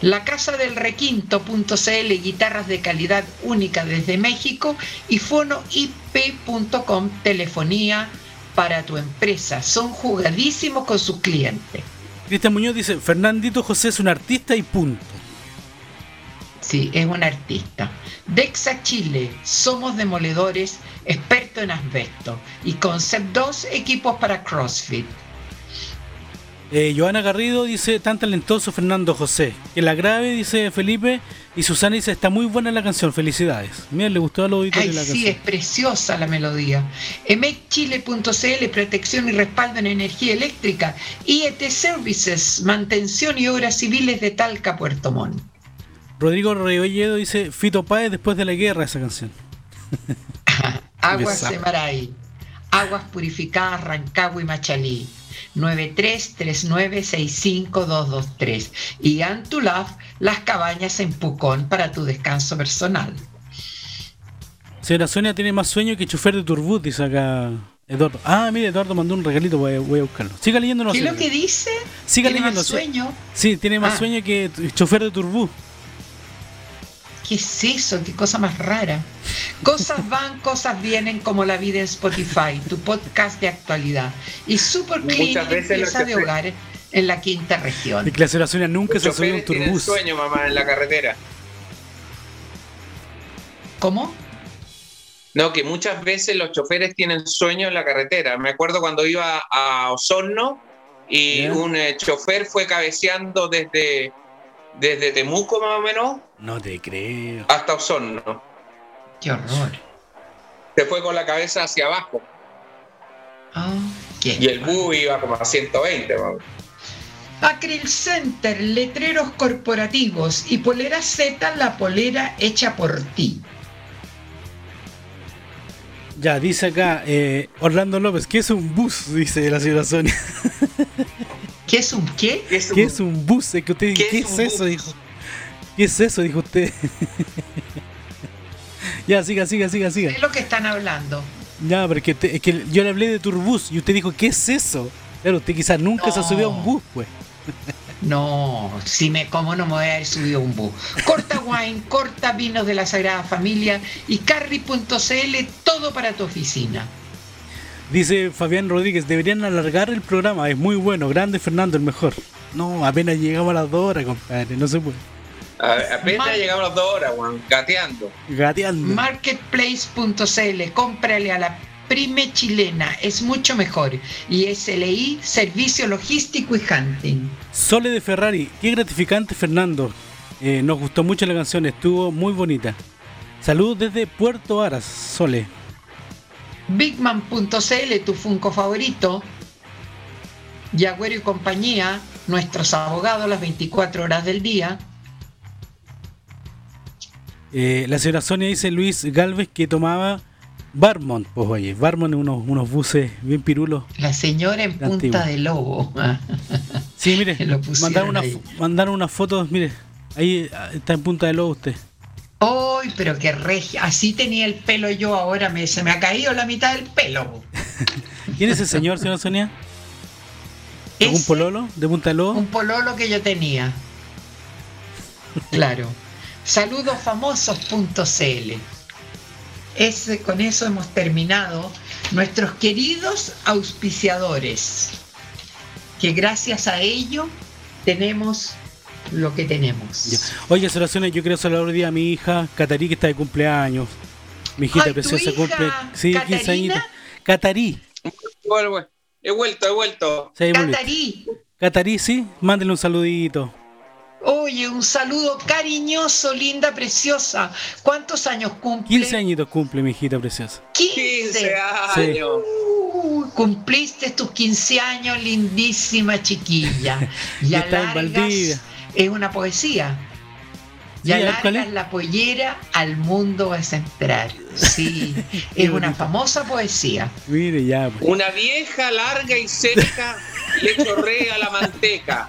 La casa del requinto.cl, guitarras de calidad única desde México y fonoip.com, telefonía para tu empresa. Son jugadísimos con sus clientes. Cristian Muñoz dice, Fernandito José es un artista y punto. Sí, es un artista. Dexa Chile, somos demoledores, experto en asbesto. Y Concept 2, equipos para CrossFit. Eh, Joana Garrido dice, tan talentoso Fernando José. Que la grave, dice Felipe. Y Susana dice, está muy buena la canción, felicidades. Miren, le gustó a los auditores Ay, la sí, canción. es preciosa la melodía. emecchile.cl, protección y respaldo en energía eléctrica. IET Services, mantención y obras civiles de Talca, Puerto Montt. Rodrigo Rebolledo dice, Fito Páez después de la guerra esa canción. Aguas Besado. Semaray, Aguas Purificadas Rancagua y Machalí. 9339-65223 y Antulaf, las cabañas en Pucón para tu descanso personal. Señora Sonia tiene más sueño que chofer de Turbut, dice acá Eduardo. Ah, mire, Eduardo mandó un regalito, voy a, voy a buscarlo. Siga leyendo, no ¿Qué es lo que dice? Siga ¿Tiene leyendo. más sueño? Sí, tiene más Ah. sueño que chofer de Turbú. ¿Qué es eso? ¿Qué cosa más rara? Cosas van, cosas vienen como la vida en Spotify, tu podcast de actualidad. Y Super Clean, que de hace- hogar en la quinta región. Y Sonia nunca se subió un turbús. sueño, mamá, en la carretera. ¿Cómo? No, que muchas veces los choferes tienen sueño en la carretera. Me acuerdo cuando iba a Osorno y un eh, chofer fue cabeceando desde, desde Temuco más o menos No te creo. hasta Osorno. Qué horror. Se fue con la cabeza hacia abajo Ah, qué y el bus iba como a 120. más o menos. Acryl Center, letreros corporativos y polera Z, la polera hecha por ti. Ya, dice acá eh, Orlando López, ¿qué es un bus? Dice la señora Sonia. ¿Qué es un qué? ¿Qué es un- ¿Qué es un bus? Es que usted ¿Qué ¿qué, es es, eso? bus? Dijo. ¿Qué es eso? Dijo usted. ya, siga, siga, siga, siga. ¿De lo que están hablando? Ya, pero es que, te- es que yo le hablé de Turbus y usted dijo, ¿qué es eso? Claro, usted quizás nunca se ha subido a un bus, pues. No, si me como no me voy a haber subido un bus. Corta wine, corta vinos de la Sagrada Familia y carry.cl, todo para tu oficina. Dice Fabián Rodríguez, deberían alargar el programa, es muy bueno, grande Fernando, el mejor. No, apenas llegamos a las dos horas, compadre, no se puede. A- Apenas Mar- llegamos a las dos horas, weón, gateando. Gateando. Marketplace.cl, cómprale a la Prime chilena, es mucho mejor. Y SLI, servicio logístico y hunting. Sole de Ferrari, qué gratificante Fernando. Eh, nos gustó mucho la canción, estuvo muy bonita. Saludos desde Puerto Aras, Sole. Bigman.cl, tu Funko favorito. Yagüero y compañía, nuestros abogados las 24 horas del día. Eh, la señora Sonia dice Luis Galvez que tomaba Barmont. Pues oye, Barmont unos, unos buses bien pirulos. La señora en punta de lobo. Sí, mire, mandaron, una, mandaron unas fotos, mire, ahí ah, está en punta de lobo usted. ¡Ay, pero qué regia! Así tenía el pelo yo ahora, me, se me ha caído la mitad del pelo. ¿Quién es ese señor, señora Sonia? ¿Algún Ese, pololo de punta de lobo? Un pololo que yo tenía. Claro. Saludosfamosos.cl. Ese, con eso hemos terminado. Nuestros queridos auspiciadores, que gracias a ello tenemos lo que tenemos. Ya. Oye, Sonia, yo quiero saludar hoy día a mi hija, Catarí, que está de cumpleaños. Mi hijita Ay, ¿tu preciosa hija, cumple. Sí, 15 Catarina? añitos. Catarí. He vuelto, he vuelto. Sí. Catarí, Catarí, sí, mándele un saludito. oye, un saludo cariñoso, linda, preciosa. ¿Cuántos años cumple? 15 añitos cumple mi hijita preciosa. 15 años. Uy, cumpliste tus 15 años, lindísima chiquilla. Y Ya está en Valdivia. Es una poesía. Y Sí, la pollera, al mundo vas a entrar. Sí, es una famosa poesía. Mire, ya. pues. Una vieja larga y seca le chorrea la manteca.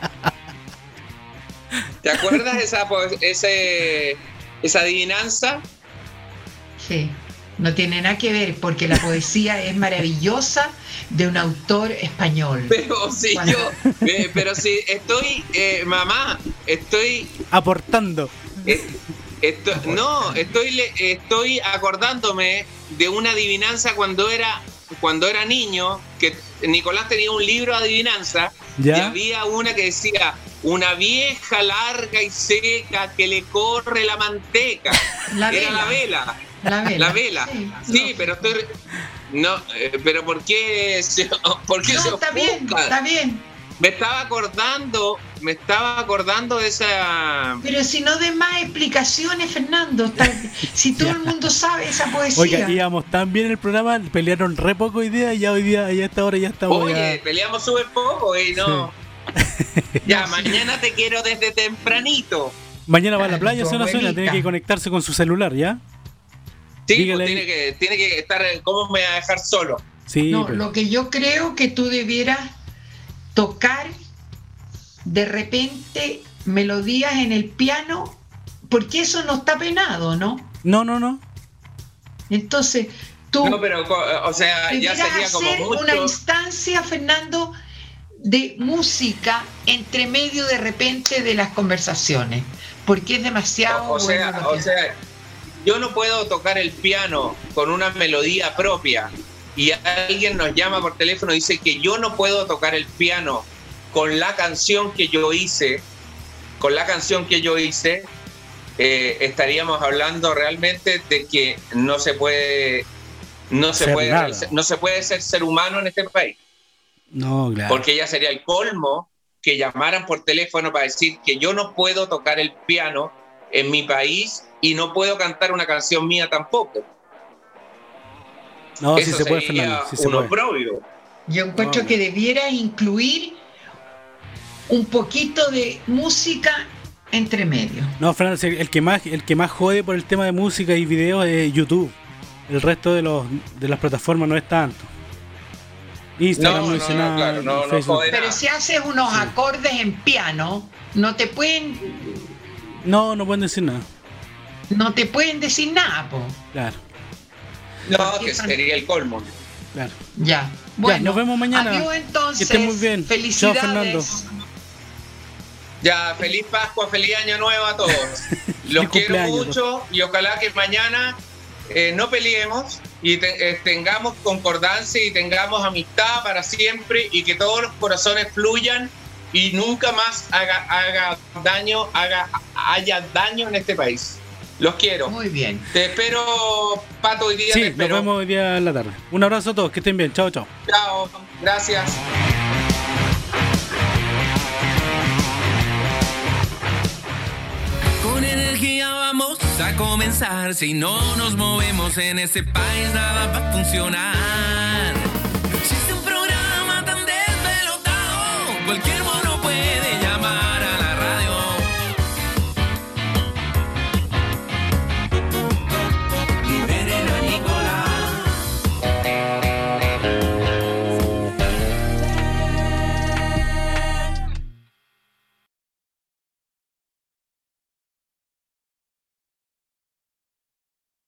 ¿Te acuerdas esa, ese, esa adivinanza? Sí, no tiene nada que ver porque la poesía es maravillosa de un autor español. Pero si yo, eh, pero si estoy, eh, mamá, estoy, Aportando. eh, esto- no, estoy, le- estoy acordándome de una adivinanza cuando era, cuando era niño, que Nicolás tenía un libro de adivinanza y había una que decía, una vieja larga y seca que le corre la manteca. La Era la vela. La vela. La vela. Sí, Sí, no. pero estoy. No, eh, pero ¿por qué se, por qué se No, está bien, está bien. Me estaba acordando, me estaba acordando de esa. Pero si no de más explicaciones, Fernando. está- si todo el mundo sabe esa poesía. Oiga, íbamos tan bien en el programa, pelearon re poco hoy día y ya hoy día, ya a esta hora ya estamos Oye, ya. peleamos súper poco y no. Ya, mañana te quiero desde tempranito. Mañana va a la Ay, playa, Sonia, abuelita. tiene que conectarse con su celular, ¿ya? Sí, pues tiene que, tiene que estar. ¿Cómo me va a dejar solo? Sí, no, pero- lo que yo creo que tú debieras tocar de repente melodías en el piano, porque eso no está penado, ¿no? no, no, no. Entonces, tú No, pero, co- o sea, ya sería como hacer mucho. una instancia, Fernando, de música entre medio de repente de las conversaciones, porque es demasiado O sea, bueno o sea, yo no puedo tocar el piano con una melodía propia y alguien nos llama por teléfono y dice que yo no puedo tocar el piano con la canción que yo hice, con la canción que yo hice, eh, estaríamos hablando realmente de que no se puede, no se Ser puede, nada. no se puede ser ser humano en este país, No, claro. porque ya sería el colmo que llamaran por teléfono para decir que yo no puedo tocar el piano en mi país y no puedo cantar una canción mía tampoco. no, sí Eso se puede, sería Fernando. Sí se un oprobio. Yo encuentro No, que debiera incluir un poquito de música entre medio. No, Fernando, el que más, el que más jode por el tema de música y videos es YouTube. el resto de los de las plataformas no es tanto. Instagram No, no, no, dice no, nada, claro, no, no Facebook. jode. Pero si haces unos acordes en piano, no te pueden, No, no pueden decir nada. No te pueden decir nada, po. Claro, No, que sería el colmo. claro. Ya. Bueno, nos vemos mañana. Adiós entonces. Que estén muy bien. Chao, Felicidades. Fernando. Ya, feliz Pascua, feliz Año Nuevo a todos. Los quiero mucho y ojalá que mañana eh, no peleemos y te- eh, tengamos concordancia y tengamos amistad para siempre y que todos los corazones fluyan y nunca más haga, haga daño, haga, haya daño en este país. Los quiero. Muy bien. Te espero, Pato, hoy día Sí, te nos vemos hoy día en la tarde. Un abrazo a todos, que estén bien. Chao, chao. Chao, gracias. Con energía vamos a comenzar. Si no nos movemos en este país, nada va a funcionar. No existe un programa tan desvelotado. Cualquier